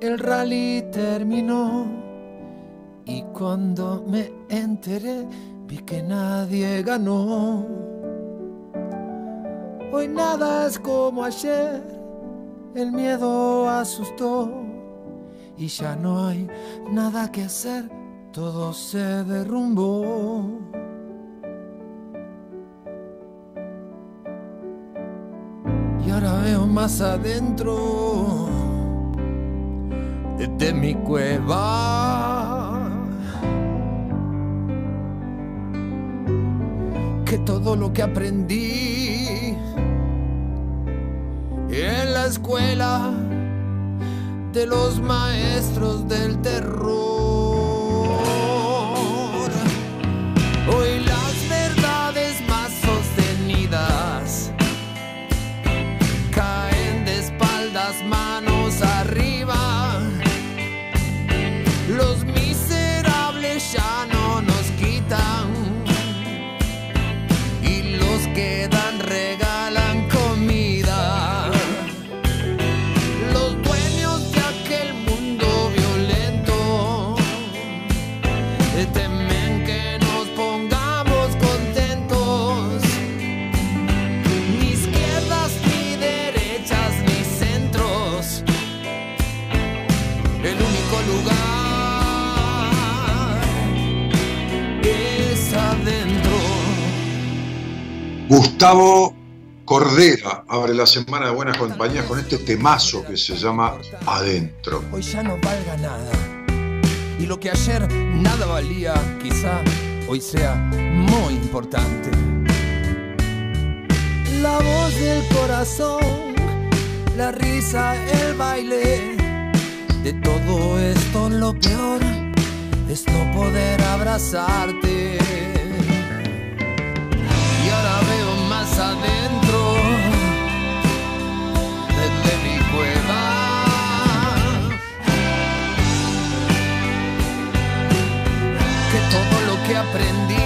el rally terminó y cuando me enteré vi que nadie ganó. Hoy nada es como ayer, el miedo asustó y ya no hay nada que hacer, todo se derrumbó. Y ahora veo más adentro de mi cueva que todo lo que aprendí en la escuela de los maestros del terror. Hoy Gustavo Cordera abre la semana de buenas compañías con este temazo que se llama Adentro. Hoy ya no valga nada. Y lo que ayer nada valía, quizá hoy sea muy importante. La voz del corazón, la risa, el baile. De todo esto lo peor es no poder abrazarte. Adentro de mi cueva. Que todo lo que aprendí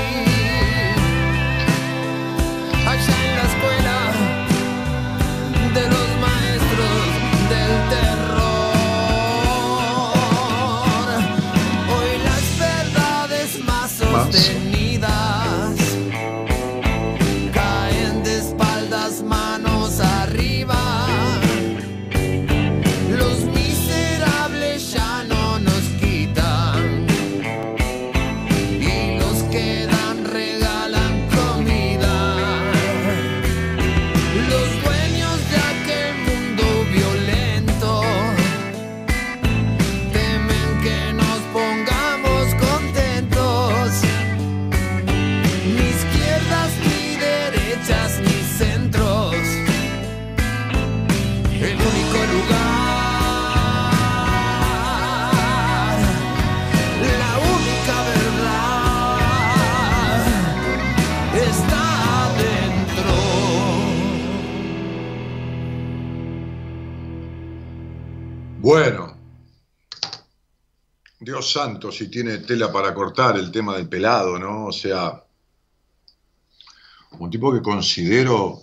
Dios santo, si tiene tela para cortar el tema del pelado, ¿no? O sea, un tipo que considero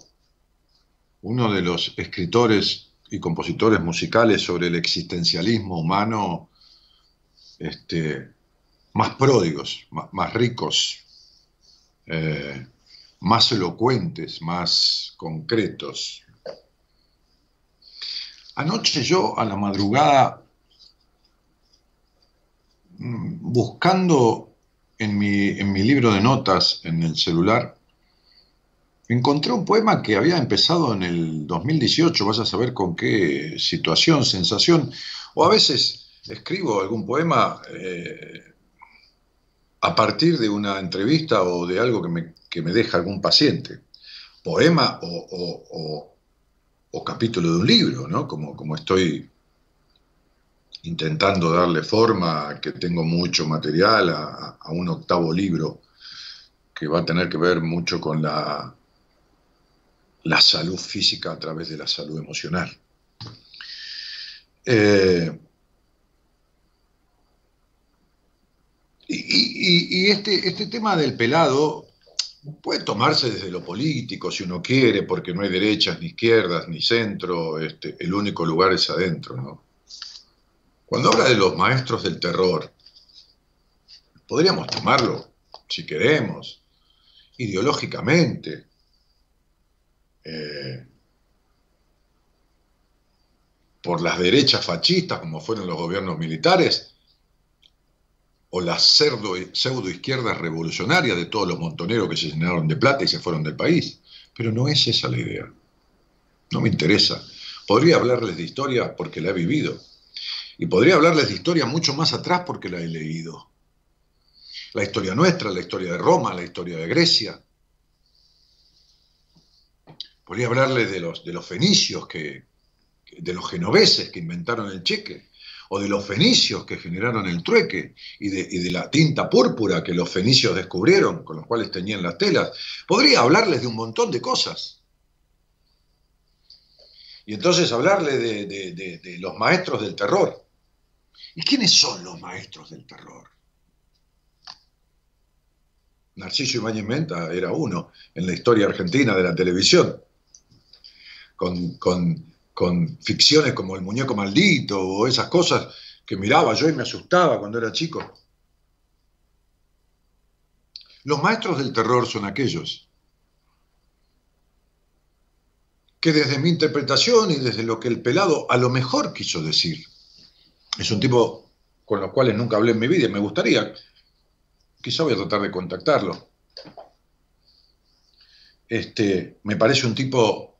uno de los escritores y compositores musicales sobre el existencialismo humano este, más pródigos, más, ricos, eh, más elocuentes, más concretos. Anoche yo a la madrugada, buscando en mi, en mi libro de notas en el celular, encontré un poema que había empezado en el 2018, vas a saber con qué situación, sensación, o a veces escribo algún poema eh, a partir de una entrevista o de algo que me, que me deja algún paciente. Poema o, o, capítulo de un libro, ¿no? Como, como estoy intentando darle forma, que tengo mucho material, a, un octavo libro que va a tener que ver mucho con la, la salud física a través de la salud emocional. Eh, y, este, este tema del pelado puede tomarse desde lo político si uno quiere, porque no hay derechas ni izquierdas ni centro, este, el único lugar es adentro. ¿no? Cuando habla de los maestros del terror, podríamos tomarlo, si queremos, ideológicamente. Eh, por las derechas fascistas, como fueron los gobiernos militares, o las pseudo izquierdas revolucionarias de todos los montoneros que se llenaron de plata y se fueron del país. Pero no es esa la idea. No me interesa. Podría hablarles de historia porque la he vivido. Y podría hablarles de historia mucho más atrás porque la he leído. La historia nuestra, la historia de Roma, la historia de Grecia. Podría hablarles de los, de los fenicios, que, de los genoveses que inventaron el cheque o de los fenicios que generaron el trueque y de, la tinta púrpura que los fenicios descubrieron, con los cuales tenían las telas. Podría hablarles de un montón de cosas. Y entonces hablarle de, los maestros del terror. ¿Y quiénes son los maestros del terror? Narciso Ibáñez Menta era uno en la historia argentina de la televisión, con, con con ficciones como El muñeco maldito o esas cosas que miraba yo y me asustaba cuando era chico. Los maestros del terror son aquellos que desde mi interpretación y desde lo que el pelado a lo mejor quiso decir, es un tipo con los cuales nunca hablé en mi vida y me gustaría, quizá voy a tratar de contactarlo. Este, me parece un tipo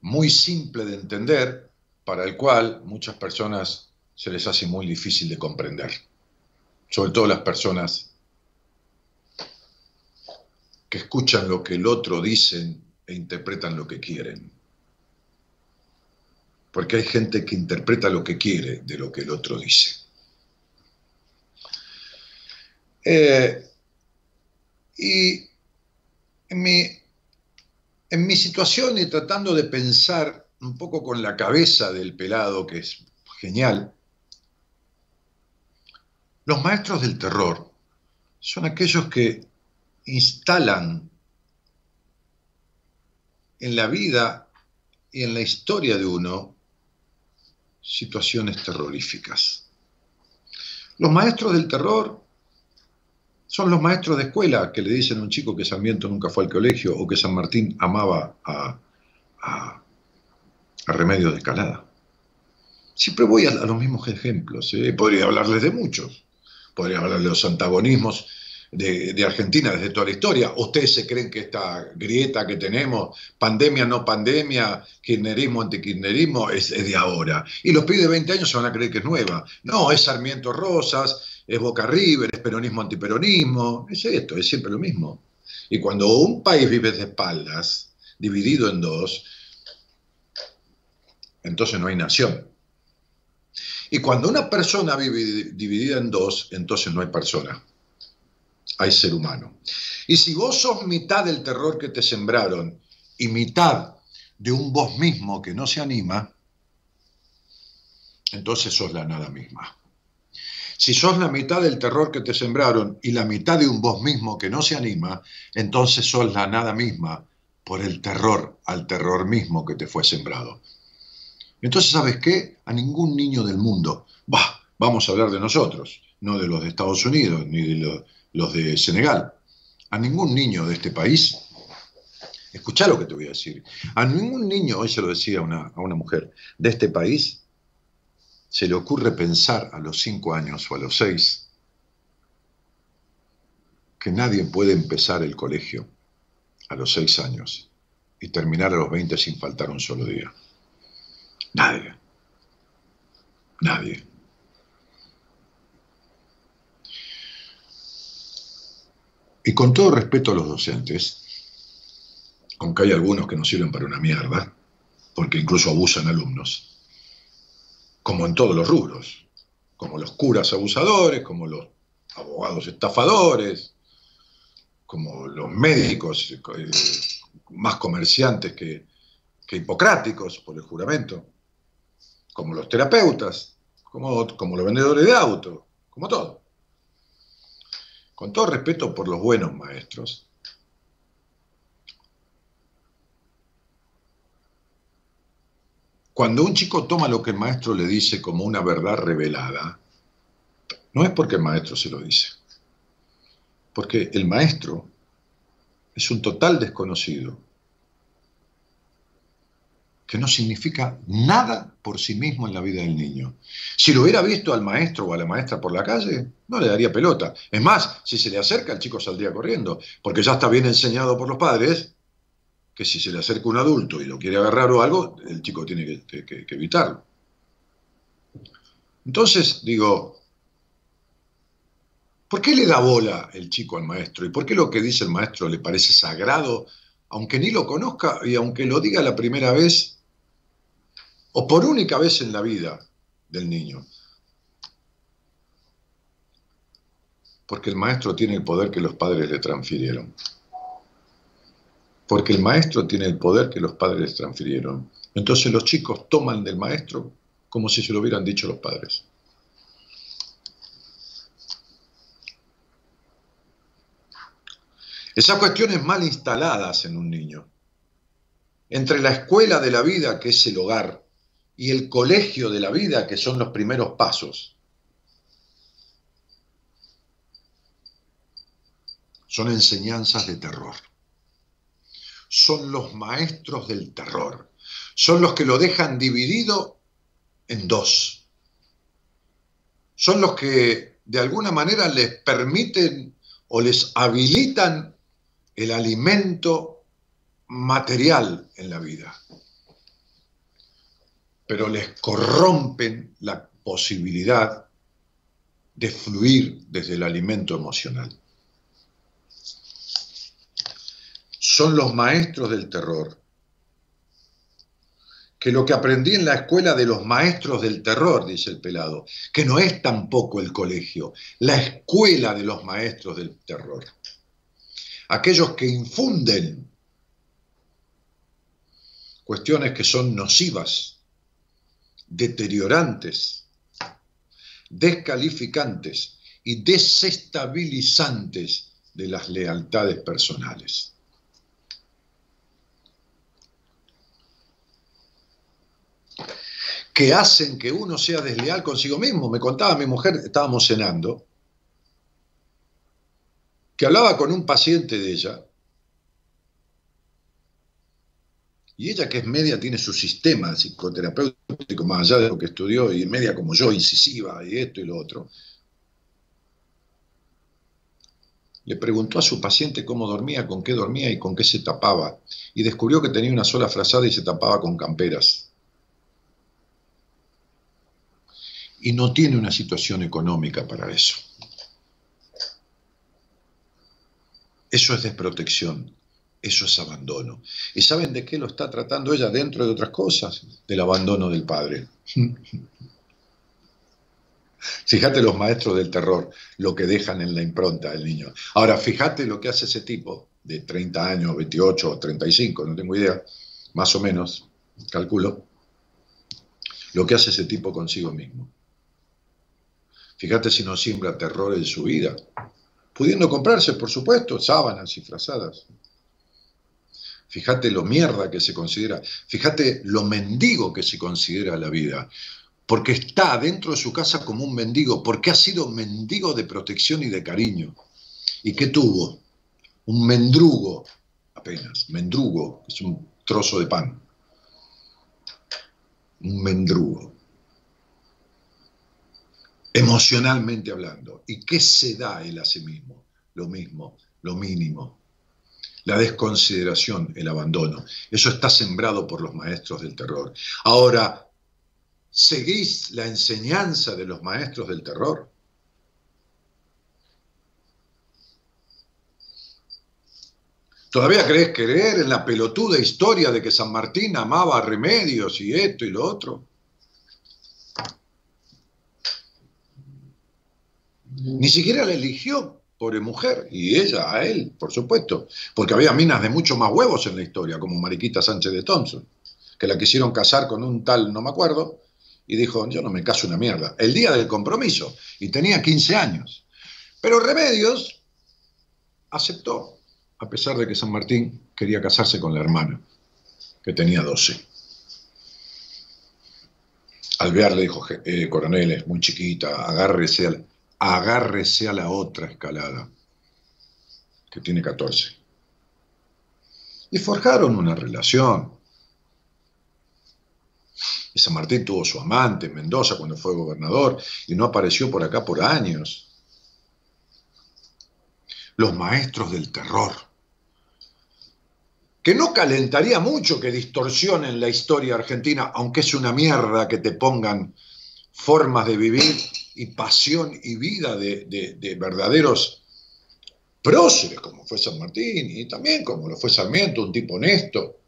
muy simple de entender, para el cual muchas personas se les hace muy difícil de comprender. Sobre todo las personas que escuchan lo que el otro dice e interpretan lo que quieren. Porque hay gente que interpreta lo que quiere de lo que el otro dice. Eh, y en mi en mi situación y tratando de pensar un poco con la cabeza del pelado, que es genial, los maestros del terror son aquellos que instalan en la vida y en la historia de uno situaciones terroríficas. Los maestros del terror son los maestros de escuela que le dicen a un chico que Sarmiento nunca fue al colegio o que San Martín amaba a, a, Remedios de Escalada. Siempre voy a, los mismos ejemplos. ¿eh? Podría hablarles de muchos. Podría hablarles de los antagonismos de, Argentina desde toda la historia. ¿Ustedes se creen que esta grieta que tenemos, pandemia, no pandemia, kirchnerismo, antikirchnerismo, es, es de ahora? Y los pibes de 20 años se van a creer que es nueva. No, es Sarmiento Rosas, es Boca River, es peronismo antiperonismo, es esto, es siempre lo mismo. Y cuando un país vive de espaldas, dividido en dos, entonces no hay nación. Y cuando una persona vive dividida en dos, entonces no hay persona, hay ser humano. Y si vos sos mitad del terror que te sembraron y mitad de un vos mismo que no se anima, entonces sos la nada misma. Si sos la mitad del terror que te sembraron y la mitad de un vos mismo que no se anima, entonces sos la nada misma por el terror al terror mismo que te fue sembrado. Entonces, ¿sabes qué? A ningún niño del mundo, bah, vamos a hablar de nosotros, no de los de Estados Unidos ni de los, de Senegal, a ningún niño de este país, escucha lo que te voy a decir, a ningún niño, hoy se lo decía una, a una mujer, de este país, se le ocurre pensar a los cinco años o a los seis que nadie puede empezar el colegio a los seis años y terminar a los 20 sin faltar un solo día. Nadie. Nadie. Y con todo respeto a los docentes, aunque hay algunos que no sirven para una mierda, porque incluso abusan alumnos, como en todos los rubros, como los curas abusadores, como los abogados estafadores, como los médicos eh, más comerciantes que, hipocráticos por el juramento, como los terapeutas, como, como los vendedores de autos, como todo. Con todo respeto por los buenos maestros, Cuando un chico toma lo que el maestro le dice como una verdad revelada, no es porque el maestro se lo dice, porque el maestro es un total desconocido, que no significa nada por sí mismo en la vida del niño. Si lo hubiera visto al maestro o a la maestra por la calle, no le daría pelota. Es más, si se le acerca, el chico saldría corriendo, porque ya está bien enseñado por los padres que si se le acerca un adulto y lo quiere agarrar o algo, el chico tiene que, evitarlo. Entonces, digo, ¿por qué le da bola el chico al maestro? ¿Y por qué lo que dice el maestro le parece sagrado, aunque ni lo conozca y aunque lo diga la primera vez o por única vez en la vida del niño? Porque el maestro tiene el poder que los padres le transfirieron porque el maestro tiene el poder que los padres transfirieron. Entonces los chicos toman del maestro como si se lo hubieran dicho los padres. Esas cuestiones mal instaladas en un niño, entre la escuela de la vida, que es el hogar, y el colegio de la vida, que son los primeros pasos, son enseñanzas de terror son los maestros del terror. Son los que lo dejan dividido en dos. Son los que de alguna manera les permiten o les habilitan el alimento material en la vida, pero les corrompen la posibilidad de fluir desde el alimento emocional. son los maestros del terror. Que lo que aprendí en la escuela de los maestros del terror, dice el pelado, que no es tampoco el colegio, la escuela de los maestros del terror. Aquellos que infunden cuestiones que son nocivas, deteriorantes, descalificantes y desestabilizantes de las lealtades personales. que hacen que uno sea desleal consigo mismo. Me contaba mi mujer, estábamos cenando, que hablaba con un paciente de ella, y ella que es media tiene su sistema psicoterapéutico más allá de lo que estudió, y media como yo, incisiva, y esto y lo otro. Le preguntó a su paciente cómo dormía, con qué dormía y con qué se tapaba, y descubrió que tenía una sola frazada y se tapaba con camperas. y no tiene una situación económica para eso. Eso es desprotección, eso es abandono. ¿Y saben de qué lo está tratando ella dentro de otras cosas? Del abandono del padre. Fíjate los maestros del terror, lo que dejan en la impronta del niño. Ahora, fíjate lo que hace ese tipo de 30 años, 28 o 35, no tengo idea, más o menos, calculo, lo que hace ese tipo consigo mismo. Fíjate si no siembra terror en su vida. Pudiendo comprarse, por supuesto, sábanas y frazadas. Fíjate lo mierda que se considera. Fíjate lo mendigo que se considera la vida. Porque está dentro de su casa como un mendigo. Porque ha sido mendigo de protección y de cariño. ¿Y qué tuvo? Un mendrugo, apenas. Mendrugo, es un trozo de pan. Un mendrugo emocionalmente hablando. ¿Y qué se da él a sí mismo? lo mismo, lo mínimo. La desconsideración, el abandono. Eso está sembrado por los maestros del terror. Ahora, ¿seguís la enseñanza de los maestros del terror? ¿Todavía crees creer en la pelotuda historia de que San Martín amaba remedios y esto y lo otro? Ni siquiera la eligió, pobre mujer, y ella a él, por supuesto, porque había minas de mucho más huevos en la historia, como Mariquita Sánchez de Thompson, que la quisieron casar con un tal, no me acuerdo, y dijo, yo no me caso una mierda, el día del compromiso, y tenía 15 años. Pero Remedios aceptó a pesar de que San Martín quería casarse con la hermana, que tenía 12. Alvear le dijo, eh, coronel, es muy chiquita, agárrese a, agárrese a la otra escalada, que tiene 14. Y forjaron una relación. Y San Martín tuvo su amante en Mendoza cuando fue gobernador y no apareció por acá por años los maestros del terror, que no calentaría mucho que distorsionen la historia argentina, aunque es una mierda que te pongan formas de vivir y pasión y vida de, verdaderos próceres, como fue San Martín, y también como lo fue Sarmiento, un tipo honesto.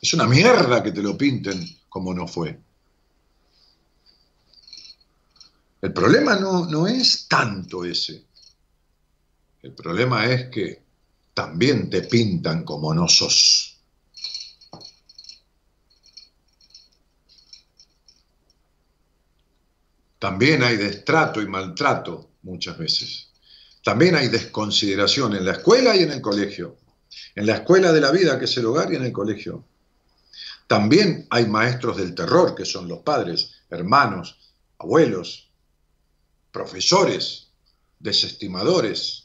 Es una mierda que te lo pinten como no fue. El problema no, no es tanto ese. El problema es que también te pintan como no sos. También hay destrato y maltrato muchas veces. También hay desconsideración en la escuela y en el colegio. En la escuela de la vida, que es el hogar, y en el colegio. También hay maestros del terror, que son los padres, hermanos, abuelos, profesores, desestimadores,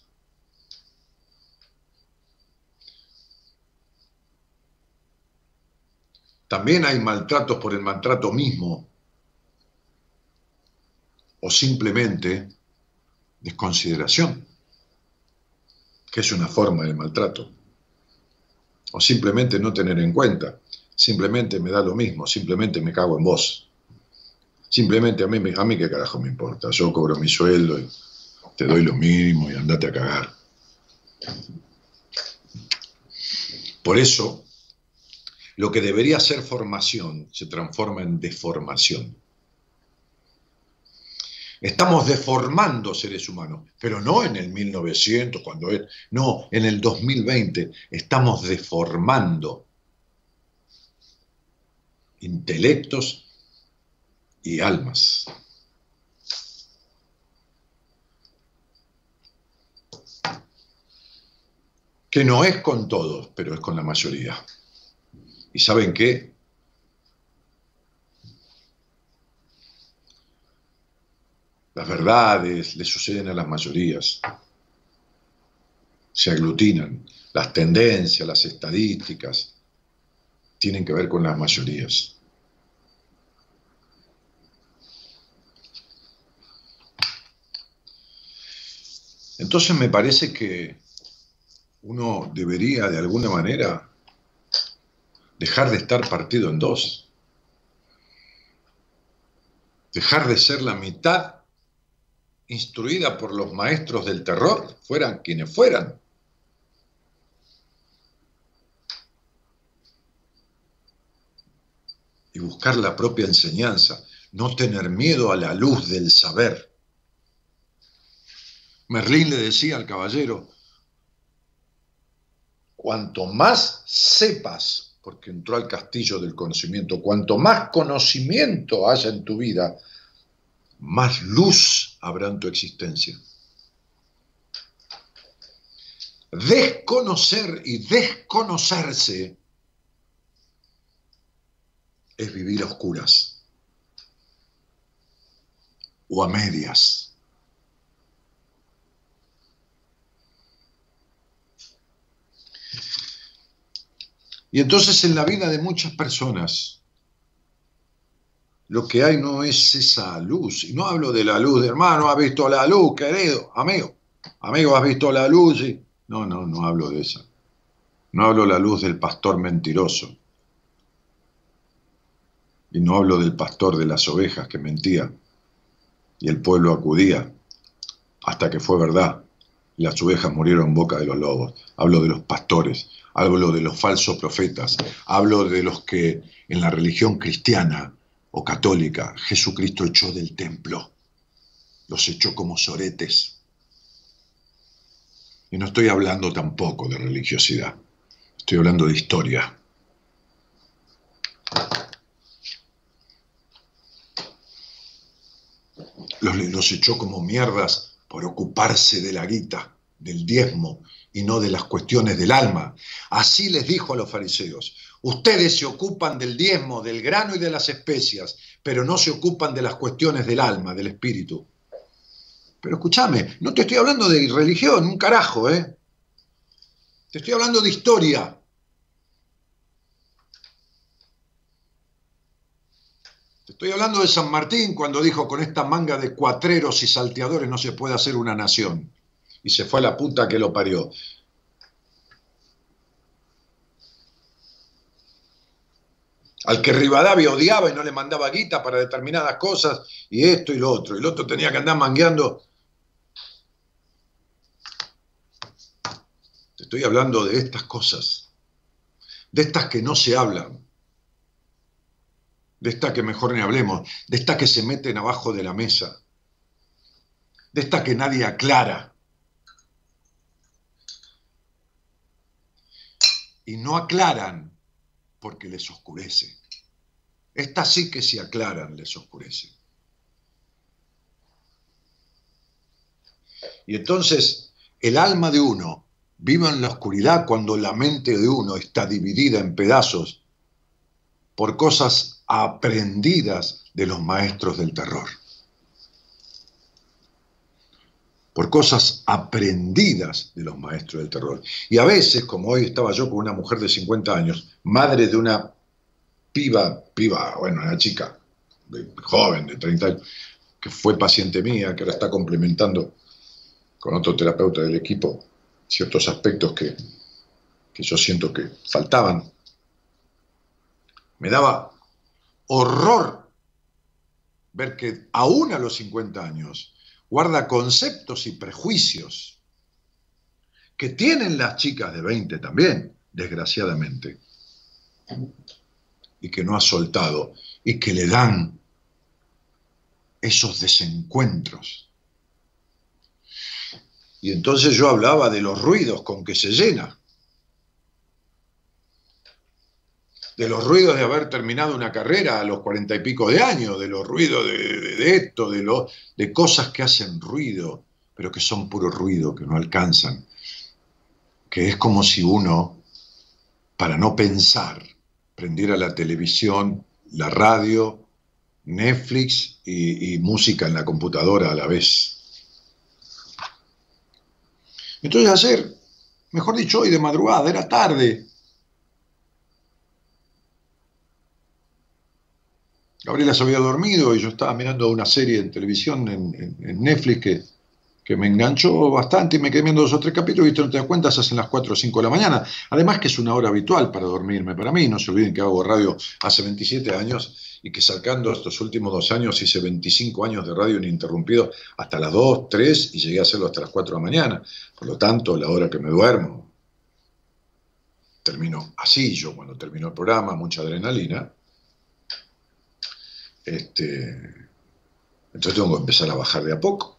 También hay maltratos por el maltrato mismo o simplemente desconsideración, que es una forma de maltrato. O simplemente no tener en cuenta, simplemente me da lo mismo, simplemente me cago en vos. Simplemente a mí, a mí qué carajo me importa, yo cobro mi sueldo y te doy lo mínimo y andate a cagar. Por eso lo que debería ser formación se transforma en deformación. Estamos deformando seres humanos, pero no en el 1900, cuando es, no, en el 2020 estamos deformando intelectos y almas. Que no es con todos, pero es con la mayoría. ¿Y saben qué? Las verdades le suceden a las mayorías, se aglutinan, las tendencias, las estadísticas, tienen que ver con las mayorías. Entonces me parece que uno debería de alguna manera dejar de estar partido en dos, dejar de ser la mitad instruida por los maestros del terror, fueran quienes fueran. Y buscar la propia enseñanza, no tener miedo a la luz del saber. Merlín le decía al caballero, cuanto más sepas porque entró al castillo del conocimiento. Cuanto más conocimiento haya en tu vida, más luz habrá en tu existencia. Desconocer y desconocerse es vivir a oscuras o a medias. Y entonces en la vida de muchas personas lo que hay no es esa luz. Y no hablo de la luz de hermano, ha visto la luz, querido, amigo. Amigo, ¿has visto la luz? No, no, no hablo de esa. No hablo de la luz del pastor mentiroso. Y no hablo del pastor de las ovejas que mentía y el pueblo acudía hasta que fue verdad. Y las ovejas murieron en boca de los lobos. Hablo de los pastores, hablo de los falsos profetas, hablo de los que en la religión cristiana o católica Jesucristo echó del templo. Los echó como soretes. Y no estoy hablando tampoco de religiosidad, estoy hablando de historia. los, echó como mierdas por ocuparse de la guita, del diezmo y no de las cuestiones del alma. Así les dijo a los fariseos, ustedes se ocupan del diezmo, del grano y de las especias, pero no se ocupan de las cuestiones del alma, del espíritu. Pero escúchame, no te estoy hablando de religión, un carajo, ¿eh? Te estoy hablando de historia. Estoy hablando de San Martín cuando dijo con esta manga de cuatreros y salteadores no se puede hacer una nación. Y se fue a la puta que lo parió. Al que Rivadavia odiaba y no le mandaba guita para determinadas cosas, y esto y lo otro. Y el otro tenía que andar mangueando. Te estoy hablando de estas cosas, de estas que no se hablan de esta que mejor ni hablemos, de esta que se meten abajo de la mesa, de esta que nadie aclara. Y no aclaran porque les oscurece. Estas sí que si aclaran les oscurece. Y entonces el alma de uno vive en la oscuridad cuando la mente de uno está dividida en pedazos por cosas aprendidas de los maestros del terror. Por cosas aprendidas de los maestros del terror. Y a veces, como hoy estaba yo con una mujer de 50 años, madre de una piba, piba, bueno, una chica joven de 30 años, que fue paciente mía, que ahora está complementando con otro terapeuta del equipo ciertos aspectos que, que yo siento que faltaban. Me daba horror ver que aún a los 50 años guarda conceptos y prejuicios que tienen las chicas de 20 también, desgraciadamente, y que no ha soltado y que le dan esos desencuentros. Y entonces yo hablaba de los ruidos con que se llena. De los ruidos de haber terminado una carrera a los cuarenta y pico de años, de los ruidos de, esto, de, lo, de cosas que hacen ruido, pero que son puro ruido, que no alcanzan. Que es como si uno, para no pensar, prendiera la televisión, la radio, Netflix y, y música en la computadora a la vez. Entonces ayer, mejor dicho hoy de madrugada, era tarde, Gabriela se había dormido y yo estaba mirando una serie en televisión, en, Netflix, que, me enganchó bastante y me quedé viendo dos o tres capítulos y no te das cuenta, se hacen las 4 o 5 de la mañana. Además que es una hora habitual para dormirme para mí. No se olviden que hago radio hace 27 años y que sacando estos últimos dos años hice 25 años de radio ininterrumpido hasta las 2, 3 y llegué a hacerlo hasta las 4 de la mañana. Por lo tanto, la hora que me duermo, termino así yo cuando termino el programa, mucha adrenalina este, entonces tengo que empezar a bajar de a poco.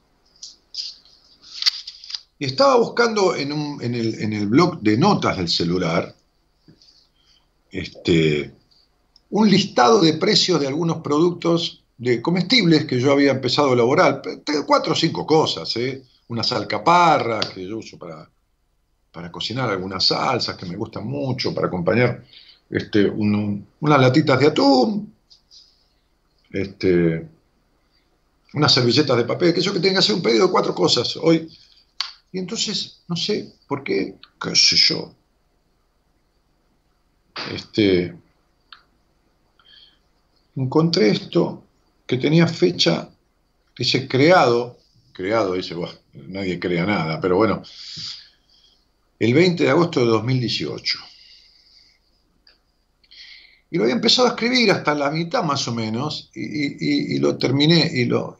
Y estaba buscando en, el, blog de notas del celular este, un listado de precios de algunos productos de comestibles que yo había empezado a elaborar. Cuatro o cinco cosas, ¿eh? Unas alcaparras que yo uso para, para cocinar algunas salsas que me gustan mucho, para acompañar este, unas latitas de atún, este, unas servilletas de papel, que yo que tenga que hacer un pedido de cuatro cosas hoy. Y entonces, no sé por qué, qué sé yo. Este, encontré esto que tenía fecha, dice creado, creado, dice, nadie crea nada, pero bueno, el 20 de agosto de 2018. Y lo había empezado a escribir hasta la mitad más o menos, y, lo terminé, y lo,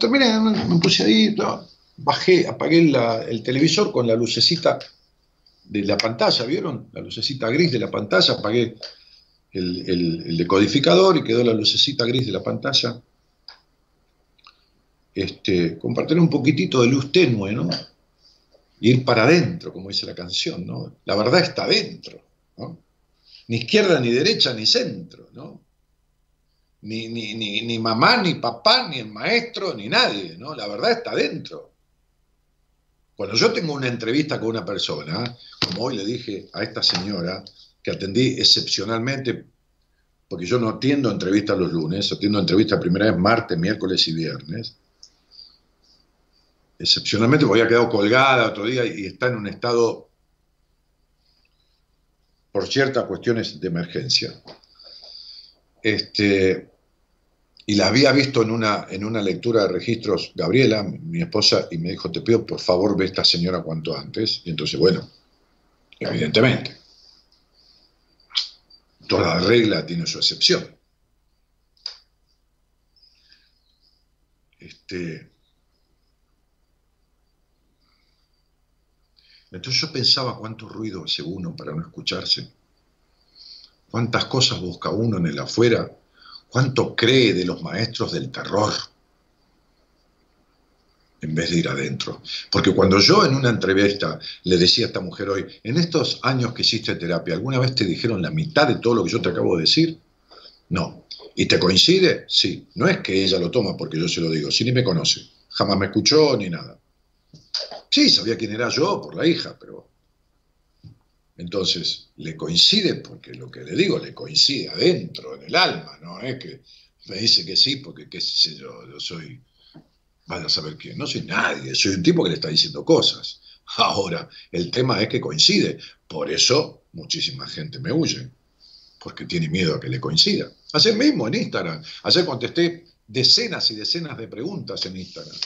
terminé, me puse ahí, bajé, apagué el televisor con la lucecita de la pantalla, ¿vieron? La lucecita gris de la pantalla, apagué el, decodificador y quedó la lucecita gris de la pantalla. Este, compartir un poquitito de luz tenue, ¿no? ir para adentro, como dice la canción, ¿no? La verdad está adentro, ¿no? Ni izquierda, ni derecha, ni centro, ¿no? Ni, ni, ni, mamá, ni papá, ni el maestro, ni nadie, ¿no? La verdad está adentro. Cuando yo tengo una entrevista con una persona, como hoy le dije a esta señora, que atendí excepcionalmente, porque yo no atiendo entrevistas los lunes, atiendo entrevistas primera vez martes, miércoles y viernes, excepcionalmente porque había quedado colgada otro día y está en un estado por ciertas cuestiones de emergencia. Este, y la había visto en una, en una lectura de registros Gabriela, mi esposa, y me dijo, te pido por favor ve a esta señora cuanto antes. Y entonces, bueno, evidentemente, toda regla tiene su excepción. Este, Entonces yo pensaba cuánto ruido hace uno para no escucharse, cuántas cosas busca uno en el afuera, cuánto cree de los maestros del terror en vez de ir adentro. Porque cuando yo en una entrevista le decía a esta mujer hoy, en estos años que hiciste terapia, ¿alguna vez te dijeron la mitad de todo lo que yo te acabo de decir? No. ¿Y te coincide? Sí. No es que ella lo toma porque yo se lo digo, si ni me conoce, jamás me escuchó ni nada. Sí, sabía quién era yo por la hija, pero entonces le coincide, porque lo que le digo le coincide adentro, en el alma, no es que me dice que sí, porque qué sé yo, yo soy, van a saber quién, no soy nadie, soy un tipo que le está diciendo cosas. Ahora, el tema es que coincide, por eso muchísima gente me huye, porque tiene miedo a que le coincida. Ayer mismo en Instagram, ayer contesté decenas y decenas de preguntas en Instagram,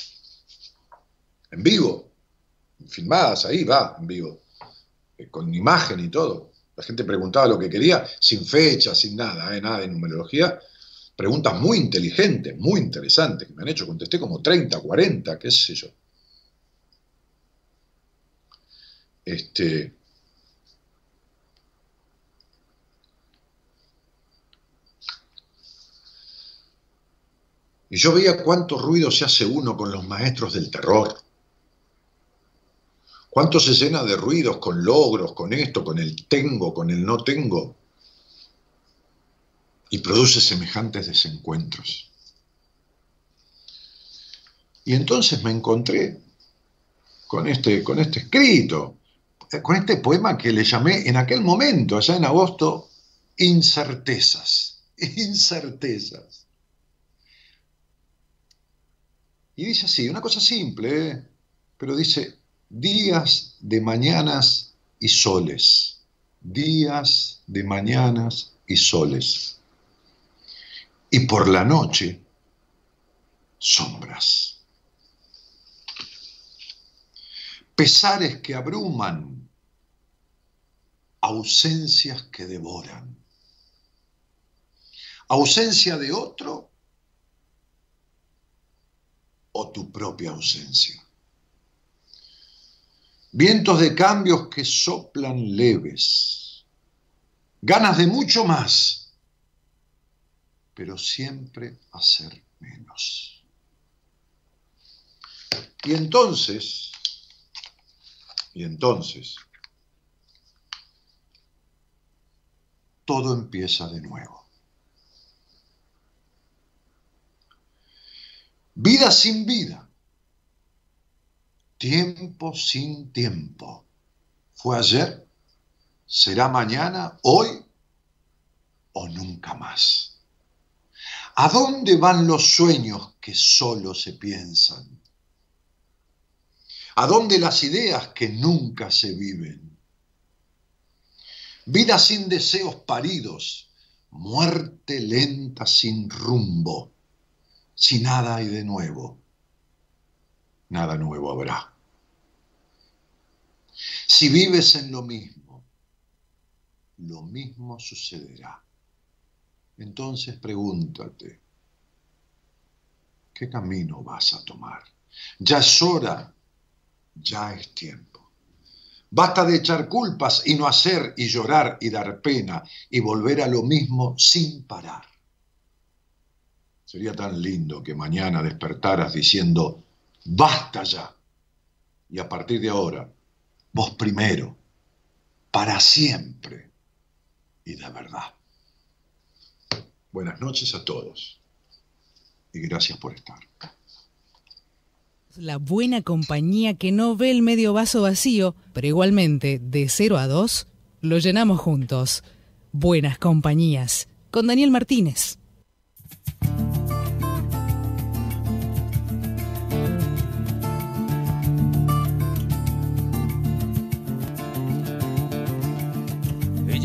en vivo, filmadas ahí, va, en vivo, eh, con imagen y todo. La gente preguntaba lo que quería, sin fecha, sin nada, eh, nada de numerología. Preguntas muy inteligentes, muy interesantes, que me han hecho, contesté como 30, 40, qué sé yo. Este, y yo veía cuánto ruido se hace uno con los maestros del terror ¿Cuánto se llena de ruidos con logros, con esto, con el tengo, con el no tengo? Y produce semejantes desencuentros. Y entonces me encontré con este, con este escrito, con este poema que le llamé en aquel momento, allá en agosto, Incertezas. Incertezas. Y dice así, una cosa simple, ¿eh? pero dice, días de mañanas y soles, días de mañanas y soles. Y por la noche, sombras. Pesares que abruman, ausencias que devoran. Ausencia de otro o tu propia ausencia. Vientos de cambios que soplan leves. Ganas de mucho más, pero siempre hacer menos. Y entonces, y entonces, todo empieza de nuevo. Vida sin vida tiempo sin tiempo. Fue ayer, será mañana, hoy o nunca más. ¿A dónde van los sueños que solo se piensan? ¿A dónde las ideas que nunca se viven? Vida sin deseos paridos, muerte lenta sin rumbo, sin nada y de nuevo nada nuevo habrá. Si vives en lo mismo, lo mismo sucederá. Entonces pregúntate, ¿qué camino vas a tomar? Ya es hora, ya es tiempo. Basta de echar culpas y no hacer y llorar y dar pena y volver a lo mismo sin parar. Sería tan lindo que mañana despertaras diciendo, basta ya. Y a partir de ahora, vos primero, para siempre y de verdad. Buenas noches a todos y gracias por estar. La buena compañía que no ve el medio vaso vacío, pero igualmente de 0 a 2, lo llenamos juntos. Buenas compañías, con Daniel Martínez.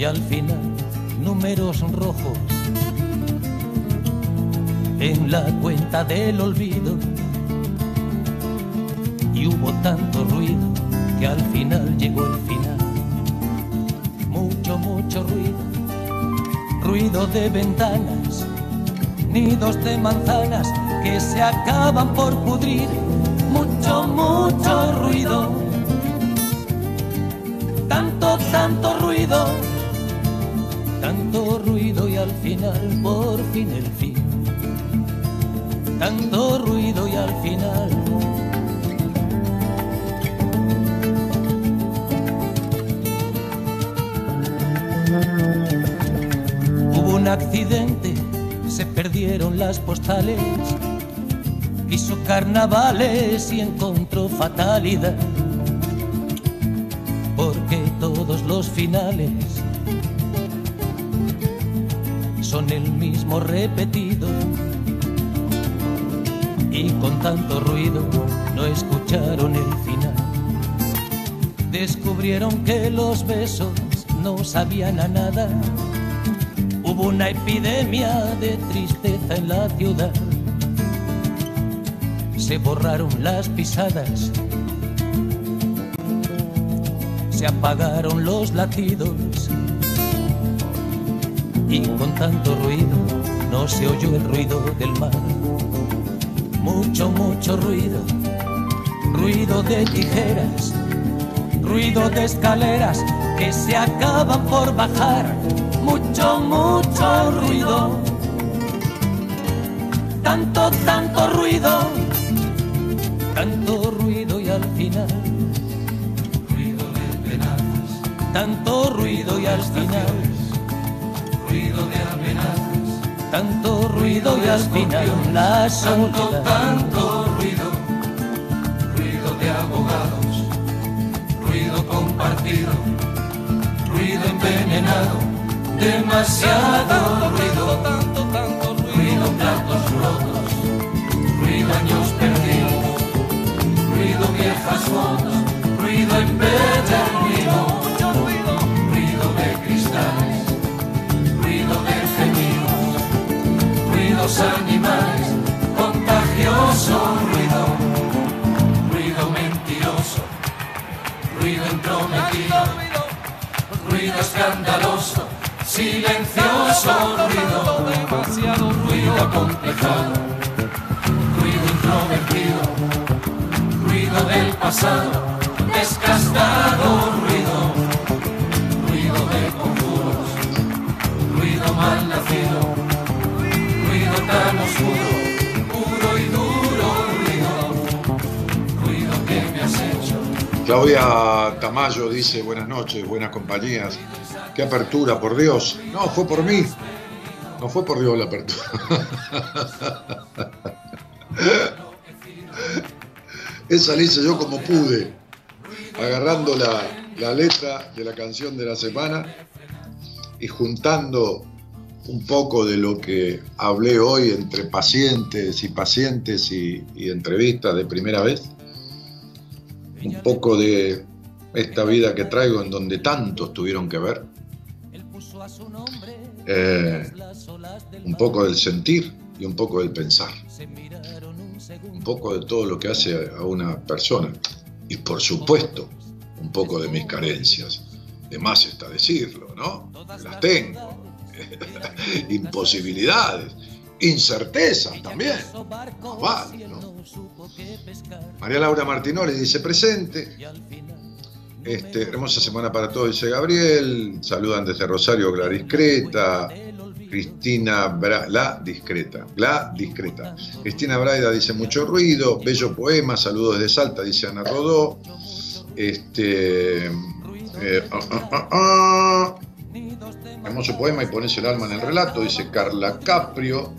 y al final números rojos. En la cuenta del olvido. Y hubo tanto ruido que al final llegó el final. Mucho mucho ruido. Ruido de ventanas nidos de manzanas que se acaban por pudrir. Mucho mucho ruido. Tanto tanto ruido ruido y al final por fin el fin. Tanto ruido y al final. Hubo un accidente, se perdieron las postales. Quiso carnavales y encontró fatalidad. Porque todos los finales son el mismo repetido y con tanto ruido no escucharon el final. Descubrieron que los besos no sabían a nada. Hubo una epidemia de tristeza en la ciudad. Se borraron las pisadas. Se apagaron los latidos y con tanto ruido no se oyó el ruido del mar. Mucho, mucho ruido, ruido de tijeras, ruido de escaleras que se acaban por bajar. Mucho, mucho ruido, tanto, tanto ruido, tanto ruido y al final. Ruido de penas, tanto ruido y al final ruido de amenazas, tanto ruido y al final la soledad. Tanto ruido, ruido de abogados, ruido compartido, ruido envenenado, demasiado ruido, tanto, tanto ruido, platos rotos, ruido años perdidos, ruido viejas fotos, ruido empedernido, ruidos animales, contagioso ruido, ruido mentiroso, ruido entrometido, ruido escandaloso, silencioso ruido, demasiado ruido acomplejado, ruido introvertido, ruido del pasado, desgastado ruido, ruido de conjuros ruido mal nacido, y que. Claudia Tamayo dice, buenas noches, buenas compañías. Qué apertura, por Dios. No, fue por mí. No fue por Dios la apertura. Esa la hice yo como pude, agarrando la, la letra de la canción de la semana y juntando un poco de lo que hablé hoy entre pacientes y pacientes y, entrevistas de primera vez, un poco de esta vida que traigo en donde tantos tuvieron que ver, eh, un poco del sentir y un poco del pensar, un poco de todo lo que hace a una persona y por supuesto un poco de mis carencias. De más está decirlo, ¿no? Las tengo. Imposibilidades, incertezas también. María Laura Martinoli dice presente. Este, hermosa semana para todos, dice Gabriel. Saludan desde Rosario, la discreta. Cristina la discreta, la discreta. Cristina Braida dice mucho ruido, bello poema, saludos desde Salta, dice Ana Rodó. Este, eh, ah, ah, ah. Hermoso poema y pones el alma en el relato, dice Carla Caprio.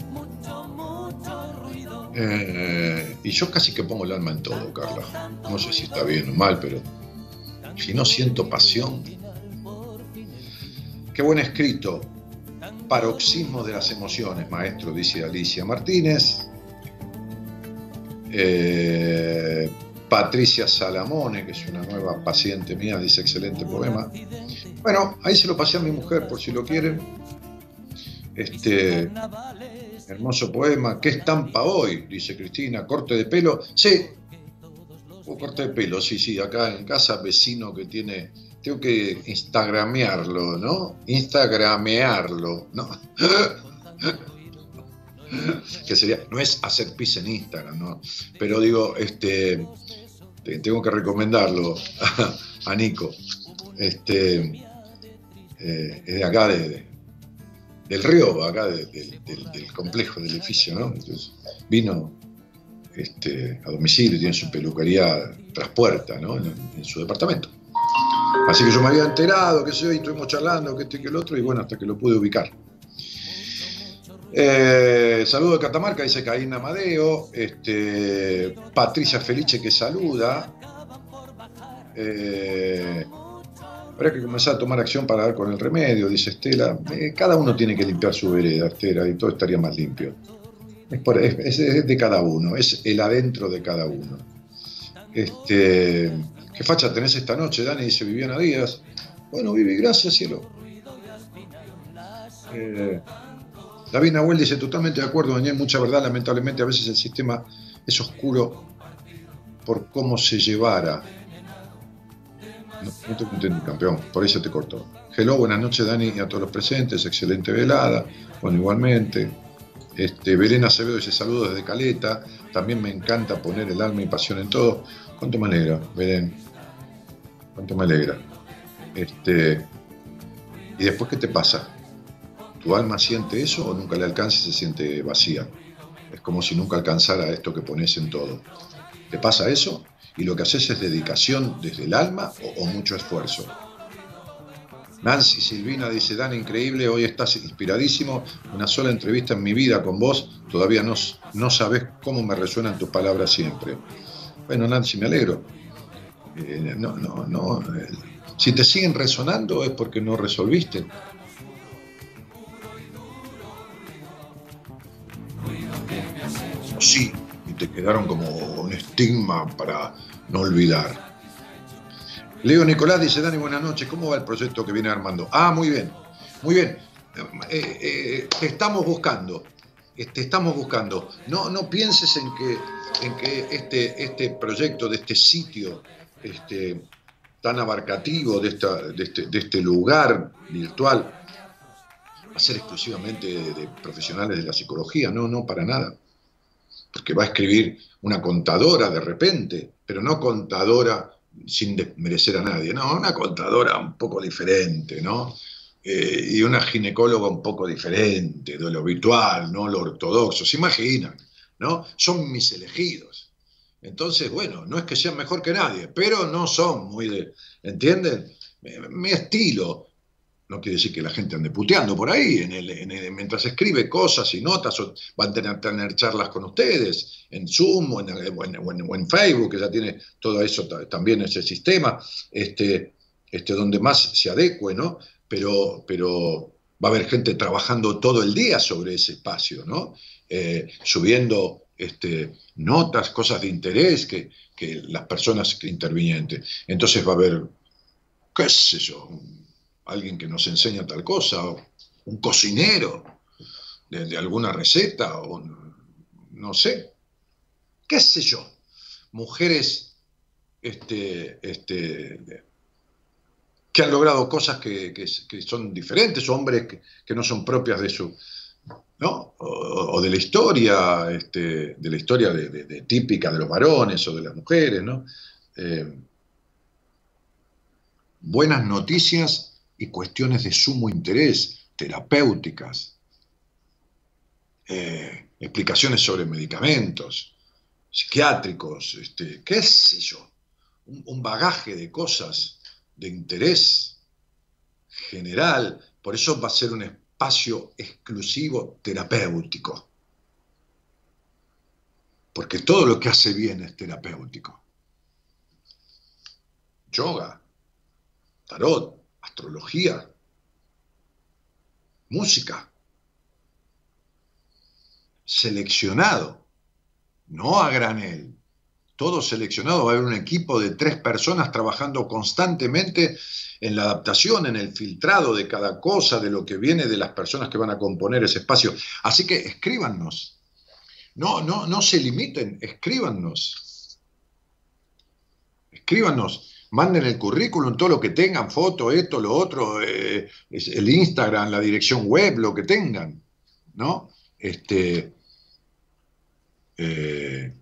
Eh, y yo casi que pongo el alma en todo, Carla. No sé si está bien o mal, pero si no siento pasión. Qué buen escrito. Paroxismo de las emociones, maestro, dice Alicia Martínez. Eh, Patricia Salamone, que es una nueva paciente mía, dice excelente poema. Bueno, ahí se lo pasé a mi mujer por si lo quieren. Este hermoso poema. ¿Qué estampa hoy? Dice Cristina. Corte de pelo. Sí, un corte de pelo, sí, sí, acá en casa, vecino que tiene, tengo que instagramearlo, ¿no? Instagramearlo, ¿no? que sería, no es hacer pis en Instagram, ¿no? Pero digo, este, tengo que recomendarlo a, Nico. Este, eh, es de acá, de, del río, acá del, complejo, del edificio, ¿no? Entonces, vino este, a domicilio, tiene su peluquería traspuerta ¿no? en, su departamento. Así que yo me había enterado, que sé yo, y estuvimos charlando, que este y que el otro, y bueno, hasta que lo pude ubicar. Eh, saludo de Catamarca, dice Caín Amadeo. Este, Patricia Felice que saluda. Eh, habrá que comenzar a tomar acción para dar con el remedio, dice Estela. Eh, cada uno tiene que limpiar su vereda, Estela, y todo estaría más limpio. Es, de cada uno, es el adentro de cada uno. Este, ¿Qué facha tenés esta noche, Dani? Dice Viviana Díaz. Bueno, Vivi, gracias, cielo. Eh, David Nahuel dice, totalmente de acuerdo, Daniel, mucha verdad, lamentablemente a veces el sistema es oscuro por cómo se llevara. No, te conté, campeón, por eso te cortó. Hello, buenas noches, Dani, y a todos los presentes, excelente velada. Bueno, igualmente. Este, Belén Acevedo dice saludos desde Caleta. También me encanta poner el alma y pasión en todo. ¿Cuánto me alegra, Belén? ¿Cuánto me alegra? Este, ¿Y después qué te pasa? ¿Tu alma siente eso o nunca le alcanza y se siente vacía? Es como si nunca alcanzara esto que pones en todo. ¿Te pasa eso? Y lo que haces es dedicación desde el alma o mucho esfuerzo. Nancy Silvina dice, Dan, increíble, hoy estás inspiradísimo, una sola entrevista en mi vida con vos, todavía no, no sabes cómo me resuenan tus palabras siempre. Bueno, Nancy, me alegro. Eh, no, no, no. Eh, si te siguen resonando es porque no resolviste. Sí, te quedaron como un estigma para no olvidar. Leo Nicolás dice, Dani, buenas noches, ¿cómo va el proyecto que viene armando? Ah, muy bien, muy bien. Eh, eh, te estamos buscando, te estamos buscando. No, no pienses en que, en que este, este proyecto de este sitio este, tan abarcativo, de, esta, de, este, de este lugar virtual, va a ser exclusivamente de, profesionales de la psicología, no, no, para nada. Porque va a escribir una contadora de repente, pero no contadora sin desmerecer a nadie, ¿no? Una contadora un poco diferente, ¿no? Eh, y una ginecóloga un poco diferente de lo habitual, ¿no? Lo ortodoxo, se imaginan, ¿no? Son mis elegidos. Entonces, bueno, no es que sean mejor que nadie, pero no son muy de, ¿entienden? Mi estilo, no quiere decir que la gente ande puteando por ahí, en el, mientras escribe cosas y notas, o van a tener, tener charlas con ustedes en Zoom o en, Facebook, que ya tiene todo eso también ese sistema, este, este, donde más se adecue, ¿no? Pero, pero va a haber gente trabajando todo el día sobre ese espacio, ¿no? Eh, subiendo este, notas, cosas de interés que, que las personas intervinientes. Entonces va a haber, qué sé yo, alguien que nos enseña tal cosa, un cocinero de, alguna receta, o no sé, qué sé yo, mujeres este, este, que han logrado cosas que, son diferentes, hombres que, no son propias de su, ¿no? O, de la historia, este, de la historia de, típica de los varones o de las mujeres, ¿no? Eh, buenas noticias y cuestiones de sumo interés, terapéuticas, eh, explicaciones sobre medicamentos, psiquiátricos, este, qué sé yo, un, bagaje de cosas de interés general, por eso va a ser un espacio exclusivo terapéutico, porque todo lo que hace bien es terapéutico. Yoga, tarot, astrología, música, seleccionado, no a granel, todo seleccionado, va a haber un equipo de tres personas trabajando constantemente en la adaptación, en el filtrado de cada cosa, de lo que viene de las personas que van a componer ese espacio. Así que escríbanos. No, no, no se limiten, escríbanos. Escríbanos manden el currículum, todo lo que tengan, foto, esto, lo otro, eh, el Instagram, la dirección web, lo que tengan, ¿no? Este, eh,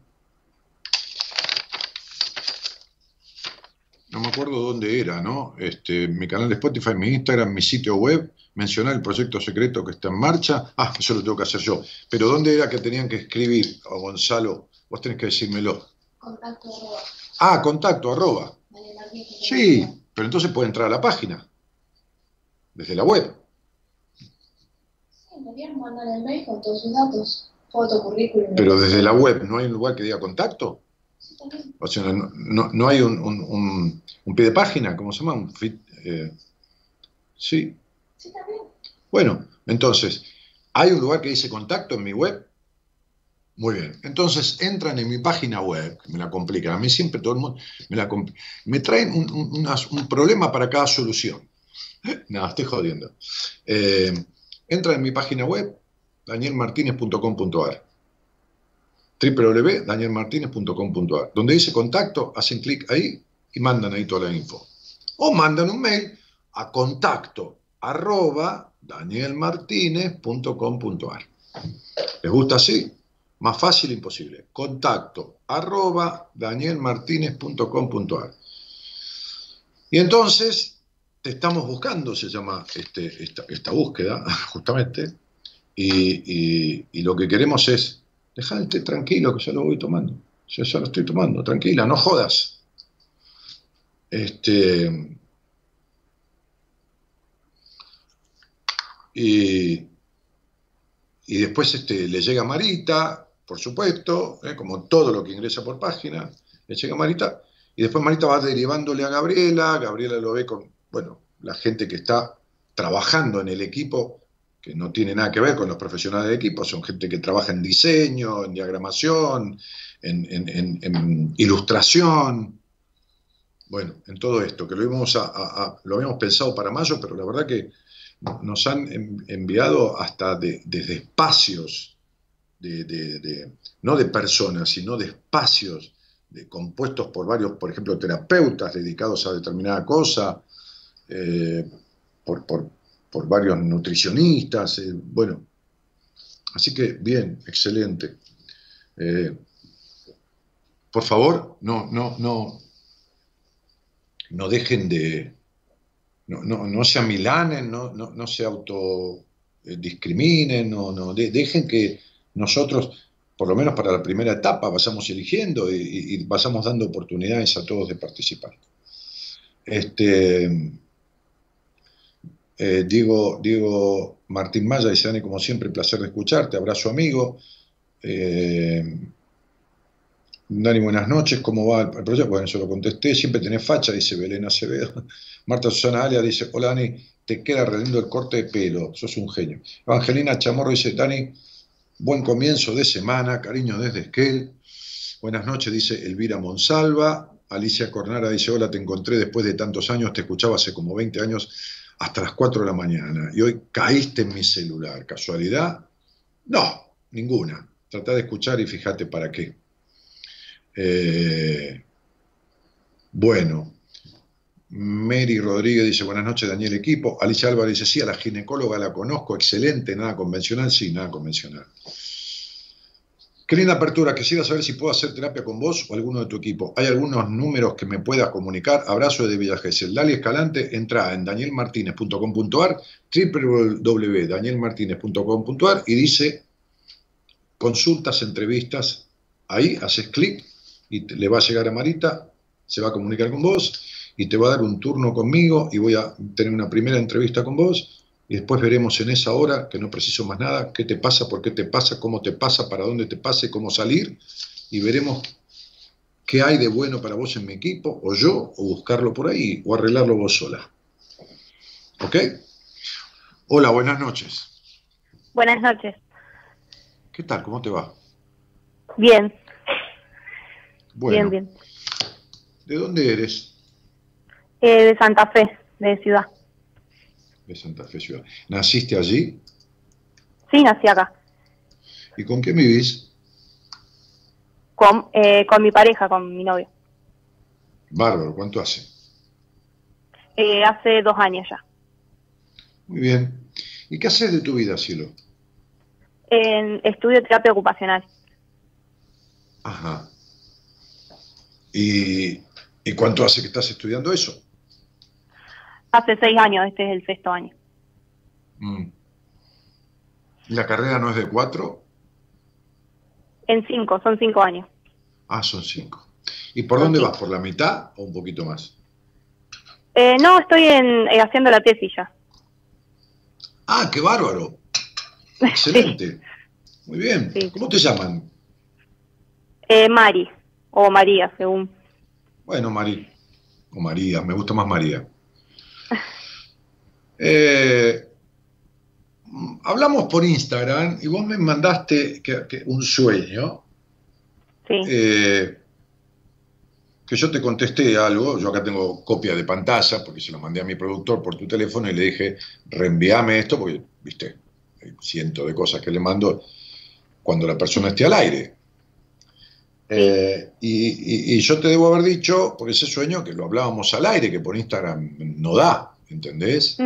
no me acuerdo dónde era, ¿no? Este, mi canal de Spotify, mi Instagram, mi sitio web, mencionar el proyecto secreto que está en marcha. Ah, eso lo tengo que hacer yo. Pero ¿dónde era que tenían que escribir? O Gonzalo, vos tenés que decírmelo. Contacto arroba. Ah, contacto arroba. Sí, pero entonces puede entrar a la página, desde la web. Sí, podrían mandar el mail con todos sus datos, foto, currículum. Pero desde la web, ¿no hay un lugar que diga contacto? Sí, o sea, no, hay un, pie de página, ¿cómo se llama? Un eh, sí. Sí, también. Bueno, entonces, ¿hay un lugar que dice contacto en mi web? Muy bien. Entonces entran en mi página web, me la complican. A mí siempre todo el mundo me la Me traen un, problema para cada solución. No, estoy jodiendo. Eh, entran en mi página web, danielmartinez.com.ar www.danielmartinez.com.ar Donde dice contacto, hacen clic ahí y mandan ahí toda la info. O mandan un mail a contacto arroba danielmartinez.com.ar. ¿Les gusta así? Más fácil imposible. Contacto arroba danielmartinez.com.ar. Y entonces te estamos buscando, se llama este, esta, búsqueda, justamente, y, lo que queremos es dejarte tranquilo que ya lo voy tomando. Yo ya lo estoy tomando, tranquila, no jodas. Este, y, y después este, le llega Marita, por supuesto, ¿eh? como todo lo que ingresa por página, le llega Marita, y después Marita va derivándole a Gabriela, Gabriela lo ve con, bueno, la gente que está trabajando en el equipo, que no tiene nada que ver con los profesionales de equipo, son gente que trabaja en diseño, en diagramación, en, ilustración, bueno, en todo esto, que lo habíamos pensado para mayo, pero la verdad que nos han enviado hasta desde espacios de, no de personas, sino de espacios de, compuestos por varios, por ejemplo, terapeutas dedicados a determinada cosa, eh, por, varios nutricionistas, eh, bueno, así que bien, excelente. Eh, por favor, no, no, no, no dejen de, no, no, no se amilanen, no, no, no se autodiscriminen, no, no, dejen que nosotros, por lo menos para la primera etapa, vayamos eligiendo y, y vayamos dando oportunidades a todos de participar. Este, Eh, Diego, Martín Maya dice, Dani, como siempre, placer de escucharte, abrazo amigo. Eh, Dani, buenas noches, ¿cómo va el proyecto? Bueno, eso lo contesté, siempre tenés facha, dice Belén Acevedo. Marta Susana Alia dice, hola Dani, te queda re lindo el corte de pelo, sos un genio. Evangelina Chamorro dice, Dani, buen comienzo de semana, cariño desde Esquel. Buenas noches, dice Elvira Monsalva. Alicia Cornara dice, hola, te encontré después de tantos años, te escuchaba hace como 20 años hasta las 4 de la mañana y hoy caíste en mi celular. ¿Casualidad? No, ninguna. Trata de escuchar y fíjate para qué. Eh, bueno, Mary Rodríguez dice, buenas noches Daniel Equipo. Alicia Álvarez dice, sí, a la ginecóloga la conozco, excelente, nada convencional, sí, nada convencional. Qué linda apertura, quisiera saber si puedo hacer terapia con vos o alguno de tu equipo. Hay algunos números que me puedas comunicar. Abrazo de Villa El Dali Escalante, entra en danielmartinez.com.ar, www.danielmartinez.com.ar y dice consultas, entrevistas. Ahí haces clic y le va a llegar a Marita, se va a comunicar con vos y te va a dar un turno conmigo y voy a tener una primera entrevista con vos y después veremos en esa hora, que no preciso más nada, qué te pasa, por qué te pasa, cómo te pasa, para dónde te pasa y cómo salir y veremos qué hay de bueno para vos en mi equipo o yo o buscarlo por ahí o arreglarlo vos sola. ¿Ok? Hola, buenas noches. Buenas noches. ¿Qué tal? ¿Cómo te va? Bien, Bueno, bien, bien. ¿de dónde eres? Eh, de Santa Fe, de Ciudad. De Santa Fe Ciudad. ¿Naciste allí? Sí, nací acá. ¿Y con quién vivís? Con, eh, con mi pareja, con mi novio. Bárbaro, ¿cuánto hace? Eh, hace dos años ya. Muy bien. ¿Y qué haces de tu vida, cielo? En estudio terapia ocupacional. Ajá. ¿Y, ¿Y cuánto hace que estás estudiando eso? Hace seis años, este es el sexto año. Mm. ¿Y la carrera no es de cuatro? En cinco, son cinco años. Ah, son cinco. ¿Y por Son dónde cinco. vas? ¿Por la mitad o un poquito más? Eh, no, estoy en, eh, haciendo la tesis ya. Ah, qué bárbaro. Excelente. Muy bien. Sí. ¿Cómo te llaman? Eh, Mari, o María, según. Bueno, Mari. O María, me gusta más María. Eh, hablamos por Instagram y vos me mandaste que- que un sueño. Sí, eh, que yo te contesté algo, yo acá tengo copia de pantalla porque se lo mandé a mi productor por tu teléfono y le dije, reenvíame esto porque, viste, hay cientos de cosas que le mando cuando la persona esté al aire. Eh, y, y- y yo te debo haber dicho, por ese sueño, que lo hablábamos al aire, que por Instagram no da, ¿entendés?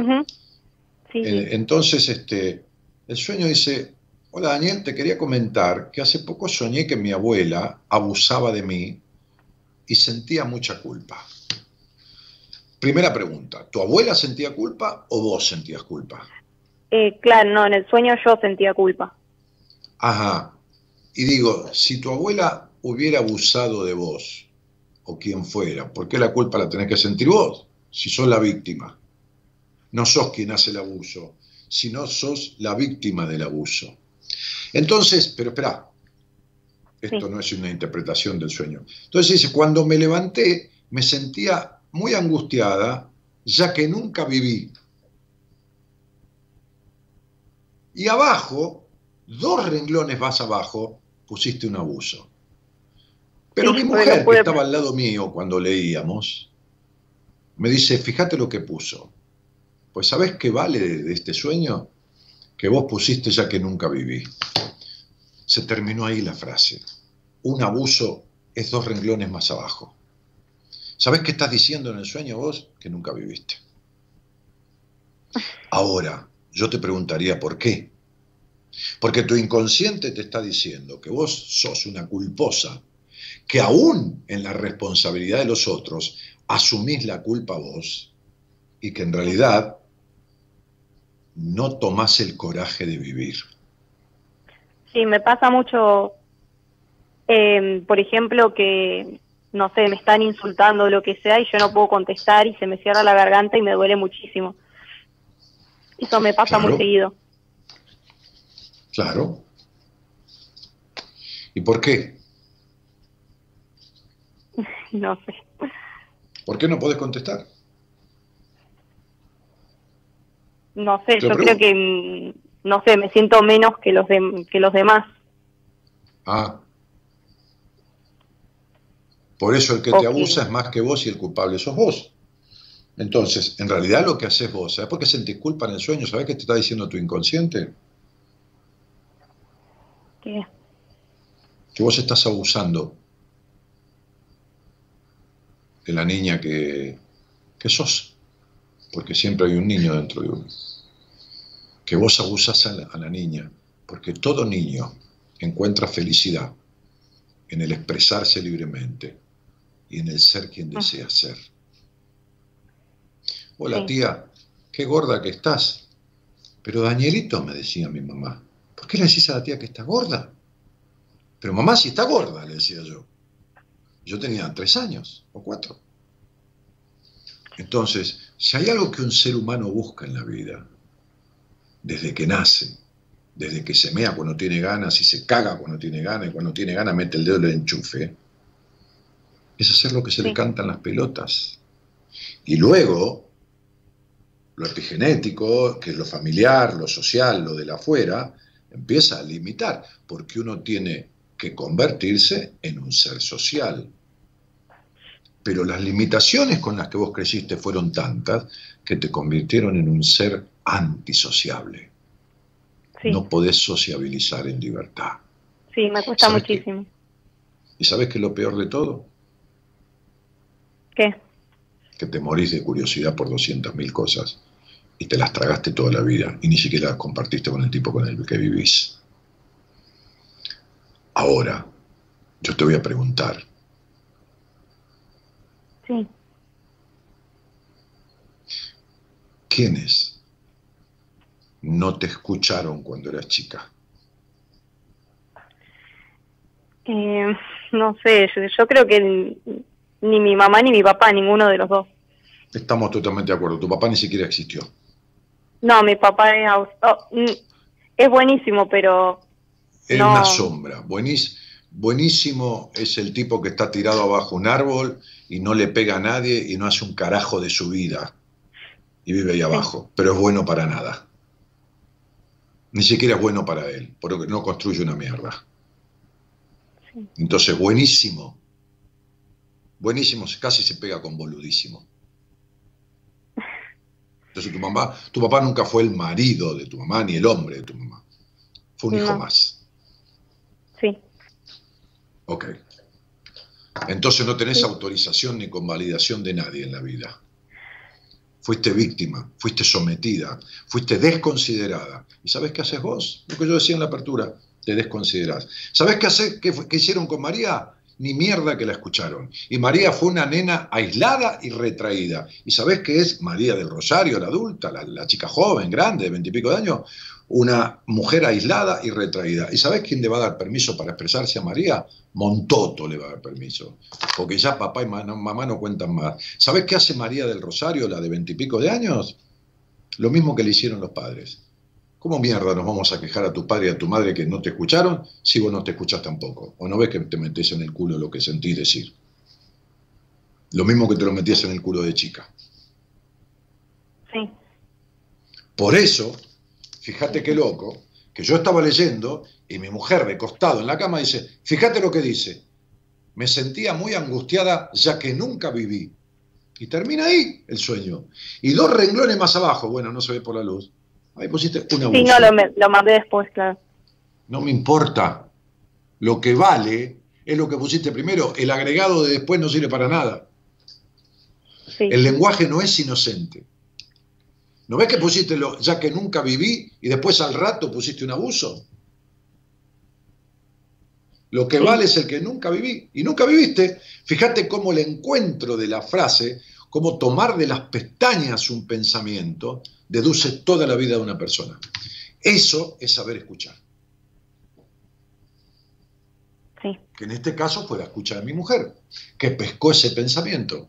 Sí. Entonces, este, el sueño dice, hola Daniel, te quería comentar que hace poco soñé que mi abuela abusaba de mí y sentía mucha culpa. Primera pregunta, ¿tu abuela sentía culpa o vos sentías culpa? Eh, claro, no, en el sueño yo sentía culpa. Ajá. Y digo, si tu abuela hubiera abusado de vos, o quien fuera, ¿por qué la culpa la tenés que sentir vos? Si sos la víctima. No sos quien hace el abuso, sino sos la víctima del abuso. Entonces, pero espera, esto Sí. no es una interpretación del sueño. Entonces dice, cuando me levanté, me sentía muy angustiada, ya que nunca viví. Y abajo, dos renglones más abajo, pusiste un abuso. Pero Sí, mi mujer, que estaba al lado mío cuando leíamos, me dice, fíjate lo que puso. Pues ¿sabés qué vale de, este sueño? Que vos pusiste ya que nunca viví. Se terminó ahí la frase. Un abuso es dos renglones más abajo. ¿Sabés qué estás diciendo en el sueño vos? Que nunca viviste. Ahora, yo te preguntaría por qué. Porque tu inconsciente te está diciendo que vos sos una culposa, que aún en la responsabilidad de los otros asumís la culpa vos y que en realidad no tomás el coraje de vivir. Sí, me pasa mucho, eh, por ejemplo, que, no sé, me están insultando o lo que sea y yo no puedo contestar y se me cierra la garganta y me duele muchísimo. Eso me pasa Claro. muy seguido. Claro. ¿Y por qué? No sé. ¿Por qué no podés contestar? No sé, yo pregunto. creo que, mm, no sé, me siento menos que los, de- que los demás. Ah. Por eso el que te abusa es más que vos y el culpable sos vos. Entonces, en realidad lo que haces vos, ¿sabes por qué sentís culpa en el sueño? ¿Sabes qué te está diciendo tu inconsciente? Que, Que vos estás abusando de la niña que, que sos. Porque siempre hay un niño dentro de uno. Que vos abusás a la, a la niña. Porque todo niño encuentra felicidad en el expresarse libremente y en el ser quien desea ser. Hola Sí. tía, qué gorda que estás. Pero Danielito, me decía mi mamá, ¿por qué le decís a la tía que está gorda? Pero mamá, si está gorda, le decía yo. Yo tenía tres años o cuatro. Entonces, si hay algo que un ser humano busca en la vida, desde que nace, desde que se mea cuando tiene ganas y se caga cuando tiene ganas y cuando tiene ganas mete el dedo en el enchufe, es hacer lo que se le cantan las pelotas. Y luego, lo epigenético, que es lo familiar, lo social, lo de la afuera, empieza a limitar, porque uno tiene que convertirse en un ser social. Pero las limitaciones con las que vos creciste fueron tantas que te convirtieron en un ser antisociable. sí, No podés sociabilizar en libertad. sí, me cuesta ¿sabes qué? muchísimo. ¿Y sabés qué es lo peor de todo? ¿Qué? Que te morís de curiosidad por 200.000 cosas y te las tragaste toda la vida y ni siquiera las compartiste con el tipo con el que vivís. Ahora, yo te voy a preguntar, Sí. ¿quiénes no te escucharon cuando eras chica? Eh, no sé, yo, yo creo que ni, ni mi mamá ni mi papá, ninguno de los dos. Estamos totalmente de acuerdo, tu papá ni siquiera existió. No, mi papá es, oh, mm, es buenísimo, pero No. una sombra. Buenís- buenísimo es el tipo que está tirado abajo un árbol y no le pega a nadie y no hace un carajo de su vida. Y vive ahí abajo. Pero es bueno para nada. Ni siquiera es bueno para él, porque no construye una mierda. Entonces, buenísimo. Buenísimo, casi se pega con boludísimo. Entonces tu mamá, tu papá nunca fue el marido de tu mamá ni el hombre de tu mamá. Fue un hijo más. sí, Ok. Entonces no tenés autorización ni convalidación de nadie en la vida. Fuiste víctima, fuiste sometida, fuiste desconsiderada. ¿Y sabés qué haces vos? Lo que yo decía en la apertura, te desconsiderás. ¿Sabés qué, hace, qué, hicieron con María? Ni mierda que la escucharon. Y María fue una nena aislada y retraída. ¿Y sabés qué es María del Rosario, la adulta, la, la chica joven, grande, de veintipico de años? Una mujer aislada y retraída. ¿Y sabés quién le va a dar permiso para expresarse a María? Montoto le va a dar permiso, porque ya papá y mamá no cuentan más. ¿Sabés qué hace María del Rosario, la de veintipico de años? Lo mismo que le hicieron los padres. ¿Cómo mierda nos vamos a quejar a tu padre y a tu madre que no te escucharon si vos no te escuchás tampoco? ¿O no ves que te metés en el culo lo que sentís decir? Lo mismo que te lo metías en el culo de chica. sí, Por eso, fíjate qué loco, que yo estaba leyendo y mi mujer recostado en la cama dice, fíjate lo que dice, me sentía muy angustiada ya que nunca viví. Y termina ahí el sueño. Y dos renglones más abajo, bueno, no se ve por la luz. Ahí pusiste una sí, no, lo, lo mandé después, claro. No me importa. Lo que vale es lo que pusiste primero. El agregado de después no sirve para nada. Sí, El lenguaje no es inocente. ¿No ves que pusiste lo ya que nunca viví y después al rato pusiste un abuso? Lo que vale es el que nunca viví. Y nunca viviste. Fíjate cómo el encuentro de la frase, cómo tomar de las pestañas un pensamiento, deduce toda la vida de una persona. Eso es saber escuchar. sí, que en este caso fue la escucha de mi mujer, que pescó ese pensamiento.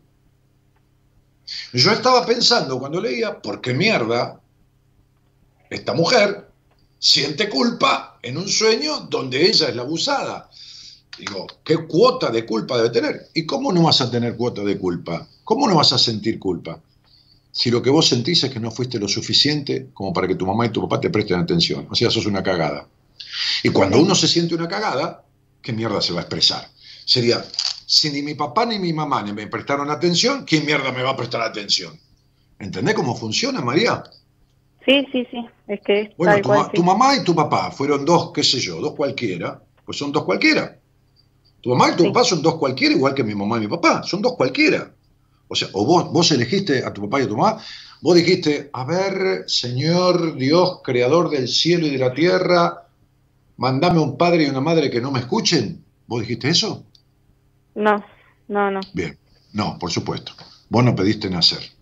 Yo estaba pensando cuando leía, ¿por qué mierda esta mujer siente culpa en un sueño donde ella es la abusada. Digo, ¿qué cuota de culpa debe tener? ¿Y cómo no vas a tener cuota de culpa? ¿Cómo no vas a sentir culpa? Si lo que vos sentís es que no fuiste lo suficiente como para que tu mamá y tu papá te presten atención. O sea, sos una cagada. Y cuando uno se siente una cagada, ¿qué mierda se va a expresar? Sería, si ni mi papá ni mi mamá ni me prestaron atención, ¿quién mierda me va a prestar atención? ¿Entendés cómo funciona, María? Sí, sí, sí. Es que Bueno, tal tu, cual, ma- sí. tu mamá y tu papá fueron dos, qué sé yo, dos cualquiera, pues son dos cualquiera. Tu mamá y tu Sí. papá son dos cualquiera, igual que mi mamá y mi papá, son dos cualquiera. O sea, o vos, vos elegiste a tu papá y a tu mamá, vos dijiste, a ver, Señor Dios, creador del cielo y de la tierra, mandame un padre y una madre que no me escuchen. ¿Vos dijiste eso? No, no, no. Bien, no, por supuesto. Vos no pediste nacer.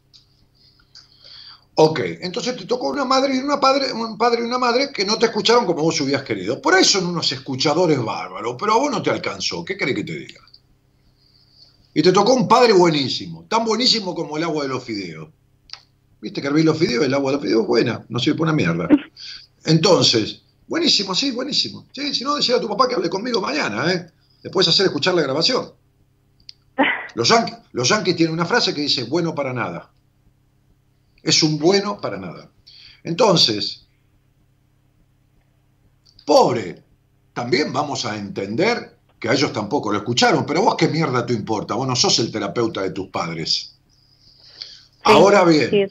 Ok, entonces te tocó una madre y una padre, un padre y una madre que no te escucharon como vos hubieras querido. Por ahí son unos escuchadores bárbaros, pero a vos no te alcanzó. ¿Qué querés que te diga? Y te tocó un padre buenísimo, tan buenísimo como el agua de los fideos. Viste que hervís los fideos, el agua de los fideos es buena, no sirve para una mierda. Entonces, buenísimo, sí, buenísimo. Sí, si no, decía a tu papá que hable conmigo mañana, ¿eh? Le puedes hacer escuchar la grabación. Los yankees, los yankees tienen una frase que dice, bueno para nada. Es un bueno para nada. Entonces, pobre, también vamos a entender que a ellos tampoco lo escucharon, pero vos qué mierda te importa, vos no sos el terapeuta de tus padres. Ahora bien, Sí,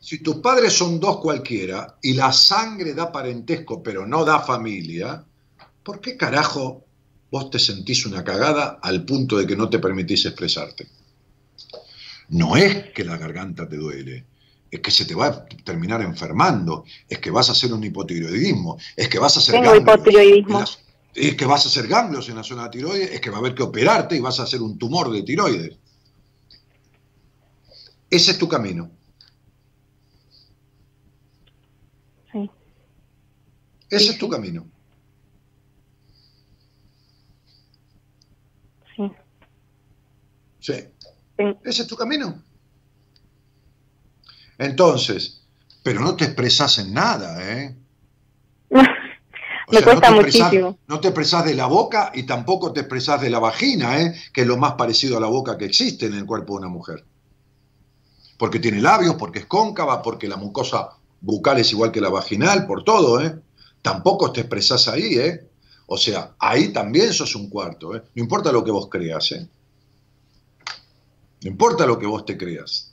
si tus padres son dos cualquiera y la sangre da parentesco pero no da familia, ¿por qué carajo vos te sentís una cagada al punto de que no te permitís expresarte? No es que la garganta te duele, es que se te va a terminar enfermando, es que vas a hacer un hipotiroidismo, es que vas a hacer Tengo hipotiroidismo. es que vas a hacer ganglios en la zona de tiroides, es que va a haber que operarte y vas a hacer un tumor de tiroides. Ese es tu camino. Sí. Ese Sí, es tu camino. Sí. Sí. Ese es tu camino. Entonces, pero no te expresas en nada, ¿eh? O Me sea, cuesta no expresás- muchísimo. no te expresás de la boca y tampoco te expresás de la vagina, ¿eh? que es lo más parecido a la boca que existe en el cuerpo de una mujer. Porque tiene labios, porque es cóncava, porque la mucosa bucal es igual que la vaginal, por todo, ¿eh? Tampoco te expresás ahí, ¿eh? O sea, ahí también sos un cuarto, ¿eh? No importa lo que vos creas, ¿eh? No importa lo que vos te creas.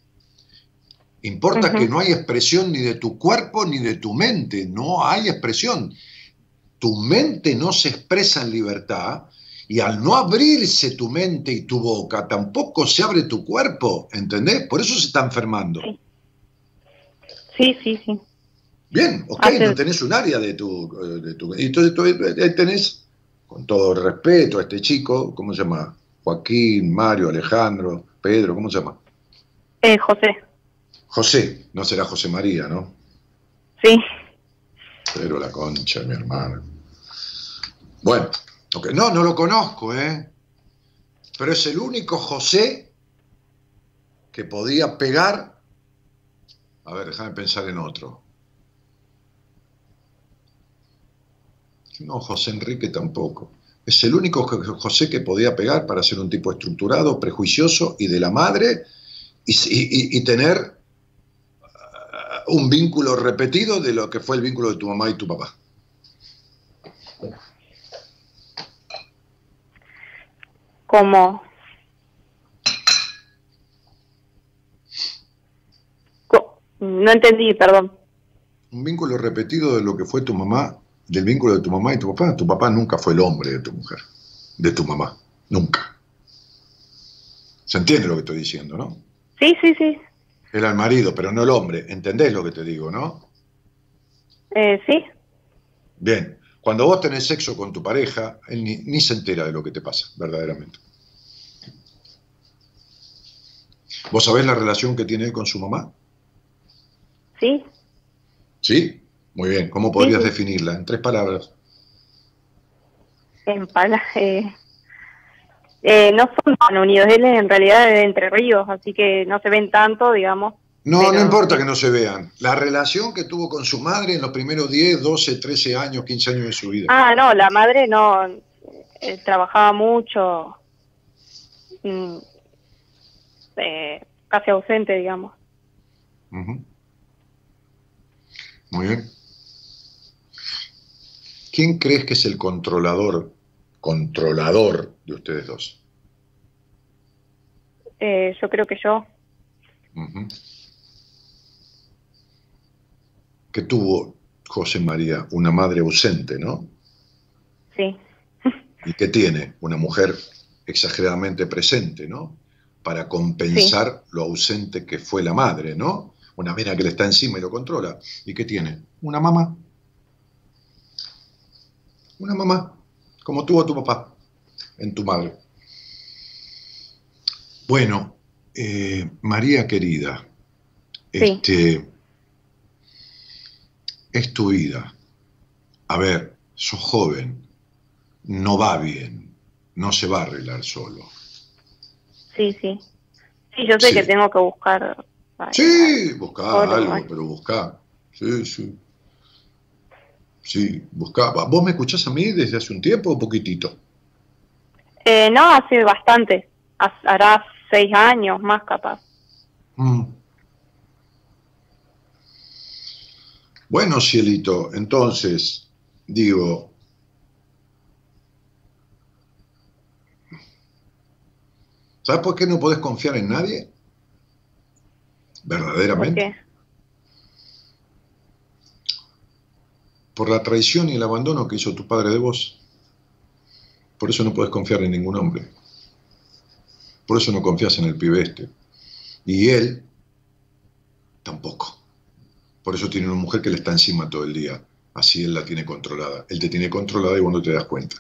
Importa que no hay expresión ni de tu cuerpo ni de tu mente. No hay expresión. Tu mente no se expresa en libertad y al no abrirse tu mente y tu boca, tampoco se abre tu cuerpo. ¿Entendés? Por eso se está enfermando. Sí. Sí, sí, sí. Bien, ok, Hace- no tenés un área de tu... De tu y entonces tú, eh, tenés, con todo respeto a este chico, ¿cómo se llama? Joaquín, Mario, Alejandro, Pedro, ¿cómo se llama? Eh, José. José, no será José María, ¿no? Sí. Pero la concha mi hermano. Bueno, ok, no, no lo conozco, ¿eh? Pero es el único José que podía pegar. A ver, déjame pensar en otro. No, José Enrique tampoco. Es el único Jo- José que podía pegar para ser un tipo estructurado, prejuicioso y de la madre y, y- y tener ah, un vínculo repetido de lo que fue el vínculo de tu mamá y tu papá. Como... Co- No entendí, perdón. Un vínculo repetido de lo que fue tu mamá, del vínculo de tu mamá y tu papá. Tu papá nunca fue el hombre de tu mujer, de tu mamá, nunca. ¿Se entiende lo que estoy diciendo, no? Sí, sí, sí. Era el marido, pero no el hombre. ¿Entendés lo que te digo, no? Eh, sí. Bien, cuando vos tenés sexo con tu pareja, él ni, ni se entera de lo que te pasa, verdaderamente. ¿Vos sabés la relación que tiene él con su mamá? Sí. ¿Sí? Muy bien. ¿Cómo podrías sí. definirla? En tres palabras. En pala, eh, eh, no son tan unidos. Él en realidad es de Entre Ríos, así que no se ven tanto, digamos. No, Pero- no importa que no se vean. La relación que tuvo con su madre en los primeros 10, 12, 13 años, 15 años de su vida. Ah, no, la madre no, eh, trabajaba mucho, mm, eh, casi ausente, digamos. Muy bien. ¿Quién crees que es el controlador, controlador de ustedes dos? Eh, yo creo que yo. Que tuvo José María una madre ausente, ¿no? sí, y que tiene una mujer exageradamente presente, ¿no? Para compensar lo ausente que fue la madre, ¿no? Una mina que le está encima y lo controla. ¿Y qué tiene? Una mamá. Una mamá, como tuvo tu papá en tu madre. Bueno, eh, María querida, Sí. este, es tu vida. A ver, sos joven, no va bien, no se va a arreglar solo. sí, sí. Sí, yo sé Sí. que tengo que buscar. Sí, buscá Bueno, algo, pero buscá. Sí, sí. Sí, buscá. Va, ¿Vos me escuchás a mí desde hace un tiempo o poquitito? Eh, no, hace bastante. Ha- Hará seis años más capaz. Mm. Bueno, cielito, entonces, digo, ¿sabes por qué no podés confiar en nadie? ¿Por Verdaderamente. Por la traición y el abandono que hizo tu padre de vos. Por eso no puedes confiar en ningún hombre. Por eso no confías en el pibe este. Y él tampoco. Por eso tiene una mujer que le está encima todo el día. Así él la tiene controlada. Él te tiene controlada y vos no te das cuenta.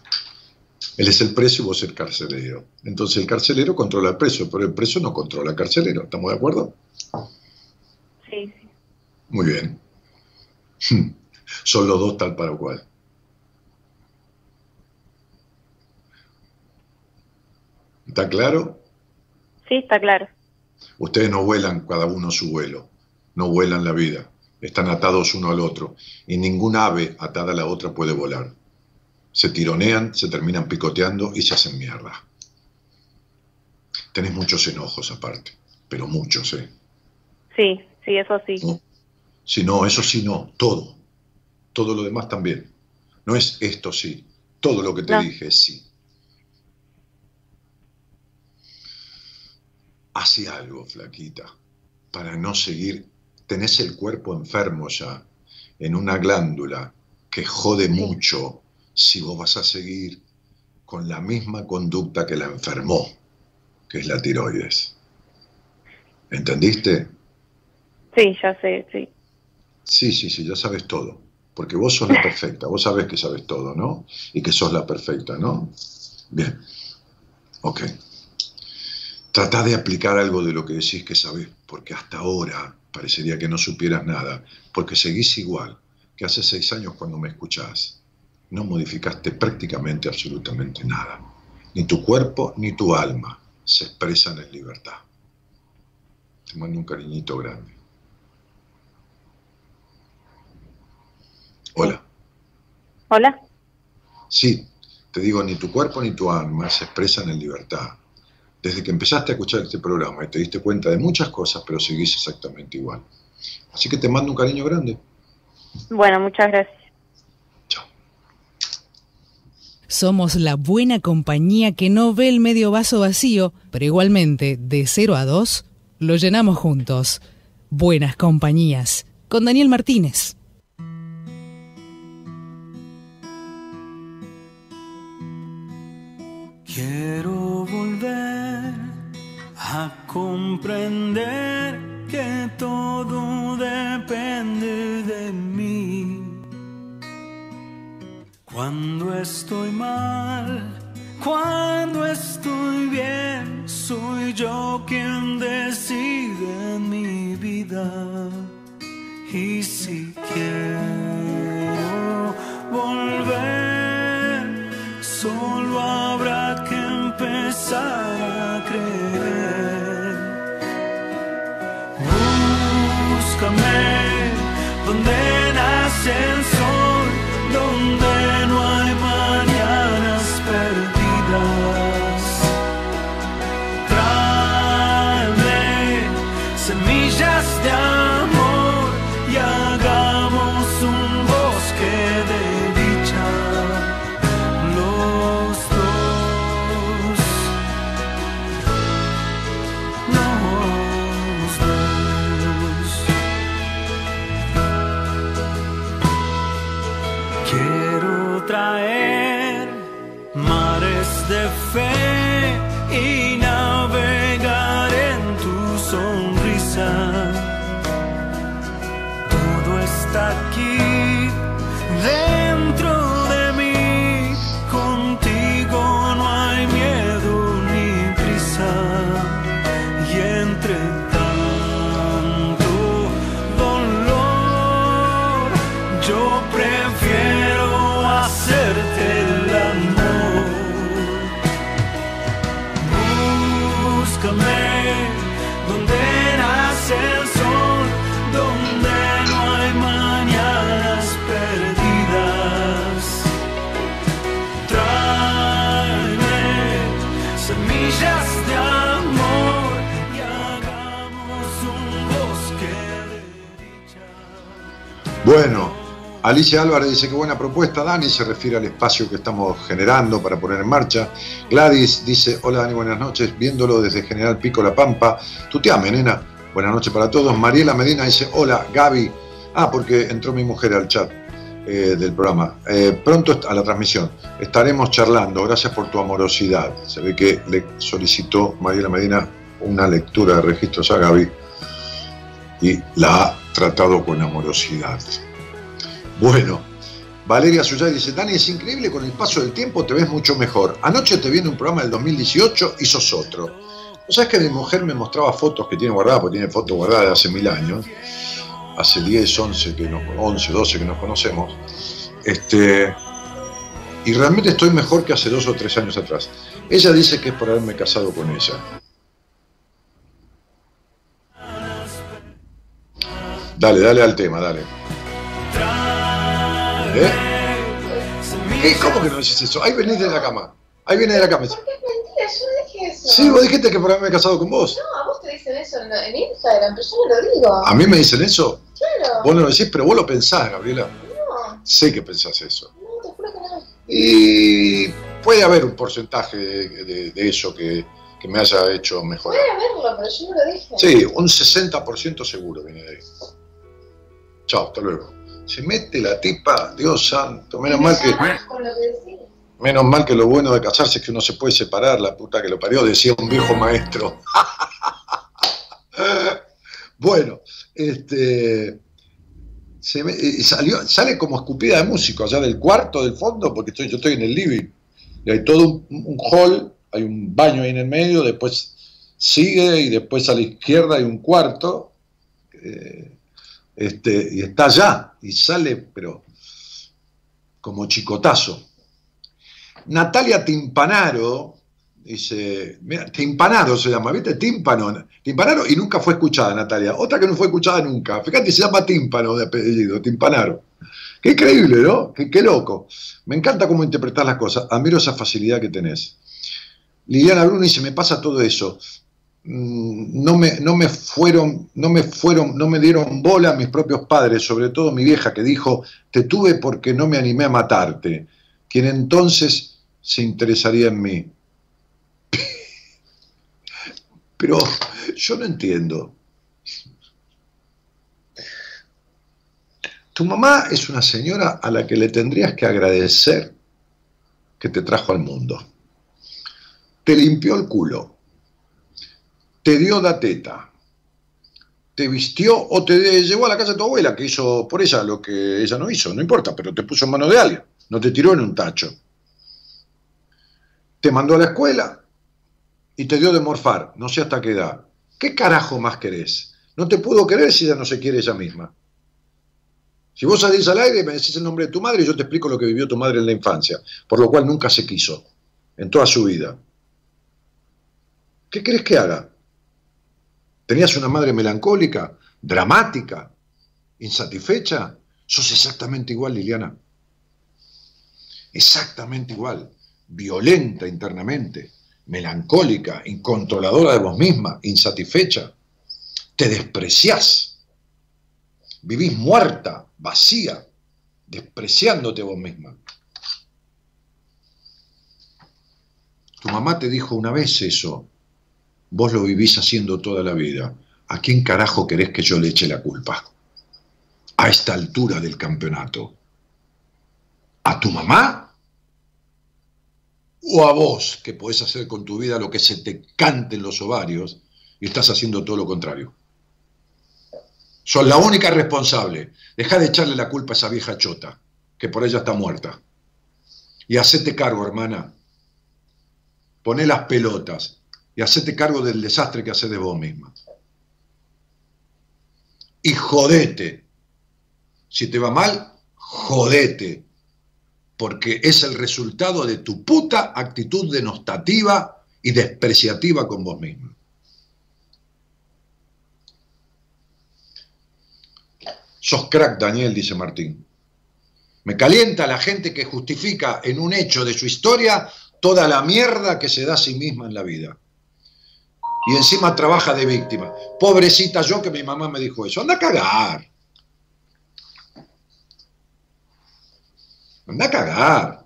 Él es el preso y vos el carcelero. Entonces el carcelero controla al preso, pero el preso no controla al carcelero. ¿Estamos de acuerdo? Sí, sí. Muy bien. Son los dos tal para cual. ¿Está claro? Sí, está claro. Ustedes no vuelan cada uno su vuelo, no vuelan la vida, están atados uno al otro y ningún ave atada a la otra puede volar. Se tironean, se terminan picoteando y se hacen mierda. Tenés muchos enojos aparte, pero muchos, ¿eh? Sí, sí, eso sí. No. Si no, eso sí no, todo. Todo lo demás también. No es esto sí, todo lo que te No. dije es sí. Hace algo, flaquita, para no seguir. Tenés el cuerpo enfermo ya, en una glándula que jode mucho si vos vas a seguir con la misma conducta que la enfermó, que es la tiroides. ¿Entendiste? Sí, ya sé, sí. Sí, sí, sí, ya sabes todo. Porque vos sos la perfecta, vos sabés que sabes todo, ¿no? Y que sos la perfecta, ¿no? Bien. Ok. Trata de aplicar algo de lo que decís que sabés, porque hasta ahora parecería que no supieras nada, porque seguís igual que hace seis años cuando me escuchás. No modificaste prácticamente absolutamente nada. Ni tu cuerpo ni tu alma se expresan en libertad. Te mando un cariñito grande. Hola. Hola. Sí, te digo, ni tu cuerpo ni tu alma se expresan en libertad. Desde que empezaste a escuchar este programa y te diste cuenta de muchas cosas, pero seguís exactamente igual. Así que te mando un cariño grande. Bueno, muchas gracias. Chao. Somos la buena compañía que no ve el medio vaso vacío, pero igualmente, de 0 a 2, lo llenamos juntos. Buenas compañías. Con Daniel Martínez. Quiero volver a comprender que todo depende de mí. Cuando estoy mal, cuando estoy bien, soy yo quien decide mi vida. Y si quiero volver, solo habrá comenzar donde nacer. Alicia Álvarez dice que buena propuesta, Dani se refiere al espacio que estamos generando para poner en marcha. Gladys dice, hola Dani, buenas noches, viéndolo desde General Pico La Pampa. Tuteame, nena. Buenas noches para todos. Mariela Medina dice, hola Gaby. Ah, porque entró mi mujer al chat eh, del programa. Eh, pronto a la transmisión. Estaremos charlando. Gracias por tu amorosidad. Se ve que le solicitó Mariela Medina una lectura de registros a Gaby y la ha tratado con amorosidad. Bueno, Valeria Suyay dice, Dani, es increíble, con el paso del tiempo te ves mucho mejor. Anoche te vi un programa del 2018 y sos otro. ¿No sabes que mi mujer me mostraba fotos que tiene guardadas, porque tiene fotos guardadas de hace mil años? Hace 10, 11, que nos, 11, 12 que nos conocemos. Este, y realmente estoy mejor que hace dos o tres años atrás. Ella dice que es por haberme casado con ella. Dale, dale al tema, dale. ¿Eh? ¿Cómo que no decís eso? Ahí venís de la cama. Ahí viene de la cama. ¿Por qué es mentira? Yo no dije eso. Sí, vos dijiste que por haberme casado con vos. No, a vos te dicen eso en, en Instagram, pero yo no lo digo. A mí me dicen eso. Claro. Vos no lo decís, pero vos lo pensás, Gabriela. No, Sé que pensás eso. no, te juro que no. Y puede haber un porcentaje de, de- de eso que, que me haya hecho mejorar. Voy a verlo, pero yo no lo dije. Sí, un 60% seguro viene de ahí. Chao, hasta luego. Se mete la tipa, Dios santo, menos mal que, menos mal que lo bueno de casarse es que uno se puede separar, la puta que lo parió, decía un viejo maestro. bueno, este se me- eh, salió, sale como escupida de músico allá del cuarto del fondo, porque estoy, yo estoy en el living, y hay todo un, un hall, hay un baño ahí en el medio, después sigue y después a la izquierda hay un cuarto, eh, este, y está allá, y sale, pero como chicotazo. Natalia Timpanaro dice, mira, Timpanaro se llama, ¿viste? Tímpano, Timpanaro, y nunca fue escuchada, Natalia. Otra que no fue escuchada nunca. Fíjate, se llama Tímpano de apellido, Timpanaro. Qué increíble, ¿no? Qué, loco. Me encanta cómo interpretar las cosas. Admiro esa facilidad que tenés. Liliana Bruno dice, me pasa todo eso. Mm, No me, no me fueron, no me fueron, no me dieron bola mis propios padres, sobre todo mi vieja que dijo, te tuve porque no me animé a matarte, quien entonces se interesaría en mí. Pero yo no entiendo. Tu mamá es una señora a la que le tendrías que agradecer que te trajo al mundo. Te limpió el culo, te dio la teta, te vistió o te llevó a la casa de tu abuela, que hizo por ella lo que ella no hizo, no importa, pero te puso en mano de alguien, no te tiró en un tacho. Te mandó a la escuela y te dio de morfar, no sé hasta qué edad. ¿Qué carajo más querés? No te pudo querer si ella no se quiere ella misma. Si vos salís al aire y me decís el nombre de tu madre, yo te explico lo que vivió tu madre en la infancia, por lo cual nunca se quiso, en toda su vida. ¿Qué querés que haga? ¿Tenías una madre melancólica, dramática, insatisfecha? Sos exactamente igual, Liliana. Exactamente igual. Violenta internamente, melancólica, incontroladora de vos misma, insatisfecha. Te despreciás. Vivís muerta, vacía, despreciándote vos misma. Tu mamá te dijo una vez eso. Vos lo vivís haciendo toda la vida. ¿A quién carajo querés que yo le eche la culpa? A esta altura del campeonato. ¿A tu mamá? o a vos que podés hacer con tu vida lo que se te cante en los ovarios y estás haciendo todo lo contrario. Sos la única responsable. Deja de echarle la culpa a esa vieja chota, que por ella está muerta. Y hacete cargo, hermana. Poné las pelotas y hacete cargo del desastre que haces de vos misma. Y jodete. Si te va mal, jodete. Porque es el resultado de tu puta actitud denostativa y despreciativa con vos misma. Sos crack, Daniel, dice Martín. Me calienta la gente que justifica en un hecho de su historia toda la mierda que se da a sí misma en la vida. Y encima trabaja de víctima. Pobrecita yo que mi mamá me dijo eso. Anda a cagar. Anda a cagar.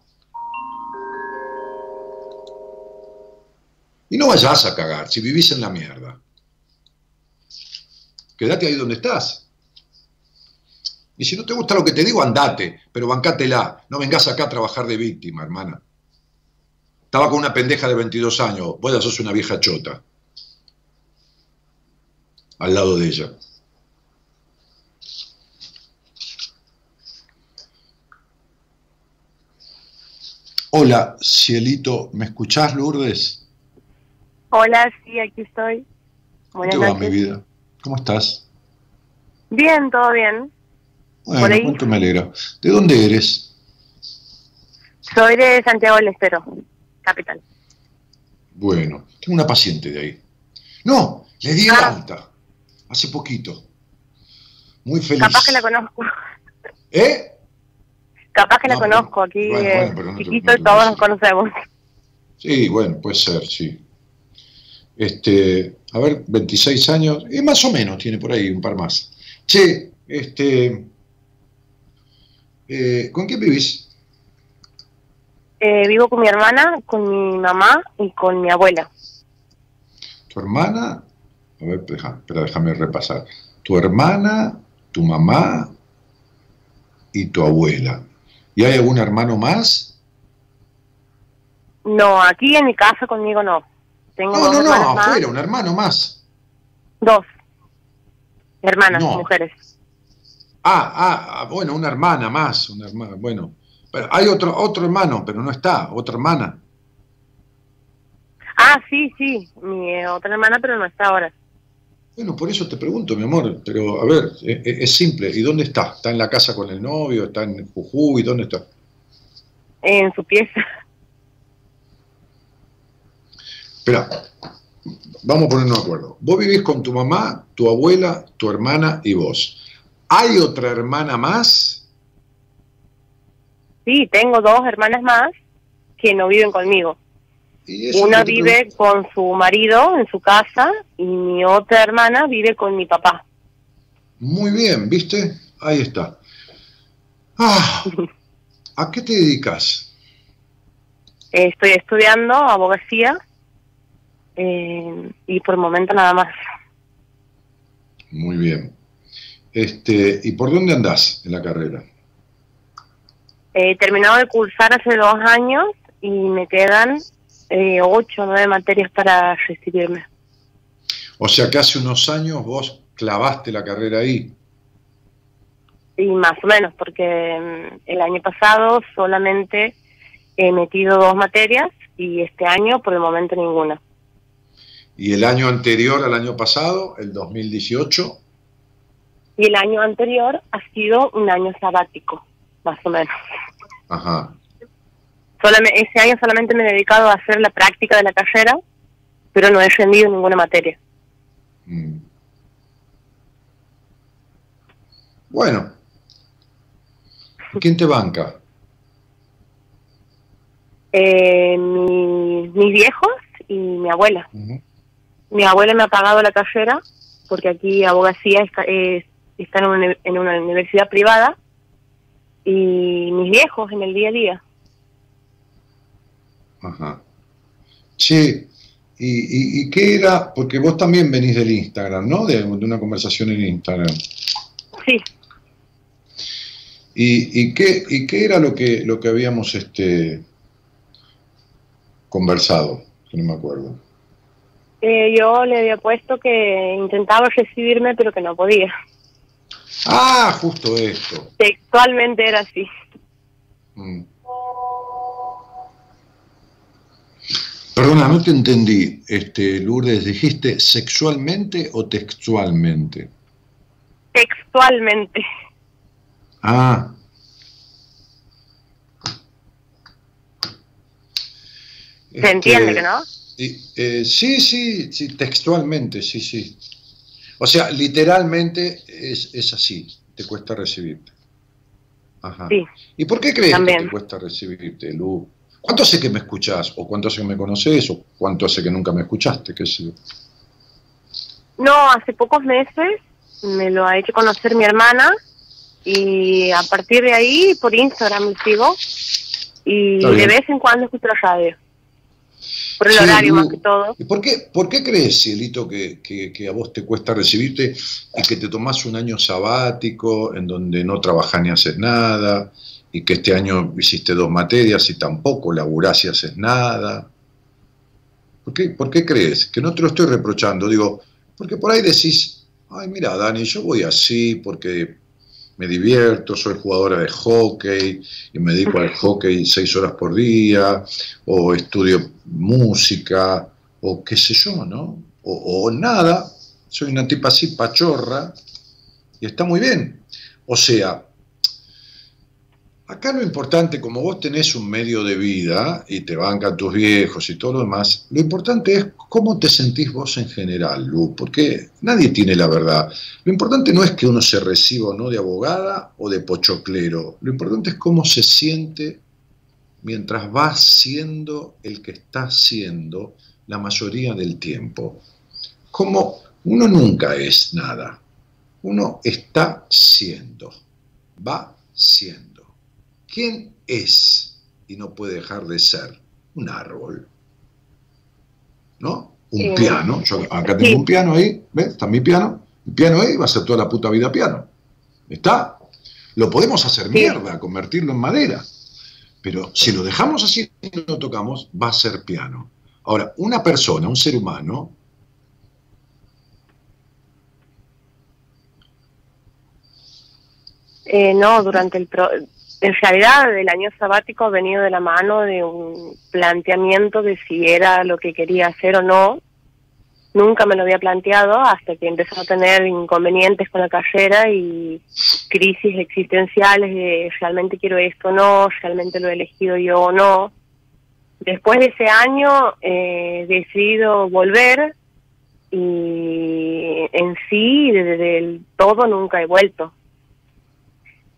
Y no vayas a cagar si vivís en la mierda. Quédate ahí donde estás. Y si no te gusta lo que te digo, andate, pero bancátela. No vengas acá a trabajar de víctima, hermana. Estaba con una pendeja de 22 años, vos ya sos una vieja chota. Al lado de ella. Hola, cielito, ¿me escuchás, Lourdes? Hola, sí, aquí estoy. Buenas ¿Qué va, noches. mi vida? ¿Cómo estás? Bien, todo bien. Bueno, cuánto me alegra. ¿De dónde eres? Soy de Santiago del Estero, capital. Bueno, tengo una paciente de ahí. No, le di el Ah. alta. Hace poquito. Muy feliz. Capaz que la conozco. ¿Eh? Capaz que la pero- conozco. Aquí, bueno, eh, bueno, te- chiquito no te y todos nos conocemos. Sí, bueno, puede ser, sí. Este, a ver, 26 años, y más o menos tiene por ahí un par más. Che, este, eh, ¿con quién vivís? Eh, vivo con mi hermana, con mi mamá y con mi abuela. ¿Tu hermana? A ver, deja, espera, déjame repasar. Tu hermana, tu mamá y tu abuela. ¿Y hay algún hermano más? No, aquí en mi casa conmigo no. Tengo No, no, no, más. afuera, un hermano más. Dos. Hermanas, No. mujeres. Ah, ah, ah, bueno, una hermana más, una hermana, bueno. Pero hay otro, otro hermano, pero no está, otra hermana. Ah, sí, sí. Mi eh, otra hermana, pero no está ahora. Bueno, por eso te pregunto, mi amor, pero a ver, e- e- es, simple, ¿y dónde está? ¿Está en la casa con el novio? ¿Está en Jujuy? ¿Dónde está? En su pieza. Espera, vamos a ponernos de acuerdo. Vos vivís con tu mamá, tu abuela, tu hermana y vos. ¿Hay otra hermana más? Sí, tengo dos hermanas más que no viven conmigo. Una vive con su marido en su casa y mi otra hermana vive con mi papá. Muy bien, ¿viste? Ahí está. Ah, ¿A qué te dedicas? Eh, Estoy estudiando abogacía eh, y por el momento nada más. Muy bien. Este, ¿Y por dónde andás en la carrera? He terminado de cursar hace dos años y me quedan eh, ocho o nueve materias para recibirme. O sea que hace unos años vos clavaste la carrera ahí. Y más o menos, porque mm, el año pasado solamente he metido dos materias y este año por el momento ninguna. Y el año anterior al año pasado, el 2018, Y el año anterior ha sido un año sabático, más o menos. ajá. Solamente, ese año solamente me he dedicado a hacer la práctica de la carrera, pero no he rendido ninguna materia. Mm. Bueno. ¿Y ¿Quién te banca? Eh, mi- mis viejos y mi abuela. Mi abuela me ha pagado la carrera porque aquí abogacía está, es- está en, una, en una universidad privada y mis viejos en el día a día. Ajá. Che, ¿y, y, y qué era? Porque vos también venís del Instagram, ¿no? De, de una conversación en Instagram. Sí, ¿Y, y qué, y qué era lo que, lo que habíamos este, conversado? No me acuerdo. Eh, yo le había puesto que intentaba recibirme, pero que no podía. Ah, justo esto. Textualmente era así. Mm. Perdona, no te entendí, este, Lourdes, ¿dijiste sexualmente o textualmente? Textualmente. Ah. ¿Se entiende Este, que no? y, eh, sí, sí, sí, textualmente, sí, sí. O sea, literalmente es, es así, te cuesta recibirte. Ajá. Sí. ¿Y por qué crees que te cuesta recibirte, Lu? ¿Cuánto hace que me escuchás? ¿O cuánto hace que me conoces? ¿O cuánto hace que nunca me escuchaste? ¿Qué sé yo? No, hace pocos meses me lo ha hecho conocer mi hermana y a partir de ahí por Instagram lo sigo y de vez en cuando escucho la radio. Por el Sí, horario más que todo. ¿Y por qué, por qué crees, Cielito, que, que- que a vos te cuesta recibirte y que te tomás un año sabático en donde no trabajás ni haces nada y que este año hiciste dos materias y tampoco laburás y haces nada? ¿Por qué, por qué crees? Que no te lo estoy reprochando, digo, porque por ahí decís, ay, mira, Dani, yo voy así porque me divierto, soy jugadora de hockey y me dedico al hockey seis horas por día, o estudio música, o qué sé yo, ¿no? O, nada, soy una tipa pachorra y está muy bien. O sea, acá lo importante, como vos tenés un medio de vida y te bancan tus viejos y todo lo demás, lo importante es cómo te sentís vos en general, Lu, porque nadie tiene la verdad. Lo importante no es que uno se reciba o no de abogada o de pochoclero, lo importante es cómo se siente mientras va siendo el que está siendo la mayoría del tiempo. Como uno nunca es nada, uno está siendo, va siendo. ¿Quién es y no puede dejar de ser? Un árbol. ¿No? Un Eh, piano. Yo acá sí. tengo un piano ahí, ¿ves? Está mi piano. El piano ahí va a ser toda la puta vida piano. ¿Está? Lo podemos hacer mierda, convertirlo en madera. Pero si lo dejamos así y no lo tocamos, va a ser piano. Ahora, una persona, un ser humano, Eh, no, durante el... Pro en realidad el año sabático ha venido de la mano de un planteamiento de si era lo que quería hacer o no. Nunca me lo había planteado hasta que empezó a tener inconvenientes con la carrera y crisis existenciales de realmente quiero esto o no, realmente lo he elegido yo o no. Después de ese año eh, he decidido volver y en sí, desde el todo, nunca he vuelto.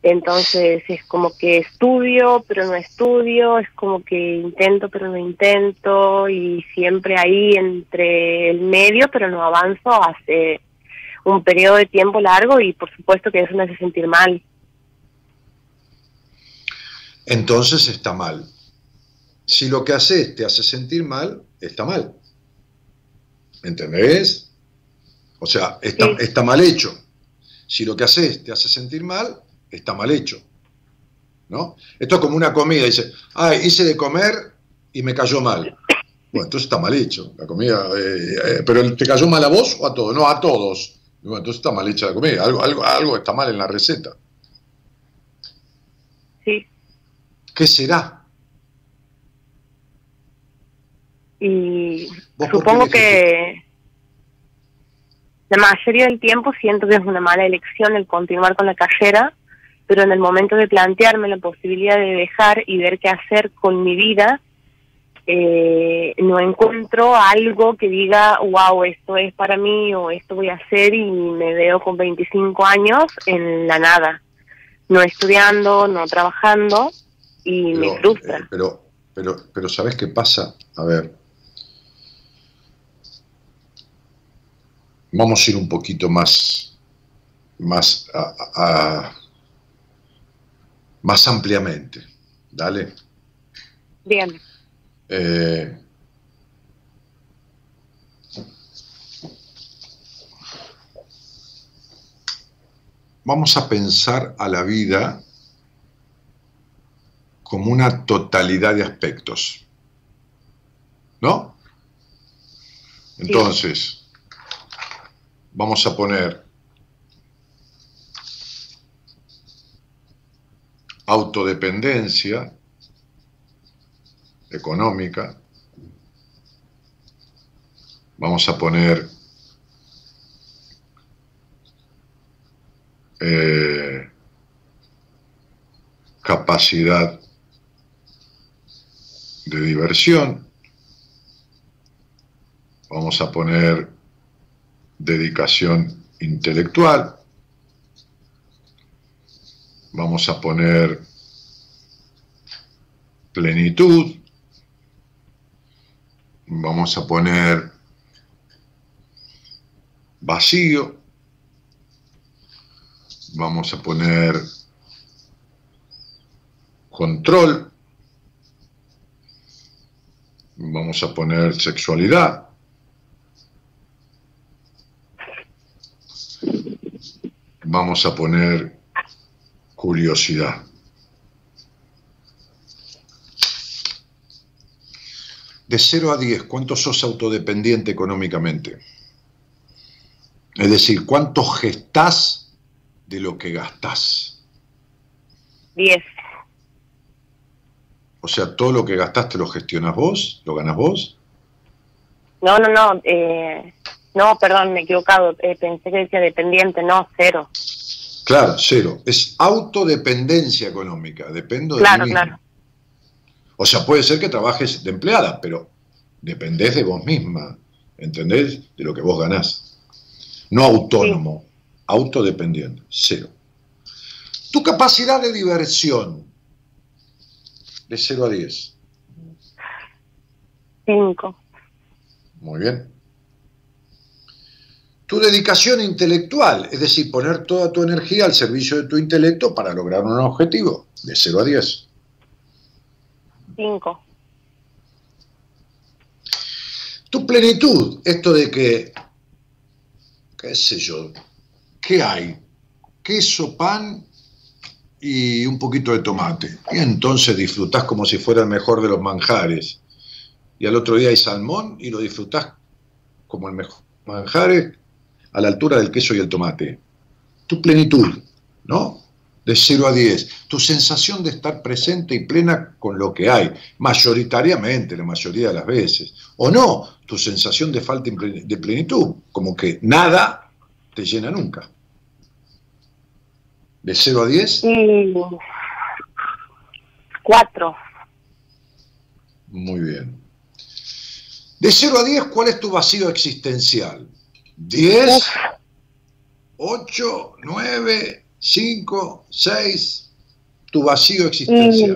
Entonces es como que estudio, pero no estudio, es como que intento, pero no intento, y siempre ahí entre el medio, pero no avanzo hace un periodo de tiempo largo y por supuesto que eso me hace sentir mal. entonces está mal. Si lo que haces te hace sentir mal, está mal. ¿Entendés? O sea, está, Sí. está mal hecho. Si lo que haces te hace sentir mal, está mal hecho. ¿No? Esto es como una comida, dice, ah, hice de comer y me cayó mal. Bueno, entonces está mal hecho la comida. eh, eh, pero ¿te cayó mal a vos o a todos? No, a todos. Bueno, entonces está mal hecha la comida. Algo, algo, algo está mal en la receta. Sí. ¿Qué será? Y ¿Vos por supongo que la mayoría del tiempo siento que es una mala elección el continuar con la carrera, pero en el momento de plantearme la posibilidad de dejar y ver qué hacer con mi vida, eh, no encuentro algo que diga, wow, esto es para mí o esto voy a hacer y me veo con 25 años en la nada, no estudiando, no trabajando y me frustra. eh, pero, pero, pero ¿sabes qué pasa? A ver. Vamos a ir un poquito más, más, a- a- más ampliamente. Dale. Bien. Eh, vamos a pensar a la vida como una totalidad de aspectos. ¿No? Entonces, vamos a poner autodependencia económica. Vamos a poner eh, capacidad de diversión. Vamos a poner dedicación intelectual. Vamos a poner plenitud. Vamos a poner vacío. Vamos a poner control. Vamos a poner sexualidad. Vamos a poner curiosidad. De 0 a 10, ¿cuánto sos autodependiente económicamente? Es decir, ¿cuánto gestás de lo que gastás? 10. O sea, todo lo que gastaste lo gestionas vos, lo ganas vos. No, no, no. Eh, no, perdón, me he equivocado. Eh, pensé que decía dependiente. No, cero. Claro, cero. Es autodependencia económica. Dependo de Claro, mí mismo. claro. O sea, puede ser que trabajes de empleada, pero dependés de vos misma, ¿entendés? De lo que vos ganás. No autónomo, autodependiente, cero. Tu capacidad de diversión, de 0 a 10. 5. Muy bien. Tu dedicación intelectual, es decir, poner toda tu energía al servicio de tu intelecto para lograr un objetivo, de 0 a 10. 5. Tu plenitud, esto de que, qué sé yo, ¿qué hay? Queso, pan y un poquito de tomate. Y entonces disfrutás como si fuera el mejor de los manjares. Y al otro día hay salmón y lo disfrutás como el mejor manjares a la altura del queso y el tomate. Tu plenitud, ¿no? De 0 a 10. Tu sensación de estar presente y plena con lo que hay, mayoritariamente, la mayoría de las veces. O no, tu sensación de falta de plenitud, como que nada te llena nunca. De 0 a 10, Y 4. muy bien. De 0 a 10, ¿cuál es tu vacío existencial? 10, 8, 9, 5, 6, tu vacío existencial.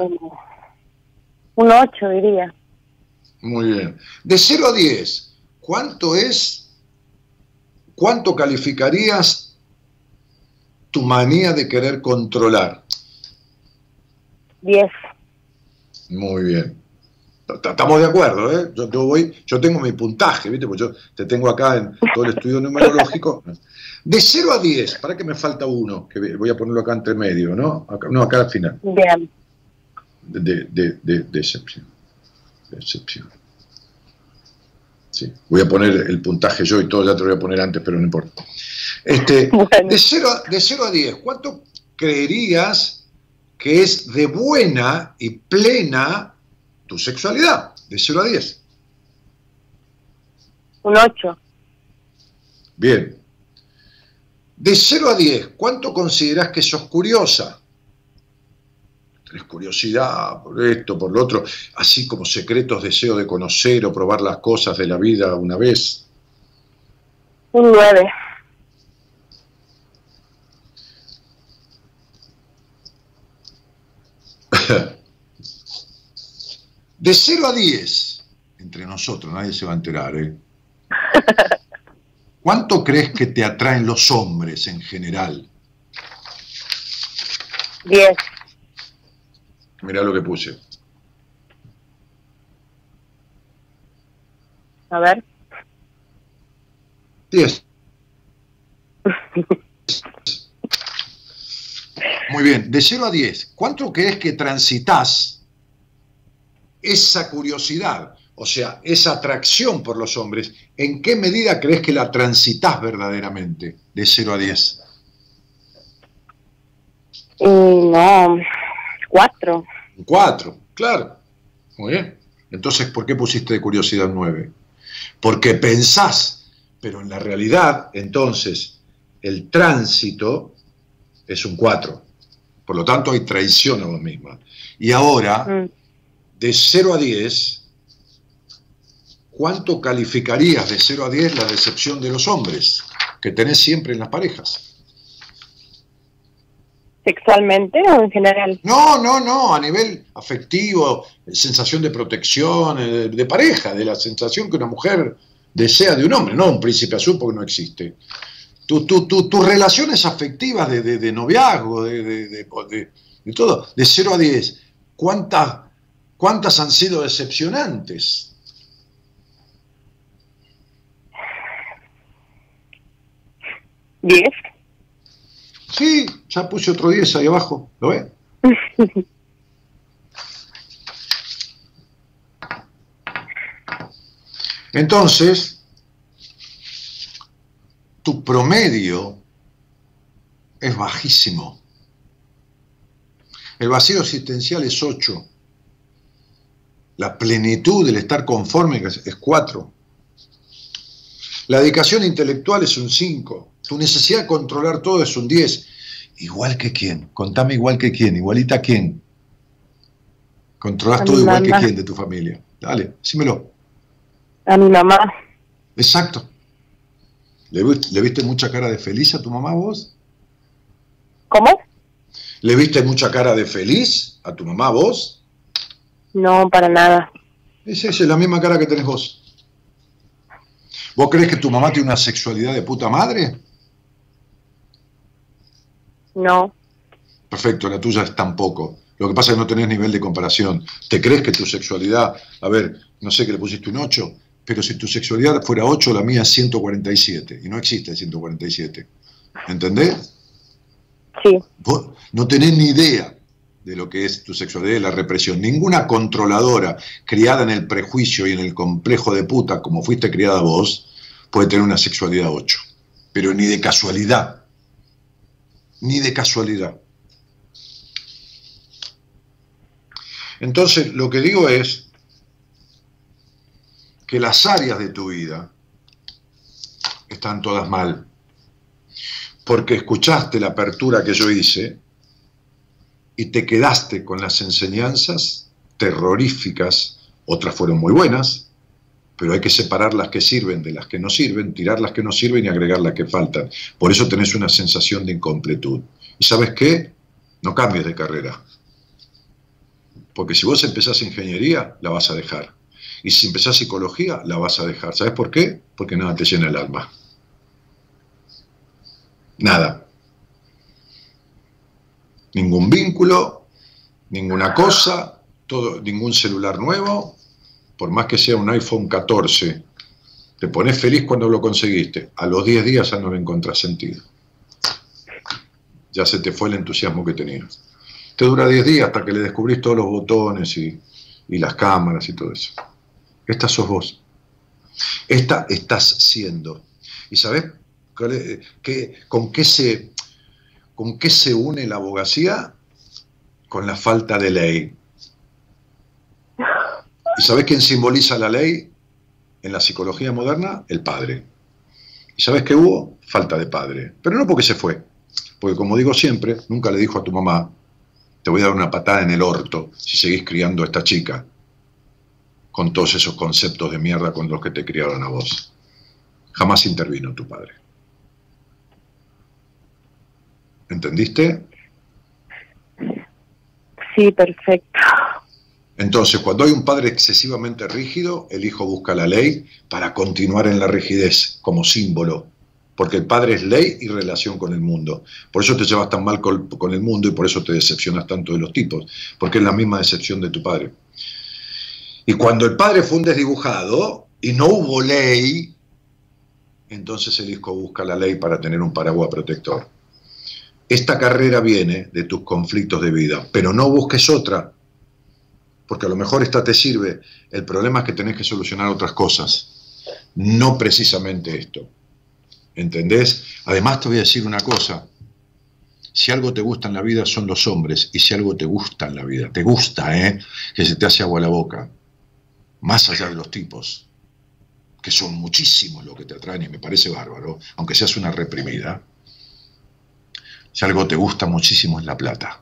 Un 8 diría. Muy bien. De 0 a 10, ¿cuánto es, cuánto calificarías tu manía de querer controlar? 10. Muy bien. Estamos de acuerdo, ¿eh? Yo, yo voy, yo tengo mi puntaje, ¿viste? Pues yo te tengo acá en todo el estudio numerológico. De 0 a 10, para que me falta uno, que voy a ponerlo acá entre medio, ¿no? Acá, no, acá al final. Bien. de, de, de, de- decepción. Decepción. Sí. Voy a poner el puntaje yo y todo, ya te lo voy a poner antes, pero no importa. Este, Bueno. de, 0 a, de 0 a 10, ¿cuánto creerías que es de buena y plena tu sexualidad? De 0 a 10. Un 8. Bien. De 0 a 10, ¿cuánto considerás que sos curiosa? Tenés curiosidad por esto, por lo otro, así como secretos deseos de conocer o probar las cosas de la vida una vez. Un 9. De 0 a 10, entre nosotros, nadie se va a enterar, ¿eh? ¿Cuánto crees que te atraen los hombres en general? 10. Mirá lo que puse. A ver. 10. Muy bien, de 0 a 10, ¿cuánto crees que transitas esa curiosidad? o sea, esa atracción por los hombres, ¿en qué medida crees que la transitas verdaderamente de 0 a 10? Mm, no, cuatro. 4, claro. Muy bien. Entonces, ¿por qué pusiste de curiosidad 9? Porque pensás, pero en la realidad, entonces, el tránsito es un 4. Por lo tanto, hay traición a vos misma. Y ahora, Mm. De 0 a 10, ¿cuánto calificarías de 0 a 10 la decepción de los hombres que tenés siempre en las parejas? ¿Sexualmente o en general? No, no, no, a nivel afectivo, sensación de protección, eh, de, pareja, de la sensación que una mujer desea de un hombre, no un príncipe azul porque no existe. Tu- tu- tu- tus relaciones afectivas de, de- de noviazgo, de, de- de- de- de todo, de 0 a 10, ¿cuántas, ¿cuántas han sido decepcionantes? ¿Diez? Sí, ya puse otro 10 ahí abajo, ¿lo ves? Entonces, tu promedio es bajísimo. El vacío existencial es 8. La plenitud del estar conforme es 4. La dedicación intelectual es un 5. Tu necesidad de controlar todo es un 10. ¿Igual que quién? Contame igual que quién. ¿Igualita a quién? ¿Controlas A todo igual que quién de tu familia? Dale, decímelo. A mi mamá. Exacto. ¿Le, le viste mucha cara de feliz a tu mamá vos? ¿Cómo? ¿Le viste mucha cara de feliz a tu mamá vos? No, para nada. Es esa, es la misma cara que tenés vos. ¿Vos crees que tu mamá tiene una sexualidad de puta madre? No. Perfecto, la tuya es tampoco. Lo que pasa es que no tenés nivel de comparación. ¿Te crees que tu sexualidad, a ver, no sé que le pusiste un 8, pero si tu sexualidad fuera 8, la mía es 147, y no existe el 147. ¿Entendés? Sí. Vos no tenés ni idea de lo que es tu sexualidad y la represión. Ninguna controladora criada en el prejuicio y en el complejo de puta, como fuiste criada vos, puede tener una sexualidad 8. Pero ni de casualidad. Ni de casualidad. Entonces, lo que digo es que las áreas de tu vida están todas mal. Porque escuchaste la apertura que yo hice y te quedaste con las enseñanzas terroríficas, otras fueron muy buenas, pero hay que separar las que sirven de las que no sirven, tirar las que no sirven y agregar las que faltan. Por eso tenés una sensación de incompletud. ¿Y sabes qué? No cambies de carrera. Porque si vos empezás ingeniería, la vas a dejar. Y si empezás psicología, la vas a dejar. ¿Sabes por qué? Porque nada te llena el alma. Nada. Ningún vínculo, ninguna cosa, todo, ningún celular nuevo, por más que sea un iPhone 14, te pones feliz cuando lo conseguiste. A los 10 días ya no le encontrás sentido. Ya se te fue el entusiasmo que tenías. Te dura 10 días hasta que le descubrís todos los botones y, y las cámaras y todo eso. Esta sos vos. Esta estás siendo. ¿Y sabés qué- con, qué se, con qué se une la abogacía? Con la falta de ley. ¿Y sabés quién simboliza la ley en la psicología moderna? El padre. ¿Y sabés qué hubo? Falta de padre. Pero no porque se fue. Porque como digo siempre, nunca le dijo a tu mamá, te voy a dar una patada en el orto si seguís criando a esta chica con todos esos conceptos de mierda con los que te criaron a vos. Jamás intervino tu padre. ¿Entendiste? Sí, perfecto. Entonces, cuando hay un padre excesivamente rígido, el hijo busca la ley para continuar en la rigidez como símbolo, porque el padre es ley y relación con el mundo. Por eso te llevas tan mal con, con el mundo y por eso te decepcionas tanto de los tipos, porque es la misma decepción de tu padre. Y cuando el padre fue un desdibujado y no hubo ley, entonces el hijo busca la ley para tener un paraguas protector. Esta carrera viene de tus conflictos de vida, pero no busques otra, porque a lo mejor esta te sirve. El problema es que tenés que solucionar otras cosas, no precisamente esto. ¿Entendés? Además te voy a decir una cosa. Si algo te gusta en la vida son los hombres, y si algo te gusta en la vida, te gusta, ¿eh? Que se te hace agua la boca, más allá de los tipos, que son muchísimos los que te atraen y me parece bárbaro, aunque seas una reprimida. Si algo te gusta muchísimo es la plata.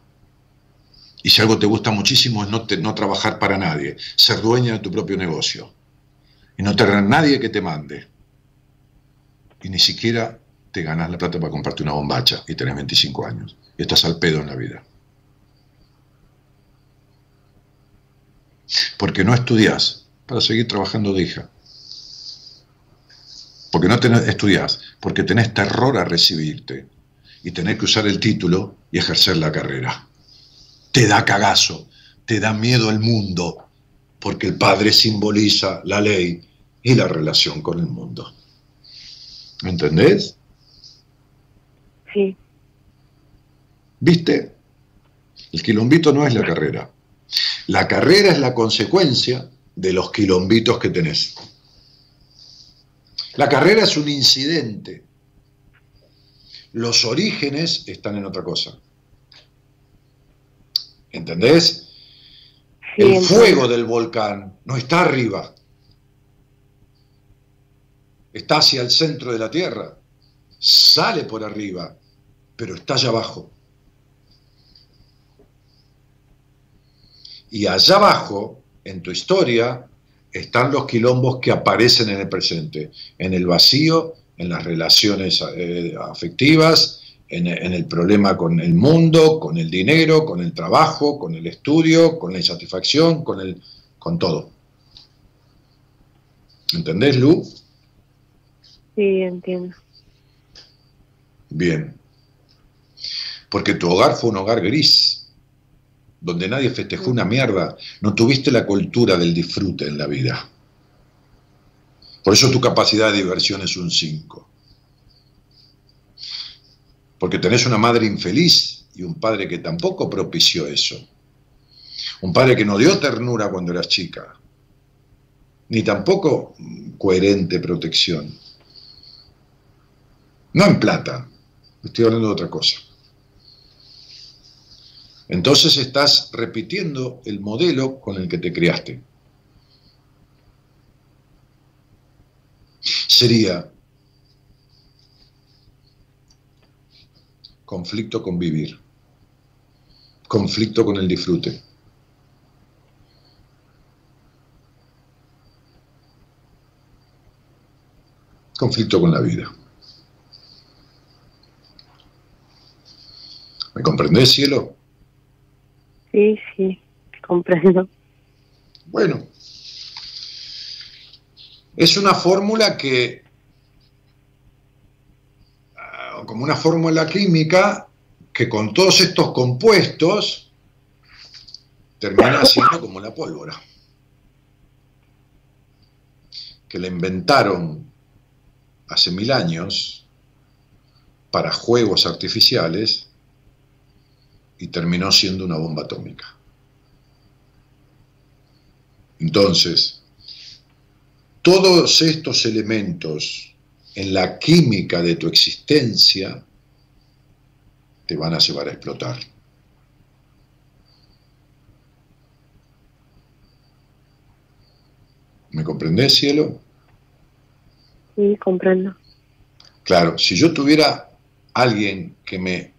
Y si algo te gusta muchísimo es no, no trabajar para nadie, ser dueña de tu propio negocio. Y no tener nadie que te mande. Y ni siquiera te ganas la plata para comprarte una bombacha y tenés 25 años. Y estás al pedo en la vida. Porque no estudias para seguir trabajando de hija. Porque no tenés, estudias, porque tenés terror a recibirte y tener que usar el título y ejercer la carrera. Te da cagazo, te da miedo el mundo, porque el padre simboliza la ley y la relación con el mundo. ¿Me entendés? Sí. ¿Viste? El quilombito no es la carrera. La carrera es la consecuencia de los quilombitos que tenés. La carrera es un incidente. Los orígenes están en otra cosa. ¿Entendés? Sí, el fuego del volcán no está arriba. Está hacia el centro de la Tierra. Sale por arriba, pero está allá abajo. Y allá abajo, en tu historia, están los quilombos que aparecen en el presente, en el vacío, en las relaciones eh, afectivas, en, en el problema con el mundo, con el dinero, con el trabajo, con el estudio, con la insatisfacción, con, el, con todo. ¿Entendés, Lu? Sí, entiendo. Bien. Porque tu hogar fue un hogar gris, donde nadie festejó una mierda. No tuviste la cultura del disfrute en la vida. Por eso tu capacidad de diversión es un 5. Porque tenés una madre infeliz y un padre que tampoco propició eso. Un padre que no dio ternura cuando eras chica, ni tampoco coherente protección. No en plata, estoy hablando de otra cosa. Entonces estás repitiendo el modelo con el que te criaste. Sería conflicto con vivir, conflicto con el disfrute. Conflicto con la vida. ¿Me comprendés, cielo? Sí, sí, comprendo. Bueno, es una fórmula que, ah, como una fórmula química, que con todos estos compuestos termina siendo como la pólvora, que la inventaron hace mil años para juegos artificiales y terminó siendo una bomba atómica. Entonces, todos estos elementos en la química de tu existencia te van a llevar a explotar. ¿Me comprendés, cielo? Sí, comprendo. Claro, si yo tuviera alguien que me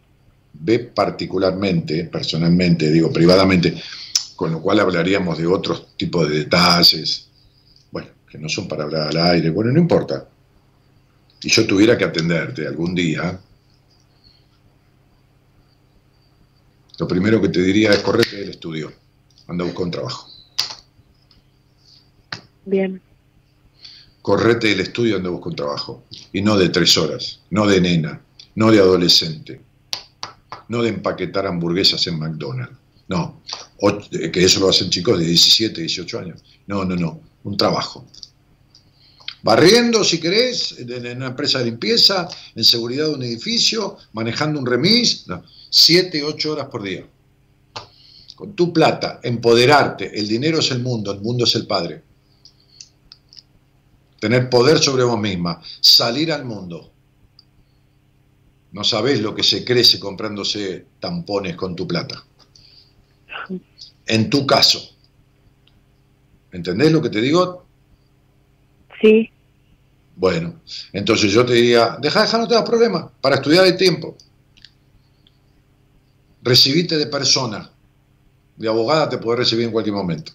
ve particularmente, personalmente, digo privadamente, con lo cual hablaríamos de otros tipos de detalles, que no son para hablar al aire, bueno, no importa. Y yo tuviera que atenderte algún día, lo primero que te diría es correte del estudio, anda a buscar un trabajo. Bien, Correte del estudio, anda a buscar un trabajo. Y no de tres horas, no de nena, no de adolescente, no de empaquetar hamburguesas en McDonald's. No, o- eh, que eso lo hacen chicos de 17, 18 años. No, no, no, un trabajo. Barriendo, si querés, en una empresa de limpieza, en seguridad de un edificio, manejando un remis, no, 7, 8 horas por día. con tu plata, empoderarte, el dinero es el mundo, el mundo es el padre. Tener poder sobre vos misma, salir al mundo. No sabés lo que se crece comprándose tampones con tu plata. En tu caso. ¿Entendés lo que te digo? Sí, Bueno, entonces yo te diría, deja, deja, no te das problema, para estudiar hay tiempo. Recibite de persona, de abogada te podés recibir en cualquier momento.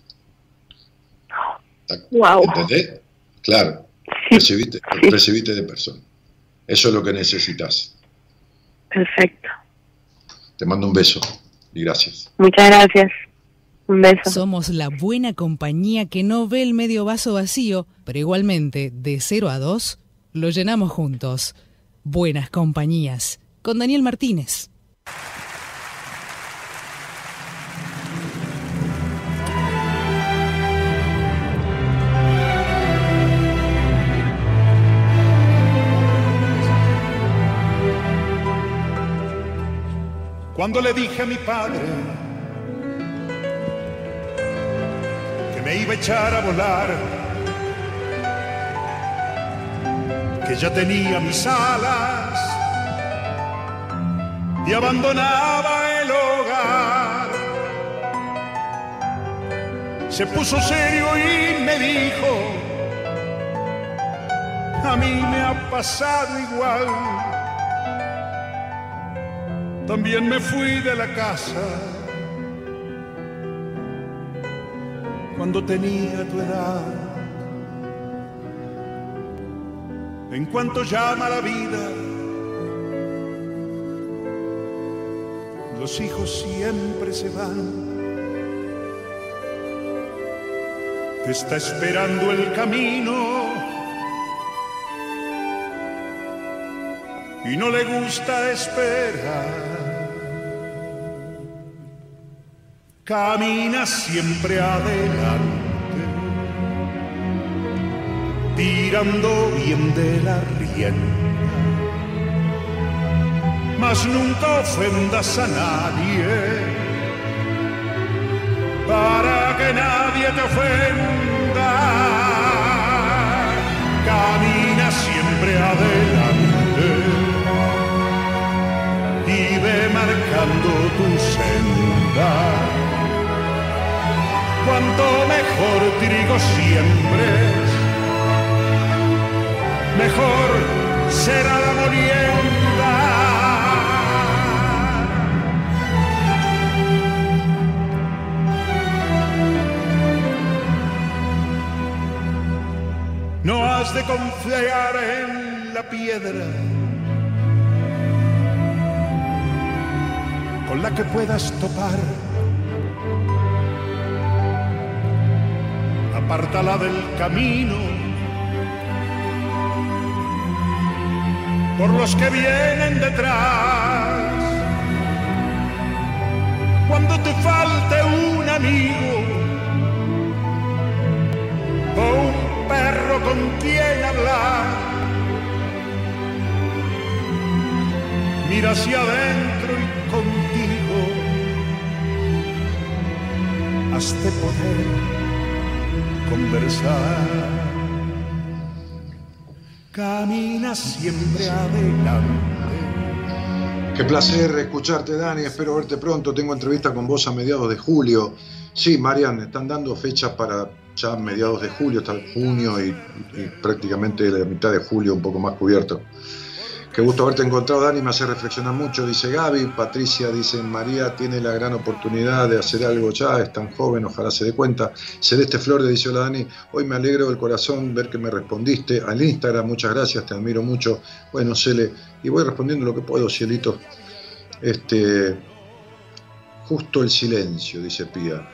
wow. ¿Entendés? Claro, recibite, sí. recibite de persona. Eso es lo que necesitas. perfecto. Te mando un beso y gracias. Muchas gracias. Un beso. Somos la buena compañía que no ve el medio vaso vacío, pero igualmente, de 0 a 2, lo llenamos juntos. Buenas compañías. Con Daniel Martínez. Cuando le dije a mi padre me iba a echar a volar, que ya tenía mis alas y abandonaba el hogar, se puso serio y me dijo, a mí me ha pasado igual. También me fui de la casa cuando tenía tu edad. En cuanto llama la vida, los hijos siempre se van. Te está esperando el camino y no le gusta esperar. Camina siempre adelante, tirando bien de la rienda, mas nunca ofendas a nadie, para que nadie te ofenda. Camina siempre adelante y ve marcando tu senda. Cuanto mejor trigo siembres, mejor será la molienda. No has de confiar en la piedra con la que puedas topar. Apártala del camino. Por los que vienen detrás. Cuando te falte un amigo. O un perro con quien hablar, mira hacia adentro y contigo. Has de poder conversar. Camina siempre adelante. Qué placer escucharte, Dani. Espero verte pronto. Tengo entrevista con vos a mediados de julio. Sí, Marian, están dando fechas para ya mediados de julio, hasta junio y, y prácticamente la mitad de julio un poco más cubierto. Qué gusto haberte encontrado, Dani, me hace reflexionar mucho, dice Gaby. Patricia dice, María tiene la gran oportunidad de hacer algo ya, es tan joven, ojalá se dé cuenta. Celeste Flores dice, hola Dani, hoy me alegro del corazón ver que me respondiste al Instagram, muchas gracias, te admiro mucho. Bueno, Cele, y voy respondiendo lo que puedo, cielito. Este, justo el silencio, dice Pía.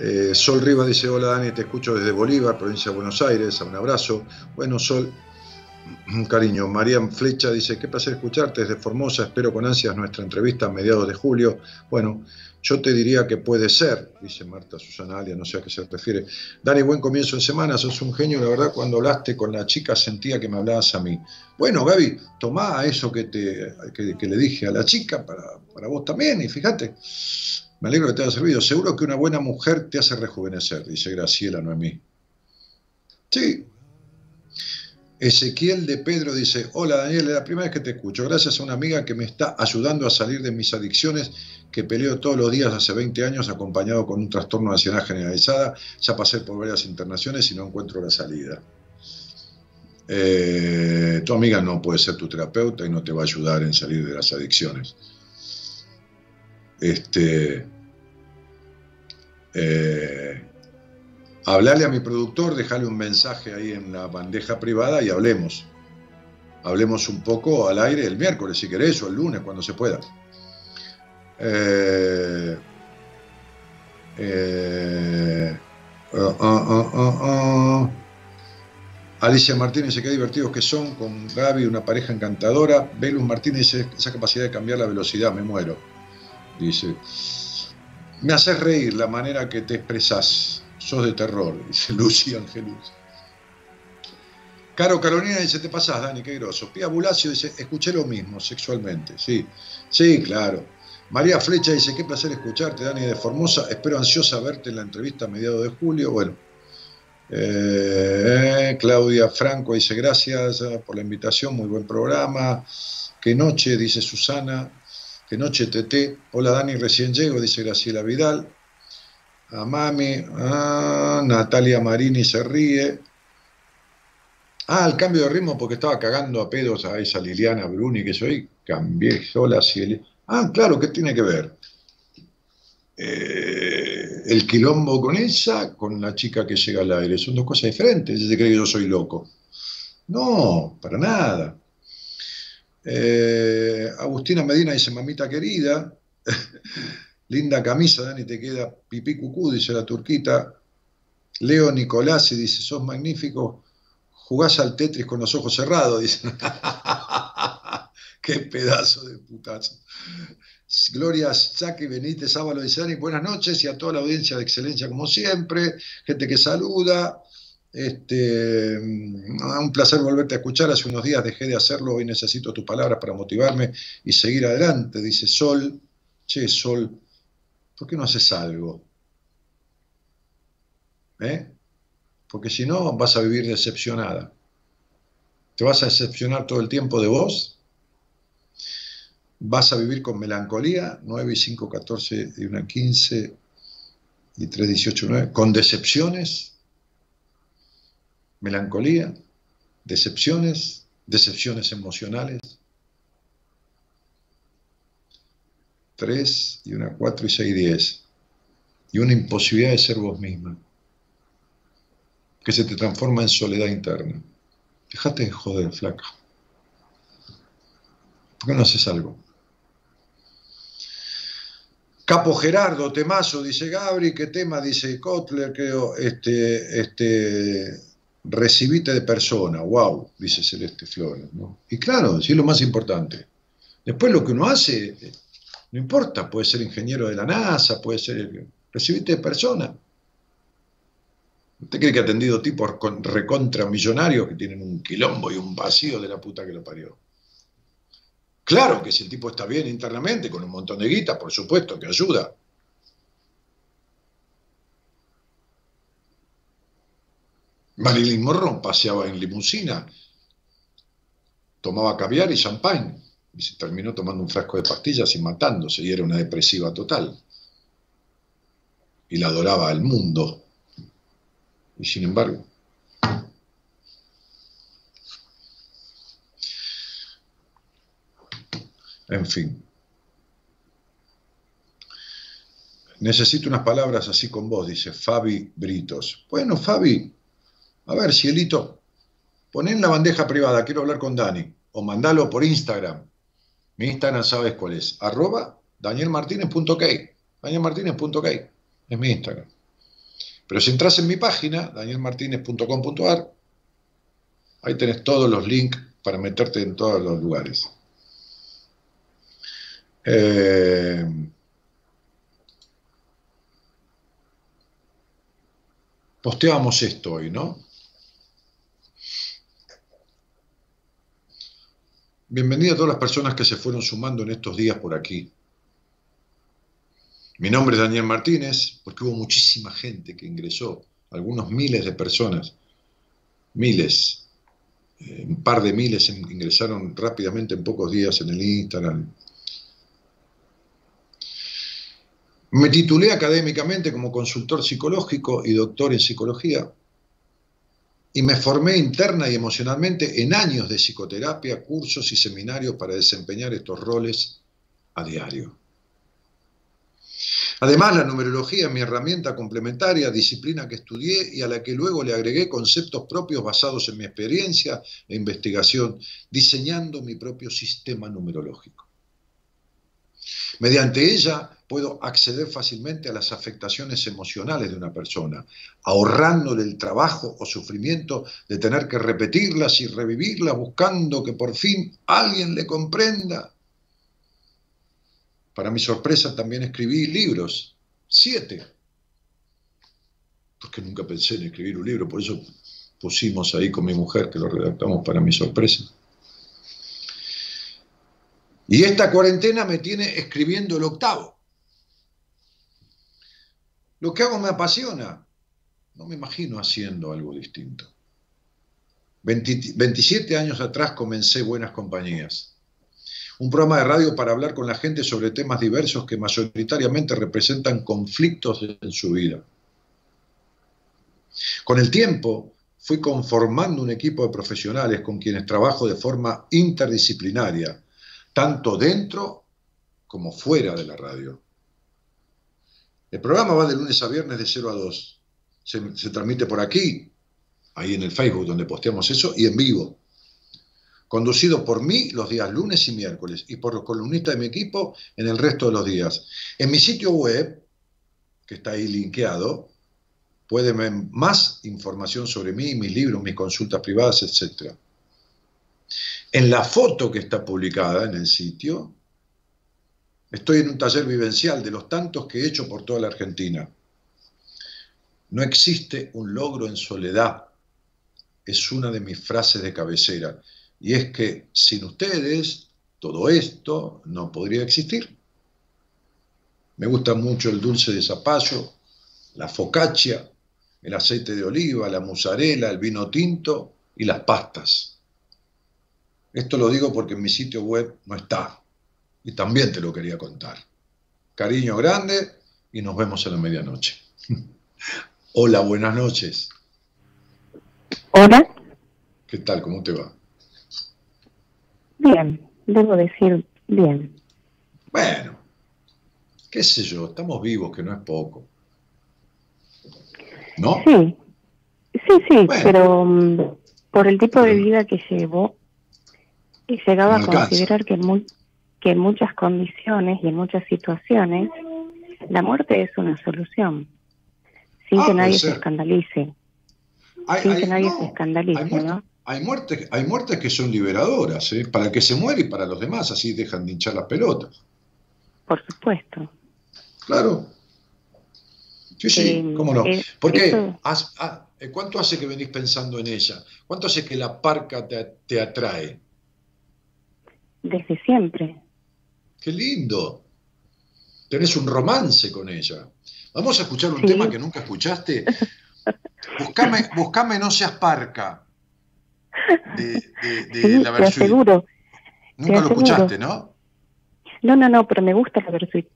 Eh, Sol Rivas dice, hola Dani, te escucho desde Bolívar, provincia de Buenos Aires, un abrazo. Bueno, Sol, un cariño. Marian Flecha dice, qué placer escucharte desde Formosa, espero con ansias nuestra entrevista a mediados de julio. Bueno, yo te diría que puede ser, dice Marta Susana Alia, no sé a qué se refiere. Dani, buen comienzo de semana, sos un genio, la verdad, cuando hablaste con la chica sentía que me hablabas a mí. Bueno, Gaby, tomá eso que, te, que, que le dije a la chica para, para vos también, y fíjate, Me alegro que te haya servido. Seguro que una buena mujer te hace rejuvenecer, dice Graciela Noemí. Sí. Ezequiel de Pedro dice, hola Daniel, es la primera vez que te escucho. Gracias a una amiga que me está ayudando a salir de mis adicciones que peleo todos los días hace 20 años acompañado con un trastorno de ansiedad generalizada. Ya pasé por varias internaciones y no encuentro la salida. Eh, tu amiga no puede ser tu terapeuta y no te va a ayudar en salir de las adicciones. Este, eh, hablale a mi productor, déjale un mensaje ahí en la bandeja privada y hablemos. Hablemos un poco al aire el miércoles, si querés, o el lunes, cuando se pueda. Eh, eh, uh, uh, uh, Alicia Martínez dice qué divertidos que son con Gaby, una pareja encantadora. Velus Martínez dice esa capacidad de cambiar la velocidad, me muero. Dice, me haces reír la manera que te expresás. Sos de terror, dice Lucy Angelus. Caro Carolina dice, te pasás, Dani, qué groso. Pía Bulacio dice, escuché lo mismo, sexualmente. Sí, sí, claro. María Flecha dice, qué placer escucharte, Dani de Formosa. Espero ansiosa verte en la entrevista a mediados de julio. Bueno, eh, Claudia Franco dice, gracias por la invitación, muy buen programa. Qué noche, dice Susana. Qué noche, Tete. Hola, Dani, recién llego, dice Graciela Vidal. A Mami, ah, Natalia Marini se ríe. Ah, el cambio de ritmo porque estaba cagando a pedos a esa Liliana Bruni que soy. Cambié sola, Cielo. Ah, claro, ¿qué tiene que ver? Eh, el quilombo con esa, con la chica que llega al aire, son dos cosas diferentes. Se cree que yo soy loco. No, para nada. Eh, Agustina Medina dice, mamita querida, linda camisa, Dani, te queda pipí cucú, dice la turquita. Leo Nicolás dice, sos magnífico, jugás al Tetris con los ojos cerrados, dice. Qué pedazo de putazo. Gloria Saque Benítez Ábalo de Sani, buenas noches y a toda la audiencia de excelencia como siempre, gente que saluda. Este, un placer volverte a escuchar. Hace unos días dejé de hacerlo, hoy necesito tus palabras para motivarme y seguir adelante. Dice Sol, che, Sol, ¿por qué no haces algo? ¿Eh? Porque si no, vas a vivir decepcionada. ¿Te vas a decepcionar todo el tiempo de vos? vas a vivir con melancolía, 9 y 5, 14 y 1, 15 y 3, 18, 9, con decepciones, melancolía, decepciones, decepciones emocionales. 3 y 1, 4 y 6, 10. Y una imposibilidad de ser vos misma, que se te transforma en soledad interna. Déjate de joder, flaca. ¿Por qué no haces algo? Capo Gerardo, temazo, dice Gabri, ¿qué tema? Dice Kotler, creo, este, este, recibite de persona, wow, dice Celeste Flores, ¿no? Y claro, sí es lo más importante. Después lo que uno hace, no importa, puede ser ingeniero de la NASA, puede ser, recibite de persona. ¿Usted cree que ha atendido tipos recontra millonarios que tienen un quilombo y un vacío de la puta que lo parió? Claro que si el tipo está bien internamente, con un montón de guita, por supuesto que ayuda. Marilyn Monroe paseaba en limusina, tomaba caviar y champagne, y se terminó tomando un frasco de pastillas y matándose, y era una depresiva total. Y la adoraba al mundo. Y sin embargo, En fin. Necesito unas palabras así con vos, dice Fabi Britos. Bueno, Fabi, a ver, cielito, pon en la bandeja privada, quiero hablar con Dani, o mandalo por Instagram. Mi Instagram sabes cuál es, arroba danielmartinez.k. Danielmartinez.k es mi Instagram. Pero si entras en mi página, danielmartinez.com.ar, ahí tenés todos los links para meterte en todos los lugares. Eh, posteamos esto hoy, ¿no? Bienvenida a todas las personas que se fueron sumando en estos días por aquí. Mi nombre es Daniel Martínez, porque hubo muchísima gente que ingresó, algunos miles de personas, miles, eh, un par de miles ingresaron rápidamente en pocos días en el Instagram. Me titulé académicamente como consultor psicológico y doctor en psicología y me formé interna y emocionalmente en años de psicoterapia, cursos y seminarios para desempeñar estos roles a diario. Además, la numerología es mi herramienta complementaria, disciplina que estudié y a la que luego le agregué conceptos propios basados en mi experiencia e investigación, diseñando mi propio sistema numerológico. Mediante ella puedo acceder fácilmente a las afectaciones emocionales de una persona, ahorrándole el trabajo o sufrimiento de tener que repetirlas y revivirlas buscando que por fin alguien le comprenda. Para mi sorpresa también escribí libros, siete, porque nunca pensé en escribir un libro, por eso pusimos ahí con mi mujer que lo redactamos para mi sorpresa. Y esta cuarentena me tiene escribiendo el octavo. Lo que hago me apasiona. No me imagino haciendo algo distinto. 27 años atrás comencé Buenas Compañías, un programa de radio para hablar con la gente sobre temas diversos que mayoritariamente representan conflictos en su vida. Con el tiempo fui conformando un equipo de profesionales con quienes trabajo de forma interdisciplinaria tanto dentro como fuera de la radio. El programa va de lunes a viernes de 0 a 2. Se, transmite por aquí, ahí en el Facebook donde posteamos eso, y en vivo. Conducido por mí los días lunes y miércoles y por los columnistas de mi equipo en el resto de los días. En mi sitio web, que está ahí linkeado, pueden ver más información sobre mí, mis libros, mis consultas privadas, etcétera. En la foto que está publicada en el sitio, estoy en un taller vivencial de los tantos que he hecho por toda la Argentina. No existe un logro en soledad. Es una de mis frases de cabecera. Y es que sin ustedes todo esto no podría existir. Me gusta mucho el dulce de zapallo, la focaccia, el aceite de oliva, la mozzarella, el vino tinto y las pastas. Esto lo digo porque en mi sitio web no está. Y también te lo quería contar. Cariño grande y nos vemos a la medianoche. Hola, buenas noches. Hola. ¿Qué tal? ¿Cómo te va? Bien, debo decir bien. Bueno, qué sé yo, estamos vivos, que no es poco. ¿No? Sí, sí, sí, pero mm, por el tipo de vida que llevo, y llegaba a considerar que en, que en muchas condiciones y en muchas situaciones la muerte es una solución, sin Ah, que nadie se escandalice. Hay, sin hay- que nadie no, se escandalice, hay muertes, ¿no? hay, muertes, hay muertes que son liberadoras, ¿eh? para el que se muere y para los demás, así dejan de hinchar las pelotas. Por supuesto. Claro. Sí, sí, Eh, cómo no. eh, ¿Por qué? eso- Has- ah, ¿Cuánto hace que venís pensando en ella? ¿Cuánto hace que la parca te, te atrae? Desde siempre. Qué lindo. Tenés un romance con ella. Vamos a escuchar un Sí. tema que nunca escuchaste. Buscame, buscame No seas parca. De, de- de Sí, la te Versuit. aseguro. Nunca lo aseguro. escuchaste, ¿no? No, no, no, pero me gusta la Versuit.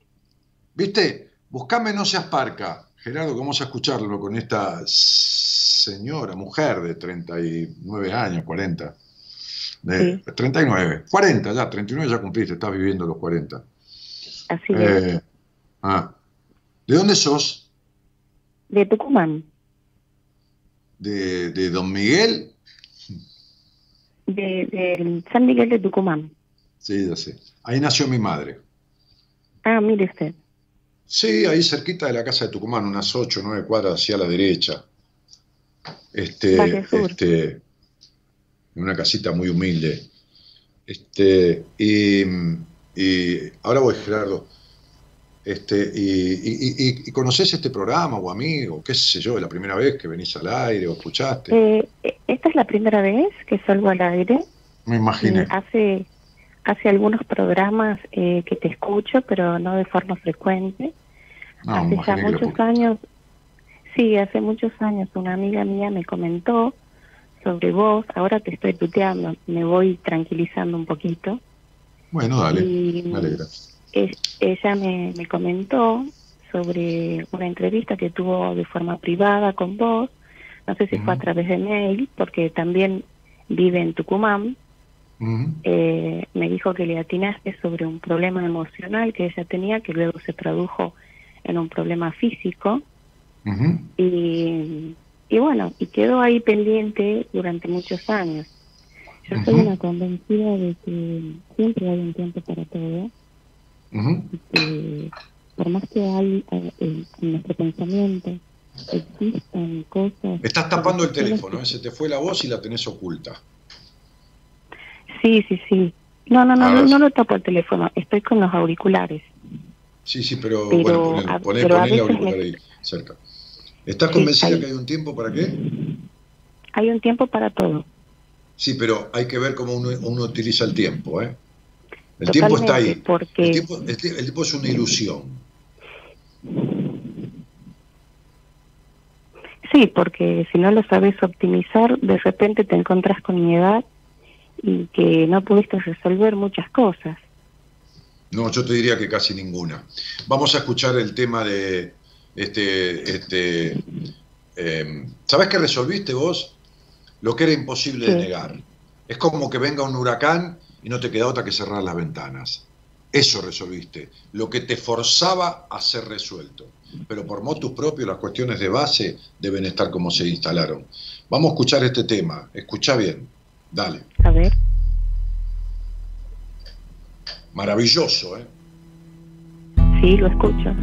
¿Viste? Buscame No seas parca. Gerardo, vamos a escucharlo con esta señora, mujer de 39 años, 40. De, 39, 40 ya, 39 ya cumpliste, estás viviendo los 40. Así es. Eh, ah. ¿De dónde sos? De Tucumán. ¿De, de Don Miguel? De, de San Miguel de Tucumán. Sí, ya sé. Ahí nació mi madre. Ah, mire usted. Sí, ahí cerquita de la casa de Tucumán, unas 8 o 9 cuadras hacia la derecha. Este, este, en una casita muy humilde. Este, y, y ahora voy, Gerardo. Este, y, y, y- y conoces este programa o amigo, qué sé yo, es la primera vez que venís al aire o escuchaste. Eh, esta es la primera vez que salgo al aire. Me imaginé. Hace, hace algunos programas eh, que te escucho, pero no de forma frecuente. No, hace ya muchos años, sí, hace muchos años una amiga mía me comentó sobre vos, ahora te estoy tuteando, me voy tranquilizando un poquito. Bueno, dale, Y- me alegra. Ella me, me comentó sobre una entrevista que tuvo de forma privada con vos, no sé si fue a través de mail, porque también vive en Tucumán, eh, me dijo que le atinaste sobre un problema emocional que ella tenía, que luego se tradujo en un problema físico, y, y bueno, y quedó ahí pendiente durante muchos años. Yo soy una convencida de que siempre hay un tiempo para todo, Ujú. que por más que hay eh, en nuestro pensamiento existan cosas... Estás tapando el teléfono, ¿eh? se te fue la voz y la tenés oculta. Sí, sí, sí. No, no, no, no, no lo tapo el teléfono, estoy con los auriculares. Sí, sí, pero, Pero bueno, poné, a- poné, pero el auricular ahí, cerca. ¿Estás Sí, convencida que hay un tiempo para qué? Hay un tiempo para todo. Sí, pero hay que ver cómo uno, uno utiliza el tiempo, ¿eh? El tiempo está ahí. porque- El tiempo, el ti- el tiempo es una ilusión. Sí, porque si no lo sabes optimizar, de repente te encontrás con mi edad y que no pudiste resolver muchas cosas. No, yo te diría que casi ninguna. Vamos a escuchar el tema de este, este, eh, ¿sabés qué resolviste vos? Lo que era imposible de negar. Es como que venga un huracán y no te queda otra que cerrar las ventanas. Eso resolviste, lo que te forzaba a ser resuelto. Pero por motus propios las cuestiones de base deben estar como se instalaron. Vamos a escuchar este tema. Escucha bien. Dale. A ver, Maravilloso, ¿eh? sí, lo escucho.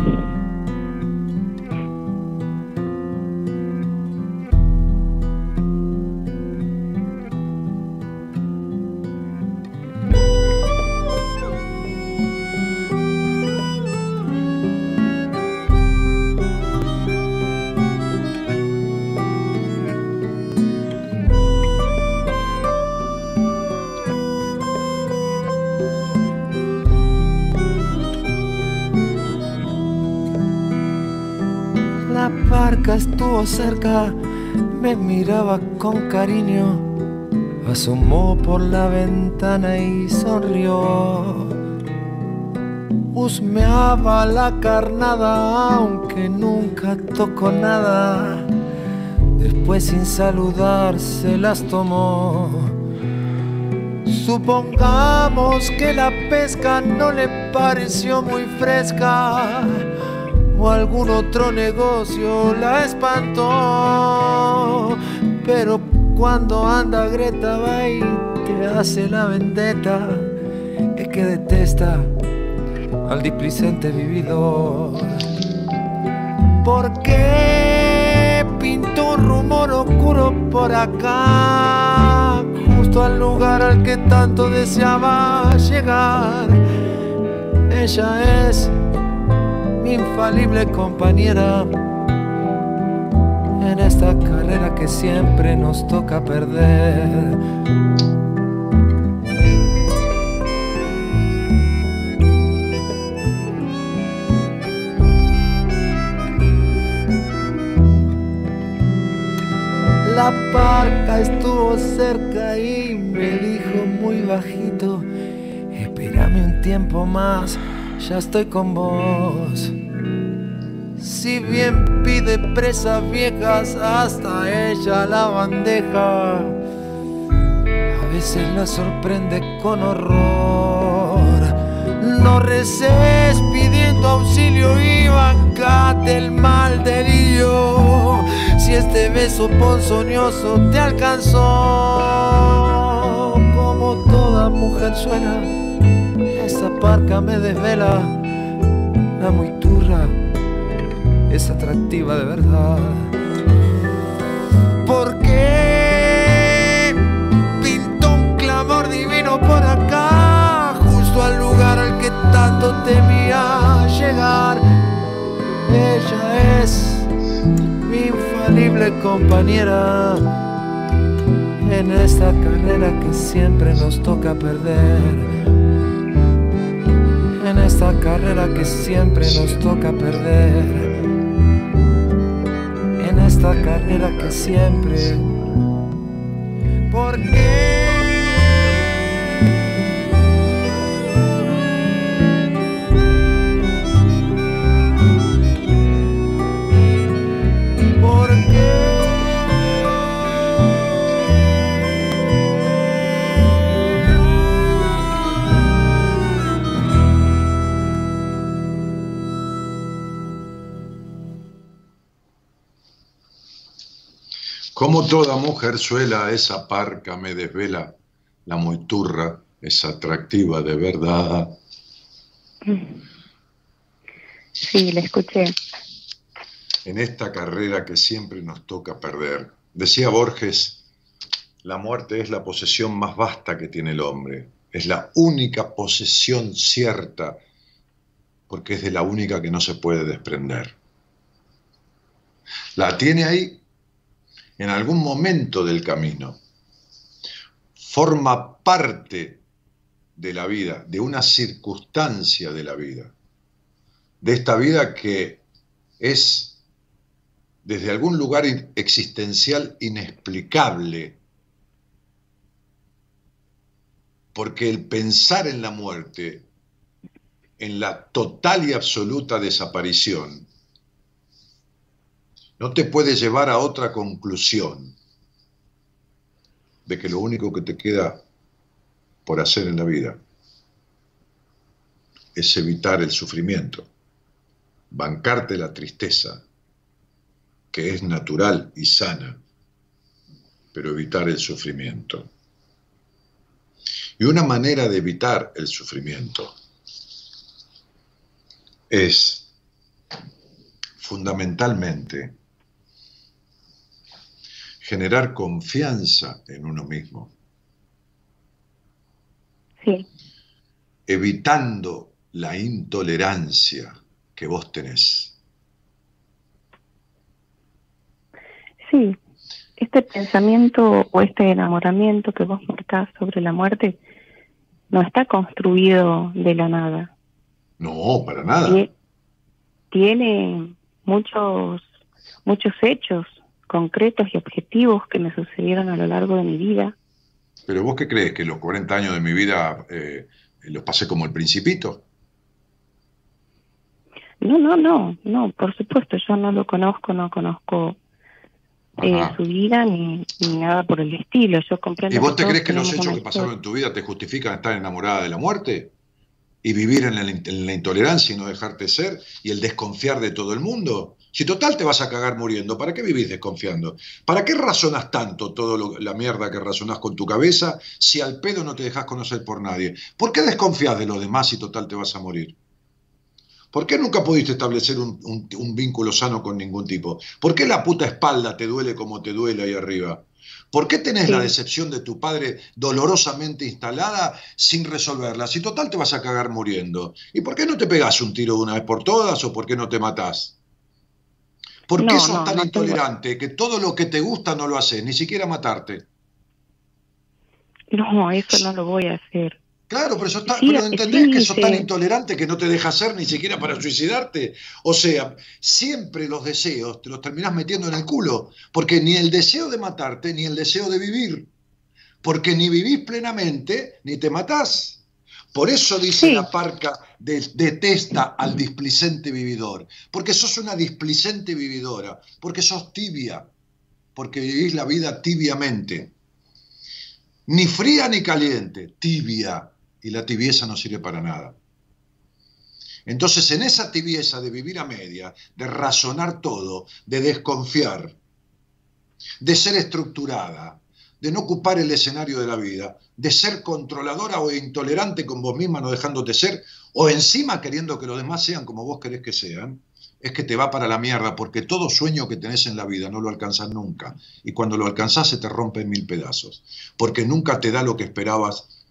Cerca, me miraba con cariño, asomó por la ventana y sonrió. Husmeaba la carnada, aunque nunca tocó nada. Después sin saludar se las tomó. Supongamos que la pesca no le pareció muy fresca o algún otro negocio la espantó. Pero cuando anda Greta va y te hace la vendetta, es que detesta al displicente vividor. ¿Por qué pintó un rumor oscuro por acá? Justo al lugar al que tanto deseaba llegar. Ella es infalible compañera en esta carrera que siempre nos toca perder. La barca estuvo cerca y me dijo muy bajito, espérame un tiempo más, ya estoy con vos. Si bien pide presas viejas, hasta ella la bandeja. A veces la sorprende con horror. No reces pidiendo auxilio y bancate el mal delirio. Si este beso ponzoñoso te alcanzó, como toda mujer suena, esa parca me desvela. La muy turra es atractiva de verdad. ¿Por qué pintó un clamor divino por acá, justo al lugar al que tanto temía llegar? Ella es mi infalible compañera en esta carrera que siempre nos toca perder. En esta carrera que siempre nos toca perder. Esta carrera que siempre. Como toda mujer suela, esa parca me desvela, la moiturra es atractiva de verdad. Sí, la escuché. En esta carrera que siempre nos toca perder. Decía Borges, la muerte es la posesión más vasta que tiene el hombre. Es la única posesión cierta, porque es de la única que no se puede desprender. La tiene ahí en algún momento del camino. Forma parte de la vida, de una circunstancia de la vida, de esta vida que es desde algún lugar existencial inexplicable, porque el pensar en la muerte, en la total y absoluta desaparición, no te puede llevar a otra conclusión de que lo único que te queda por hacer en la vida es evitar el sufrimiento, bancarte la tristeza, que es natural y sana, pero evitar el sufrimiento. Y una manera de evitar el sufrimiento es fundamentalmente generar confianza en uno mismo. Sí. Evitando la intolerancia que vos tenés. Sí, este pensamiento o este enamoramiento que vos marcás sobre la muerte no está construido de la nada. No, para nada. Tie- Tiene muchos, muchos hechos concretos y objetivos que me sucedieron a lo largo de mi vida. Pero vos qué crees que los 40 años de mi vida eh, los pasé como el principito? No, no, no, no, por supuesto, yo no lo conozco, no conozco eh, su vida ni, ni nada por el estilo. Yo comprendo. ¿Y vos te crees que los hechos que pasaron en tu vida te justifican estar enamorada de la muerte? ¿Y vivir en la, en la intolerancia y no dejarte ser? ¿Y el desconfiar de todo el mundo? Si total te vas a cagar muriendo, ¿para qué vivís desconfiando? ¿Para qué razonas tanto todo lo- la mierda que razonás con tu cabeza si al pedo no te dejas conocer por nadie? ¿Por qué desconfías de los demás si total te vas a morir? ¿Por qué nunca pudiste establecer un, un- un vínculo sano con ningún tipo? ¿Por qué la puta espalda te duele como te duele ahí arriba? ¿Por qué tenés Sí. la decepción de tu padre dolorosamente instalada sin resolverla? Si total te vas a cagar muriendo. ¿Y por qué no te pegás un tiro de una vez por todas o por qué no te matás? ¿Por qué No, sos no, tan no tengo- intolerante que todo lo que te gusta no lo haces, ni siquiera matarte? No, eso no lo voy a hacer. Claro, pero, eso está- Sí, pero entendés sí, que sos tan intolerante que no te deja hacer ni siquiera para suicidarte. O sea, siempre los deseos te los terminás metiendo en el culo, porque ni el deseo de matarte ni el deseo de vivir, porque ni vivís plenamente ni te matás. Por eso dice Sí. la parca, de- detesta al displicente vividor, porque sos una displicente vividora, porque sos tibia, porque vivís la vida tibiamente. Ni fría ni caliente, tibia. Y la tibieza no sirve para nada. Entonces, en esa tibieza de vivir a media, de razonar todo, de desconfiar, de ser estructurada, de no ocupar el escenario de la vida, de ser controladora o intolerante con vos misma, no dejándote ser, o encima queriendo que los demás sean como vos querés que sean, es que te va para la mierda, porque todo sueño que tenés en la vida no lo alcanzás nunca. Y cuando lo alcanzás se te rompe en mil pedazos, porque nunca te da lo que esperabas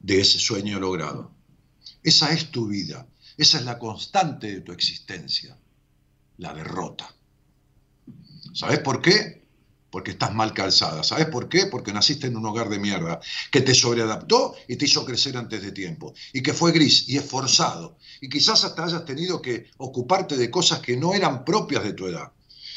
de ese sueño logrado. Esa es tu vida, esa es la constante de tu existencia, la derrota. ¿Sabes por qué? Porque estás mal calzada. ¿Sabes por qué? Porque naciste en un hogar de mierda, que te sobreadaptó y te hizo crecer antes de tiempo, y que fue gris y esforzado, y quizás hasta hayas tenido que ocuparte de cosas que no eran propias de tu edad.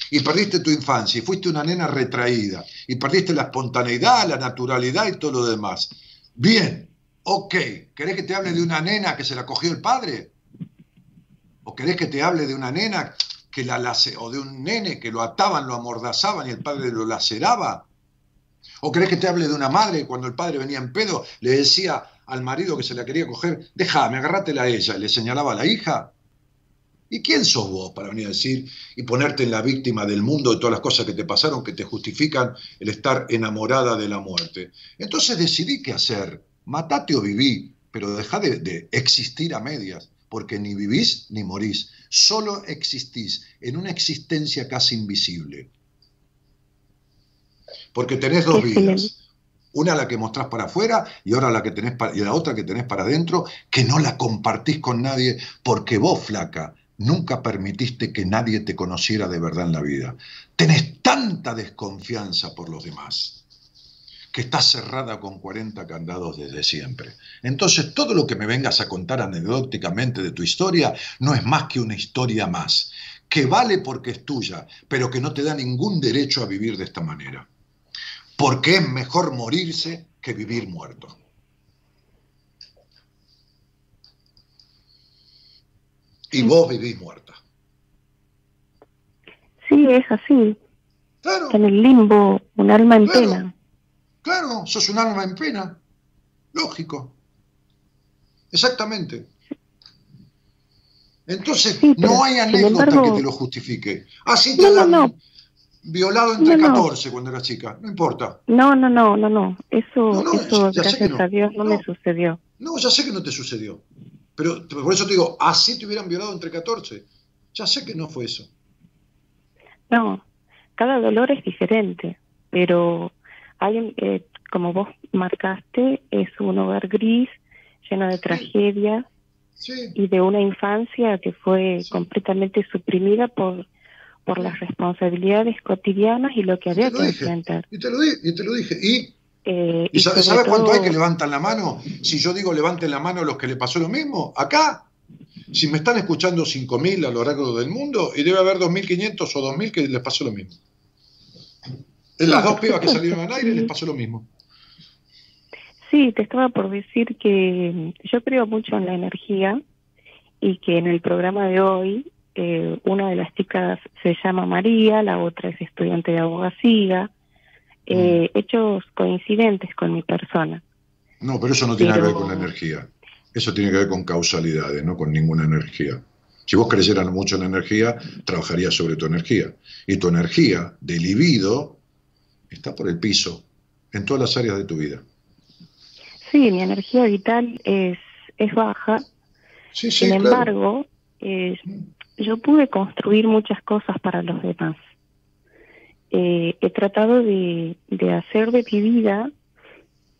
Y perdiste tu infancia, y fuiste una nena retraída, y perdiste la espontaneidad, la naturalidad y todo lo demás. Bien, ok, ¿querés que te hable de una nena que se la cogió el padre? ¿O querés que te hable de una nena que la o de un nene que lo ataban, lo amordazaban y el padre lo laceraba? ¿O querés que te hable de una madre cuando el padre venía en pedo le decía al marido que se la quería coger, déjame, agárratela a ella, y le señalaba a la hija? ¿Y quién sos vos para venir a decir y ponerte en la víctima del mundo de todas las cosas que te pasaron que te justifican el estar enamorada de la muerte? Entonces decidí qué hacer, matate o viví, pero deja de, de existir a medias, porque ni vivís ni morís, solo existís en una existencia casi invisible. Porque tenés dos vidas. Una la que mostrás para afuera y ahora la que tenés para, y la otra que tenés para adentro, que no la compartís con nadie, porque vos, flaca, nunca permitiste que nadie te conociera de verdad en la vida. Tenés tanta desconfianza por los demás que estás cerrada con 40 candados desde siempre. Entonces, todo lo que me vengas a contar anecdóticamente de tu historia no es más que una historia más, que vale porque es tuya, pero que no te da ningún derecho a vivir de esta manera. Porque es mejor morirse que vivir muerto. Y vos vivís muerta. Sí, es así. Claro, En el limbo, un alma en Claro. pena. Claro, sos un alma en pena. Lógico. Exactamente. Entonces, Sí, no hay anécdota embargo- que te lo justifique. Así te No, no, han no. violado entre No, no. 14 cuando eras chica, no importa. No, no, no, no, no. Eso, No, no, eso gracias no. a Dios no, No. me sucedió. No, ya sé que no te sucedió. Pero por eso te digo, así te hubieran violado entre 14. Ya sé que no fue eso. No, cada dolor es diferente, pero hay, un- eh, como vos marcaste, es un hogar gris, lleno de tragedias Sí, y de una infancia que fue Sí. completamente suprimida por, por las responsabilidades cotidianas y lo que había que dije. enfrentar. y te lo, di- y te lo dije. ¿Y, Eh, ¿y sabes cuánto hay que levantan la mano? Si yo digo levanten la mano a los que le pasó lo mismo, acá. Si me están escuchando 5.000 a lo largo del mundo, y debe haber 2.500 o 2.000 que les pasó lo mismo. En las dos pibas que salieron al aire les pasó lo mismo. Sí, te estaba por decir que mm, yo creo mucho en la energía y que en el programa de hoy eh, una de las chicas se llama María, la otra es estudiante de abogacía, eh, hechos coincidentes con mi persona. No, pero eso no tiene que ver Pero- con la energía. Eso tiene que ver con causalidades, no con ninguna energía. Si vos creyeras mucho en la energía, trabajarías sobre tu energía. Y tu energía de libido está por el piso en todas las áreas de tu vida. Sí, mi energía vital es, es baja, Sí, sí, sin claro. embargo, eh, yo pude construir muchas cosas para los demás. Eh, he tratado de, de hacer de mi vida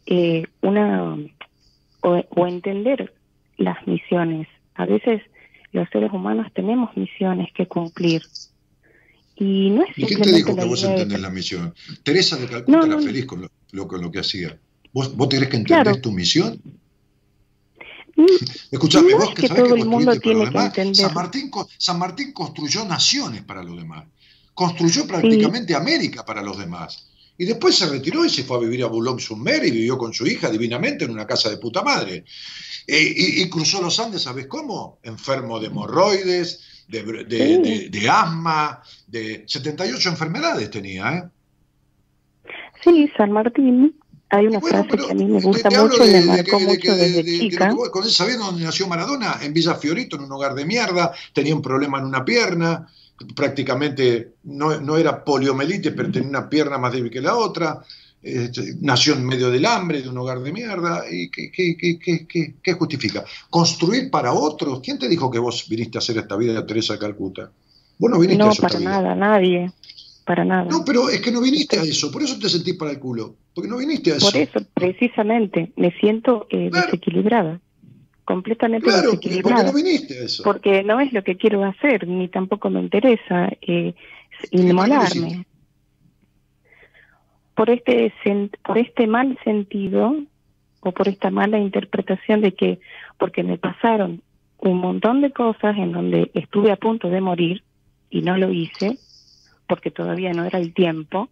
eh, una o, o entender las misiones. A veces los seres humanos tenemos misiones que cumplir. Y no es ¿Y quién te dijo que vos de- entendés la misión? Teresa de Calcuta No, era feliz con lo, lo- con lo que hacía. ¿Vos, vos tenés que entender Claro. tu misión? Mm, Escuchame, No vos es que que sabés todo que el mundo tiene que entender. San Martín, co- San Martín construyó naciones para los demás. Construyó prácticamente América para los demás. Y después se retiró y se fue a vivir a Boulogne-sur-Mer y vivió con su hija divinamente en una casa de puta madre. Eh, y, y cruzó los Andes, ¿sabes cómo? Enfermo de hemorroides, de, de- Sí. de- asma, de 78 enfermedades tenía, ¿eh? Sí, San Martín. Hay una Bueno, frase que a mí me gusta mucho y me marcó mucho desde chica. que vos- ¿Con ¿Sabés dónde nació Maradona? En Villa Fiorito, en un hogar de mierda, tenía un problema en una pierna, prácticamente no, no era poliomielitis, pero tenía una pierna más débil que la otra, este, nació en medio del hambre, de un hogar de mierda, ¿y qué, qué- qué- qué- justifica? ¿Construir para otros? ¿Quién te dijo que vos viniste a hacer esta vida, Teresa de Calcuta? Vos no viniste a No, eso esta para vida. nada, nadie. Para nada. No, pero es que no viniste a eso, por eso te sentís para el culo, porque no viniste a eso. Por eso, precisamente, me siento eh, Claro. desequilibrada. Completamente Claro, porque desequilibrada. no viniste a eso. Porque no es lo que quiero hacer, ni tampoco me interesa eh, inmolarme. Por este por este mal sentido o por esta mala interpretación de que porque me pasaron un montón de cosas en donde estuve a punto de morir y no lo hice porque todavía no era el tiempo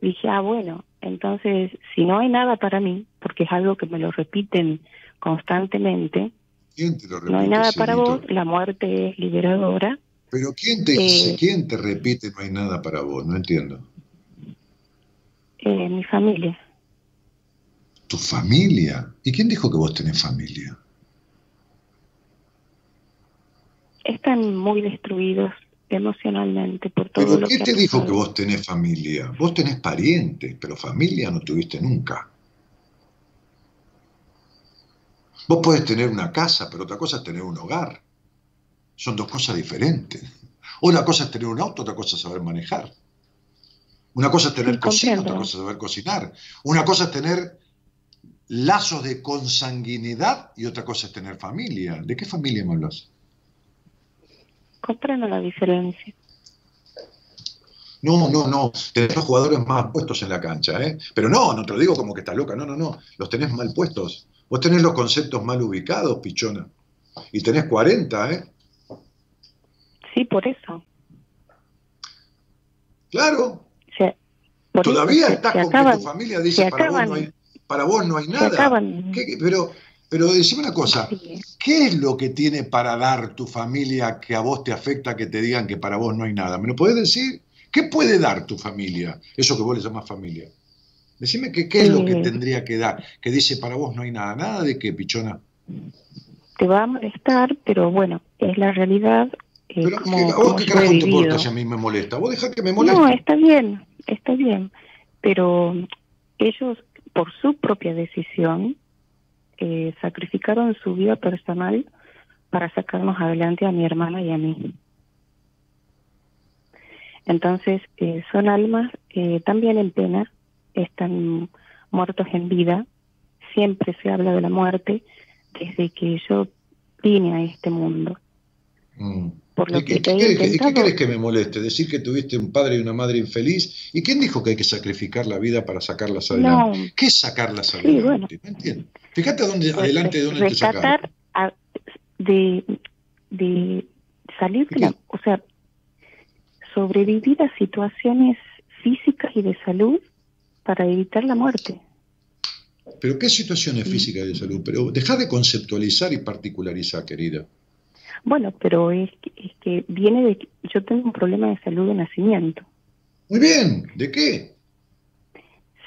dije ah bueno entonces si no hay nada para mí porque es algo que me lo repiten constantemente ¿Quién te lo repite? no hay nada para vos la muerte es liberadora Pero ¿quién te, Eh, ¿quién te repite no hay nada para vos? No entiendo. Eh, mi familia ¿Tu familia? ¿Y quién dijo que vos tenés familia? están muy destruidos emocionalmente por todo ¿Pero lo qué que te ha dijo que vos tenés familia? Vos tenés parientes, pero familia no tuviste nunca. Vos podés tener una casa, pero otra cosa es tener un hogar. Son dos cosas diferentes. Una cosa es tener un auto, otra cosa es saber manejar. Una cosa es tener Sí, cocina, otra cosa es saber cocinar. Una cosa es tener lazos de consanguinidad y otra cosa es tener familia. ¿De qué familia me hablas? comprendo la diferencia No, no, no. Tenés los jugadores más puestos en la cancha, ¿eh? Pero no, no te lo digo como que estás loca. No, no, no. Los tenés mal puestos. Vos tenés los conceptos mal ubicados, pichona. Y tenés 40, ¿eh? sí por eso Claro. Por Todavía eso estás se con acaban- que tu familia dice para vos, no hay, para vos no hay nada. acaban- ¿Qué- qué- pero, pero decime una cosa. ¿Qué es lo que tiene para dar tu familia que a vos te afecta que te digan que para vos no hay nada? ¿Me lo podés decir? ¿Qué puede dar tu familia? Eso que vos le llamás familia. Decime que, qué es lo que tendría que dar. Que dice para vos no hay nada. ¿Nada de qué, pichona? te va a molestar pero bueno es la realidad eh, Pero como, ¿qué- ¿a vos qué carajo te importa si a mí me molesta? Vos dejá que me moleste. no está bien está bien pero ellos por su propia decisión eh, sacrificaron su vida personal para sacarnos adelante a mi hermana y a mí. Entonces eh, son almas eh, también en pena están muertos en vida. Siempre se habla de la muerte desde que yo vine a este mundo. Mm. Por lo ¿Y que qué, querés que- y qué intentado querés que me moleste? ¿Decir que tuviste un padre y una madre infeliz? ¿Y quién dijo que hay que sacrificar la vida para sacarlas adelante? no ¿Qué es sacarlas Sí, adelante? bueno. No entiendo. Fíjate dónde, pues, adelante de dónde te sacaron. a- de de salir de la, o sea sobrevivir a situaciones físicas y de salud para evitar la muerte Pero qué situaciones físicas y de salud. Pero deja de conceptualizar y particularizar, querida. Bueno pero es que, es que viene de que yo tengo un problema de salud de nacimiento Muy bien. ¿De qué?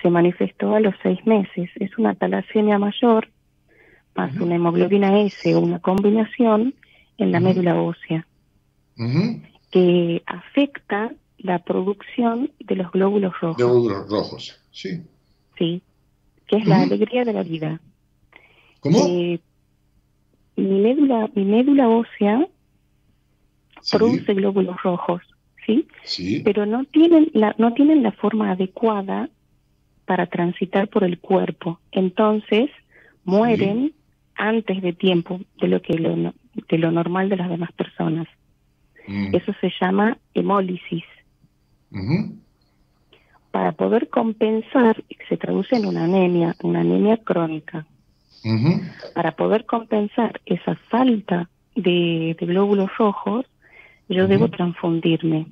se manifestó a los seis meses es una talasemia mayor más una hemoglobina S o una combinación en la médula ósea que afecta la producción de los glóbulos rojos, Glóbulos rojos. Sí. sí, que es la alegría de la vida. ¿Cómo? Eh, mi médula, mi médula ósea Sí. produce glóbulos rojos, sí, Sí. pero no tienen la, no tienen la forma adecuada para transitar por el cuerpo. Entonces mueren antes de tiempo de lo que lo, de lo normal de las demás personas. Mm. Eso se llama hemólisis. Para poder compensar, se traduce en una anemia, una anemia crónica, Para poder compensar esa falta de, de glóbulos rojos, yo debo transfundirme.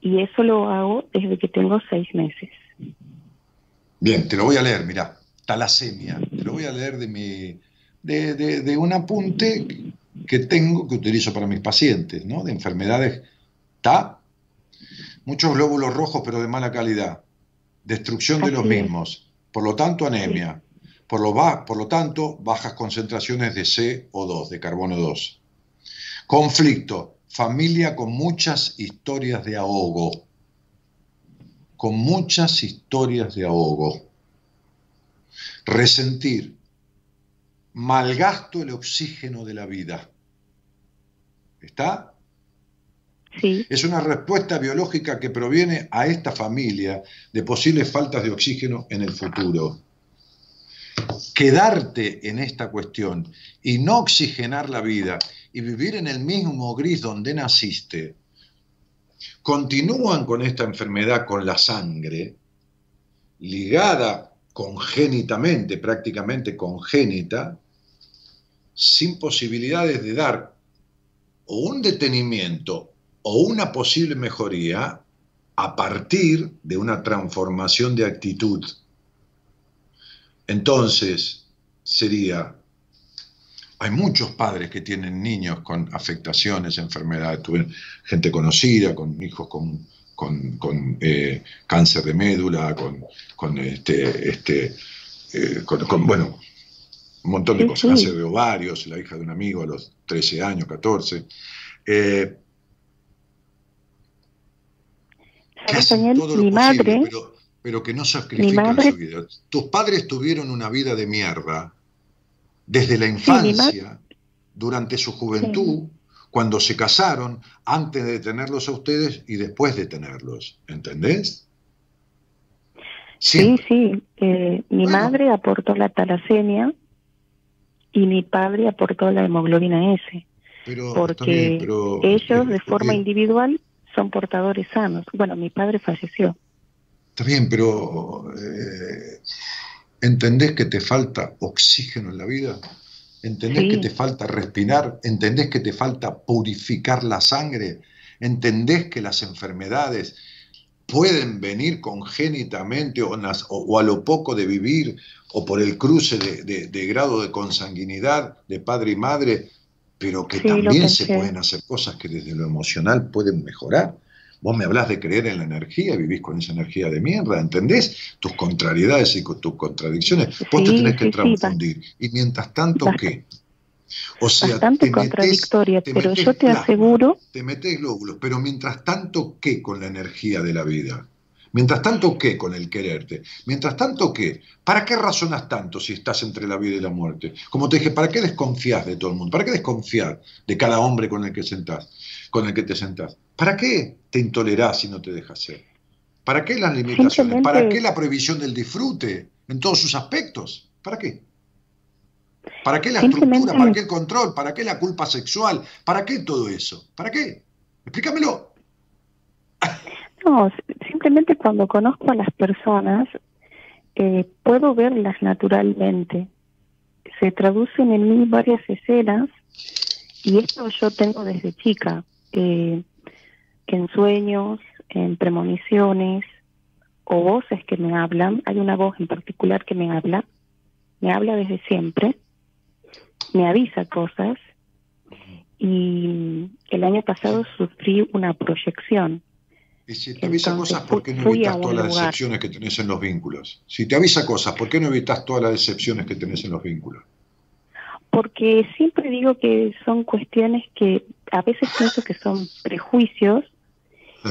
Y eso lo hago desde que tengo seis meses. Bien, te lo voy a leer, mira, talasemia. Te lo voy a leer de mi de, de- de un apunte que tengo, que utilizo para mis pacientes, ¿no? De enfermedades TA, muchos glóbulos rojos pero de mala calidad, destrucción de los mismos, por lo tanto anemia, por lo, ba- por lo tanto bajas concentraciones de CO2, de carbono 2. Conflicto, familia con muchas historias de ahogo, con muchas historias de ahogo. Resentir, malgasto el oxígeno de la vida. ¿Está? Es una respuesta biológica que proviene a esta familia de posibles faltas de oxígeno en el futuro. Quedarte en esta cuestión y no oxigenar la vida y vivir en el mismo gris donde naciste, continúan con esta enfermedad con la sangre, ligada congénitamente, prácticamente congénita, sin posibilidades de dar o un detenimiento o una posible mejoría a partir de una transformación de actitud. Entonces, sería, hay muchos padres que tienen niños con afectaciones, enfermedades, tuve gente conocida, con hijos con, con, eh, cáncer de médula, con, este, este eh, con, bueno, un montón de cosas, cáncer de ovarios, la hija de un amigo a los 13 años, 14. Eh, que hacen todo lo mi madre, pero, pero, que no sacrifican su vida. Tus padres tuvieron una vida de mierda desde la infancia, durante su juventud, cuando se casaron, antes de tenerlos a ustedes y después de tenerlos. ¿Entendés? Sí, sí. Eh, mi madre aportó la talasemia y mi padre aportó la hemoglobina S. porque ellos de forma individual son portadores sanos. Bueno, mi padre falleció. Está bien, pero eh, ¿entendés que te falta oxígeno en la vida? ¿Entendés que te falta respirar? ¿Entendés que te falta purificar la sangre? ¿Entendés que las enfermedades pueden venir congénitamente o, a lo poco de vivir o por el cruce de, grado de consanguinidad de padre y madre, pero que también se pueden hacer cosas que desde lo emocional pueden mejorar? Vos me hablas de creer en la energía, vivís con esa energía de mierda, ¿entendés? Tus contrariedades y tus contradicciones, vos te tenés que transfundir. y mientras tanto, ¿qué? O sea, Bastante contradictoria, pero yo te aseguro... Te metes glóbulos, pero mientras tanto, ¿qué con la energía de la vida? Mientras tanto, ¿qué con el quererte? Mientras tanto, ¿qué? ¿Para qué razonas tanto si estás entre la vida y la muerte? Como te dije, ¿para qué desconfías de todo el mundo? ¿Para qué desconfías de cada hombre con el que sentás? Con el que te sentás? ¿Para qué te intolerás si no te dejas ser? ¿Para qué las limitaciones? ¿Para qué la prohibición del disfrute en todos sus aspectos? ¿Para qué? ¿Para qué la estructura? ¿Para qué el control? ¿Para qué la culpa sexual? ¿Para qué todo eso? ¿Para qué? Explícamelo. No, simplemente cuando conozco a las personas, eh, puedo verlas naturalmente. Se traducen en mí varias escenas y esto yo tengo desde chica. Eh, en sueños, en premoniciones o voces que me hablan. Hay una voz en particular que me habla, me habla desde siempre, me avisa cosas y el año pasado sufrí una proyección. Y si te avisa cosas, ¿por qué no evitas todas las decepciones que tenés en los vínculos? Si te avisa cosas, ¿por qué no evitas todas las decepciones que tenés en los vínculos? Porque siempre digo que son cuestiones que a veces pienso que son prejuicios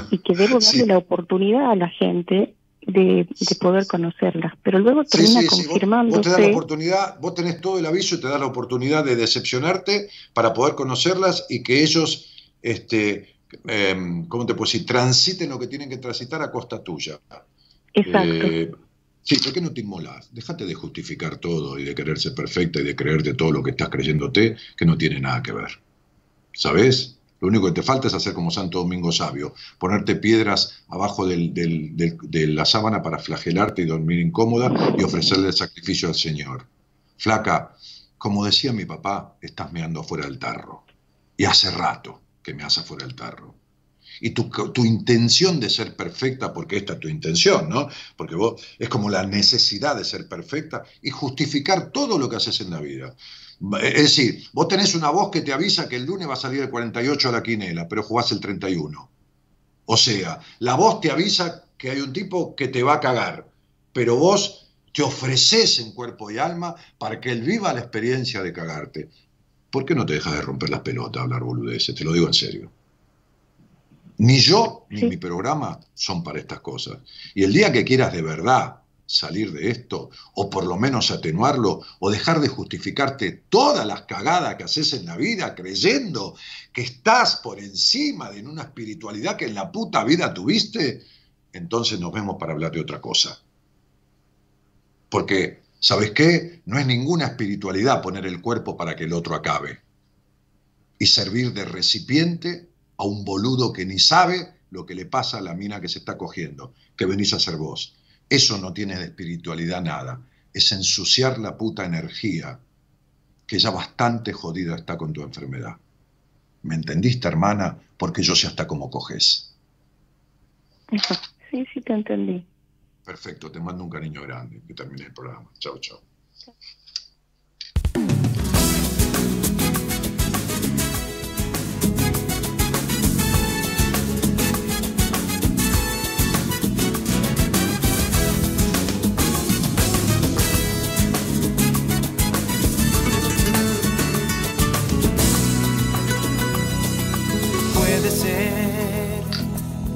y que debo darle la oportunidad a la gente de, poder conocerlas, pero luego termina confirmando. Vos, la oportunidad, vos tenés todo el aviso y te das la oportunidad de decepcionarte para poder conocerlas y que ellos, este, eh, ¿cómo te puedo decir? Transiten lo que tienen que transitar a costa tuya. Exacto. Eh, sí, ¿por qué no te inmolas? Déjate de justificar todo y de querer ser perfecta y de creerte todo lo que estás creyéndote que no tiene nada que ver. ¿Sabes? Lo único que te falta es hacer como Santo Domingo Sabio, ponerte piedras abajo de la sábana para flagelarte y dormir incómoda y ofrecerle el sacrificio al Señor. Flaca, como decía mi papá, estás meando afuera del tarro. Y hace rato que me hace afuera del tarro. Y tu, tu, intención de ser perfecta, porque esta es tu intención, ¿no? Porque vos es como la necesidad de ser perfecta y justificar todo lo que haces en la vida. Es decir, vos tenés una voz que te avisa que el lunes va a salir el 48 a la quinela, pero jugás el 31. O sea, la voz te avisa que hay un tipo que te va a cagar, pero vos te ofreces en cuerpo y alma para que él viva la experiencia de cagarte. ¿Por qué no te dejas de romper las pelotas, hablar boludeces? Te lo digo en serio. Ni yo ni mi programa son para estas cosas. Y el día que quieras de verdad salir de esto, o por lo menos atenuarlo, o dejar de justificarte todas las cagadas que haces en la vida creyendo que estás por encima de una espiritualidad que en la puta vida tuviste, entonces nos vemos para hablar de otra cosa. Porque, ¿sabes qué? No es ninguna espiritualidad poner el cuerpo para que el otro acabe y servir de recipiente a un boludo que ni sabe lo que le pasa a la mina que se está cogiendo, que venís a ser vos. Eso no tiene de espiritualidad nada. Es ensuciar la puta energía, que ya bastante jodida está con tu enfermedad. ¿Me entendiste, hermana? Porque yo sé hasta cómo coges. Sí, sí, te entendí. Perfecto, te mando un cariño grande. Que termine el programa. Chao, chao.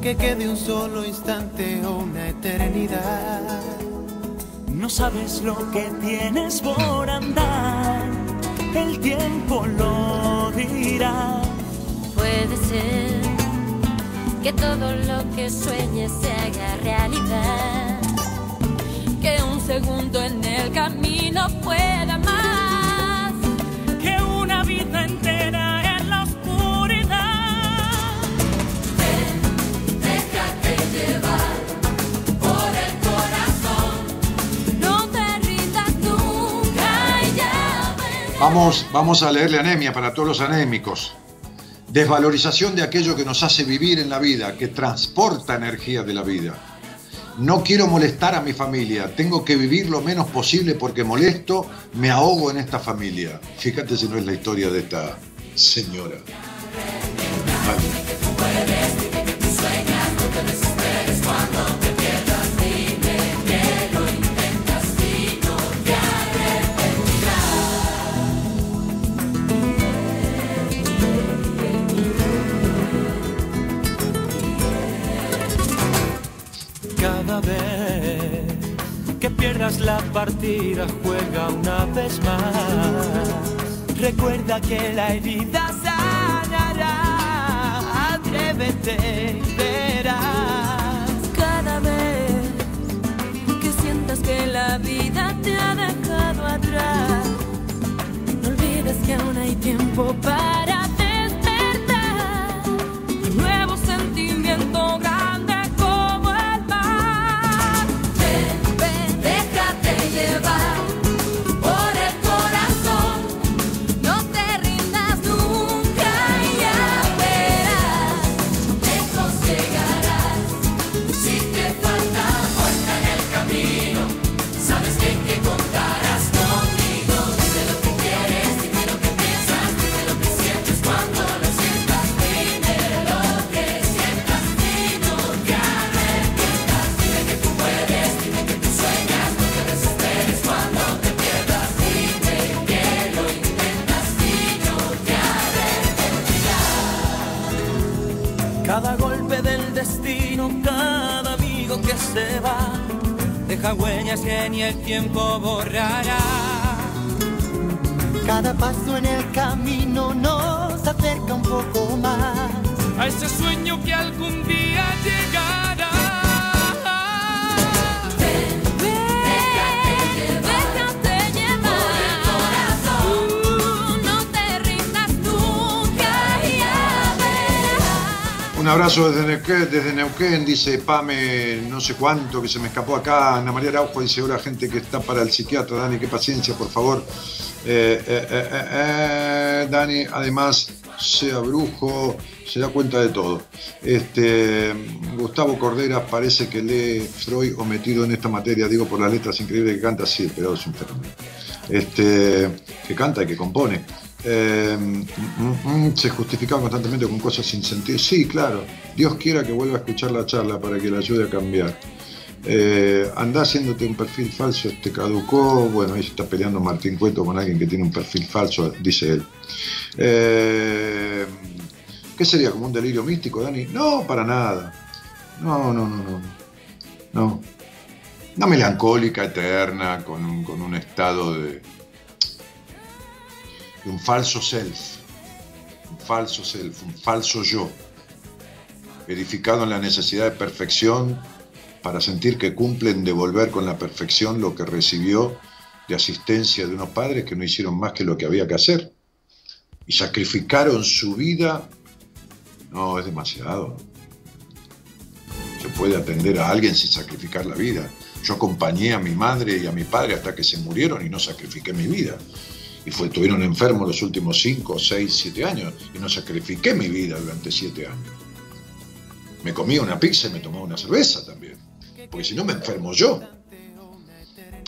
Que quede un solo instante o una eternidad. No sabes lo que tienes por andar, el tiempo lo dirá. Puede ser que todo lo que sueñes se haga realidad. Que un segundo en el camino pueda Vamos, vamos a leerle anemia para todos los anémicos. Desvalorización de aquello que nos hace vivir en la vida, que transporta energía de la vida. No quiero molestar a mi familia, tengo que vivir lo menos posible porque molesto, me ahogo en esta familia. Fíjate si no es la historia de esta señora. Vez que pierdas la partida, juega una vez más. Recuerda que la herida sanará. Atrévete y verás. Cada vez que sientas que la vida te ha dejado atrás, no olvides que aún hay tiempo para deja huellas que ni el tiempo borrará. Cada paso en el camino nos acerca un poco más A ese sueño que algún día llegará. Un abrazo desde Neuquén, dice Pame, no sé cuánto, que se me escapó acá. Ana María Araujo dice, ahora gente que está para el psiquiatra. Dani, qué paciencia, por favor. Eh, eh, eh, Dani, además, sea brujo, se da cuenta de todo. Este, Gustavo Cordera parece que lee Freud o metido en esta materia, digo por las letras increíbles que canta, sí, pero es un fenómeno. Este, que canta y que compone. Eh, mm, mm, se justifica constantemente con cosas sin sentido. Sí, claro. Dios quiera que vuelva a escuchar la charla para que le ayude a cambiar. Eh, andá haciéndote un perfil falso, te caducó. Bueno, ahí se está peleando Martín Cueto con alguien que tiene un perfil falso, dice él. Eh, ¿Qué sería? ¿Como un delirio místico, Dani? No, para nada. No, no, no, no. No. Una melancólica eterna con con un estado de, de un falso self. Un falso self, un falso yo. Edificado en la necesidad de perfección para sentir que cumplen devolver con la perfección lo que recibió de asistencia de unos padres que no hicieron más que lo que había que hacer. Y sacrificaron su vida. No, es demasiado. se puede atender a alguien sin sacrificar la vida. Yo acompañé a mi madre y a mi padre hasta que se murieron y no sacrifiqué mi vida. Y fue, estuvieron enfermos los últimos 5, 6, 7 años y no sacrifiqué mi vida durante 7 años. Me comía una pizza y me tomaba una cerveza también. Porque si no me enfermo yo.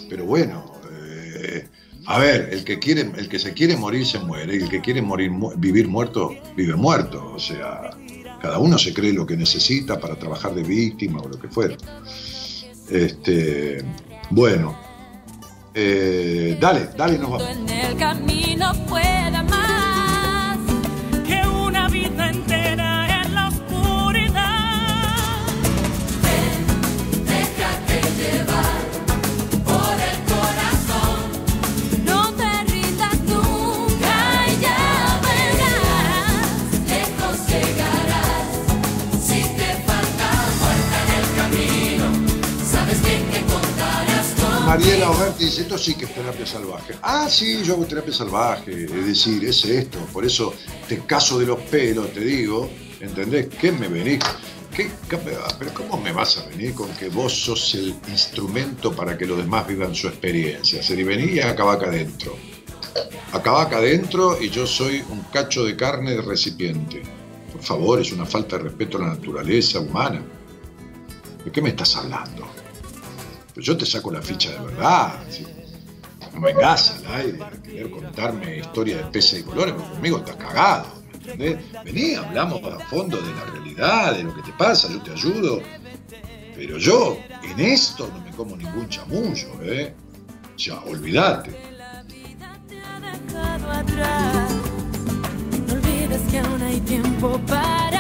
Pero bueno, eh, a ver, el que, quiere, el que se quiere morir se muere y el que quiere morir, vivir muerto, vive muerto. O sea, cada uno se cree lo que necesita para trabajar de víctima o lo que fuera. Este, bueno, eh, dale, dale, nos vamos. Mariela Oberti dice, esto sí que es terapia salvaje. Ah, sí, yo hago terapia salvaje, es decir, es esto. Por eso te caso de los pelos, te digo, ¿entendés? ¿Qué me venís? ¿Qué, pero ¿cómo me vas a venir con que vos sos el instrumento para que los demás vivan su experiencia? Se vení y acabá acá adentro. Acabá acá adentro y yo soy un cacho de carne de recipiente. Por favor, es una falta de respeto a la naturaleza humana. ¿De qué me estás hablando? Pues yo te saco la ficha de verdad. No vengas al aire a querer contarme historia de peces y colores, porque conmigo estás cagado. ¿me entendés? Vení, hablamos a fondo de la realidad, de lo que te pasa, yo te ayudo. Pero yo, en esto, no me como ningún chamullo, ¿eh? O sea, olvídate. dejado atrás. No olvides que aún hay tiempo para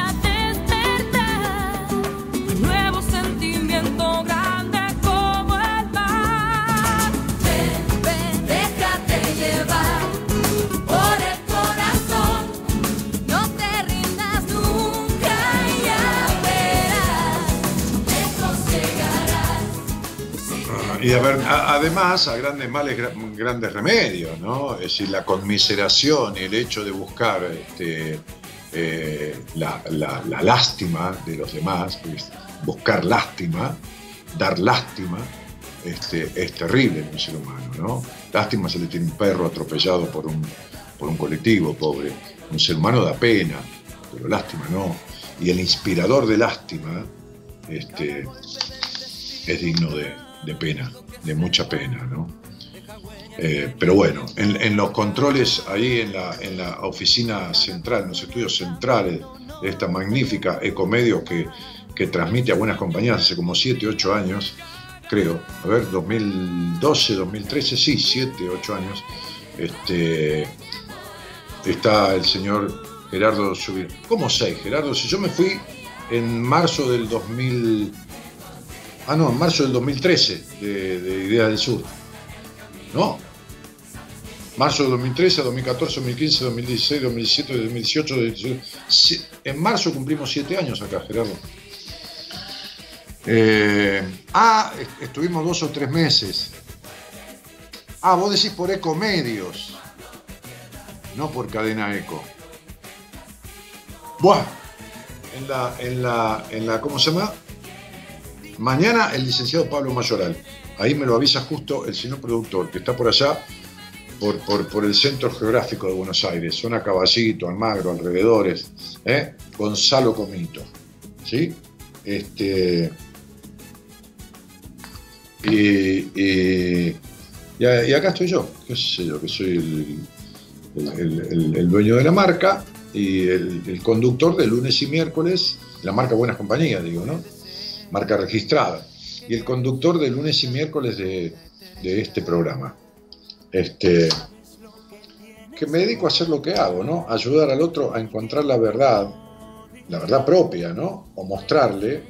Y a ver, además, a grandes males, gra- grandes remedios, ¿no? Es decir, la conmiseración el hecho de buscar este, eh, la, la- lástima de los demás, pues, buscar lástima, dar lástima, este, es terrible en un ser humano, ¿no? Lástima se le tiene un perro atropellado por un, por un colectivo, pobre. Un ser humano da pena, pero lástima no. Y el inspirador de lástima, este, es digno de, de pena, de mucha pena, ¿no? Eh, pero bueno, en, los controles ahí en la, en la oficina central, en los estudios centrales de esta magnífica Ecomedios que, que transmite a buenas compañías hace como 7, 8 años, creo, a ver, 2012, 2013, sí, 7, 8 años, este, está el señor Gerardo Subir. ¿Cómo sé, Gerardo? Si yo me fui en marzo del 2000, ah no, en marzo del 2013 de, de del Sur. No. Marzo del 2013, 2014, 2015, 2016, 2017, 2018, 2018. Si- En marzo cumplimos siete años acá, Gerardo. Eh, ah, est- estuvimos dos o tres meses. Ah, vos decís por Ecomedios, no por Cadena Eco. Buah, en la, en la, en la, ¿cómo se llama? Mañana el licenciado Pablo Mayoral. Ahí me lo avisa justo el señor productor, que está por allá, por, por, el centro geográfico de Buenos Aires, zona Caballito, Almagro, alrededores, ¿eh? Gonzalo Comito. ¿Sí? Este. Y, acá estoy yo, qué sé yo, que soy el, el- el- dueño de la marca y el conductor de lunes y miércoles, la marca Buenas Compañías, digo, ¿no? Marca registrada. Y el conductor de lunes y miércoles de, este programa. Este, que me dedico a hacer lo que hago, ¿no? Ayudar al otro a encontrar la verdad, la verdad propia, ¿no? O mostrarle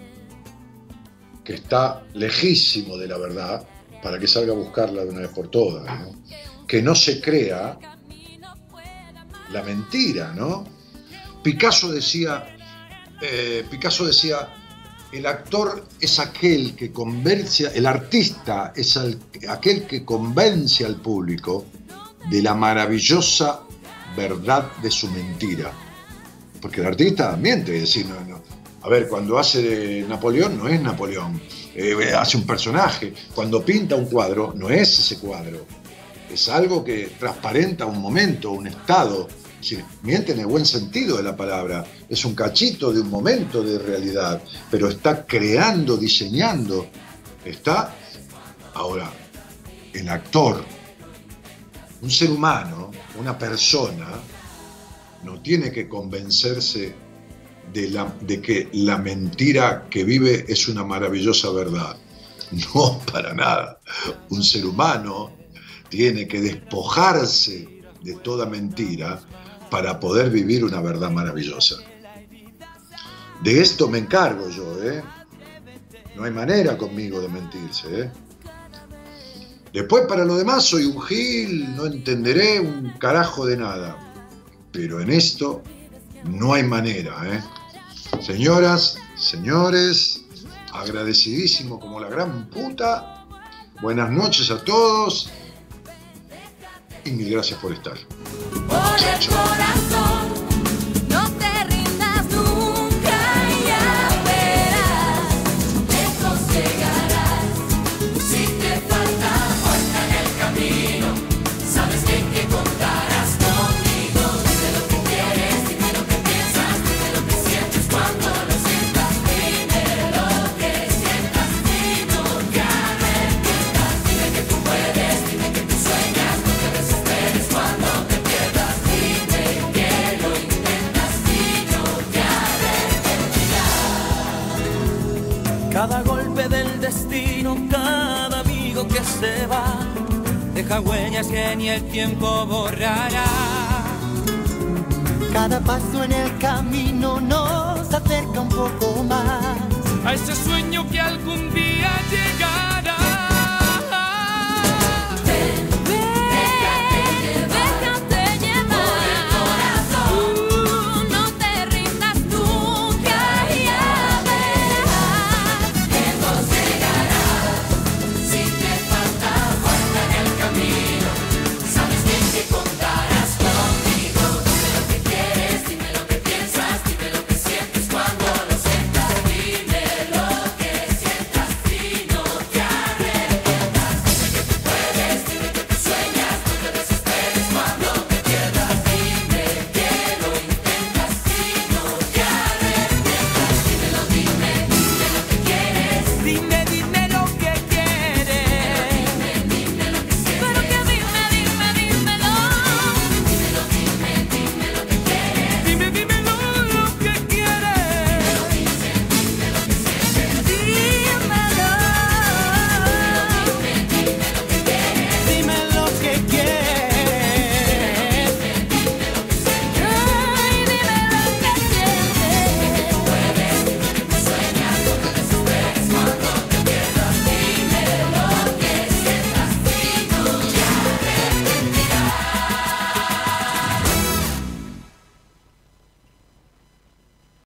que está lejísimo de la verdad para que salga a buscarla de una vez por todas. Que no se crea la mentira, ¿no? Picasso decía, eh, Picasso decía, el actor es aquel que convence, el artista es aquel que convence al público de la maravillosa verdad de su mentira. Porque el artista miente, es decir, no, no, A ver, cuando hace de Napoleón no es Napoleón, eh, hace un personaje. Cuando pinta un cuadro no es ese cuadro. Es algo que transparenta un momento, un estado. Miente en el buen sentido de la palabra. Es un cachito de un momento de realidad, pero está creando, diseñando. Está, ahora, el actor, un ser humano, una persona, no tiene que convencerse de que la mentira que vive es una maravillosa verdad. No, para nada. Un ser humano tiene que despojarse de toda mentira para poder vivir una verdad maravillosa. De esto me encargo yo, ¿eh? No hay manera conmigo de mentirse, ¿eh? Después para lo demás soy un gil, no entenderé un carajo de nada. Pero en esto no hay manera, ¿eh? Señoras, señores, agradecidísimo como la gran puta. Buenas noches a todos y mil gracias por estar. Por el corazón, deja huellas que ni el tiempo borrará. Cada paso en el camino nos acerca un poco más. A ese sueño que algún día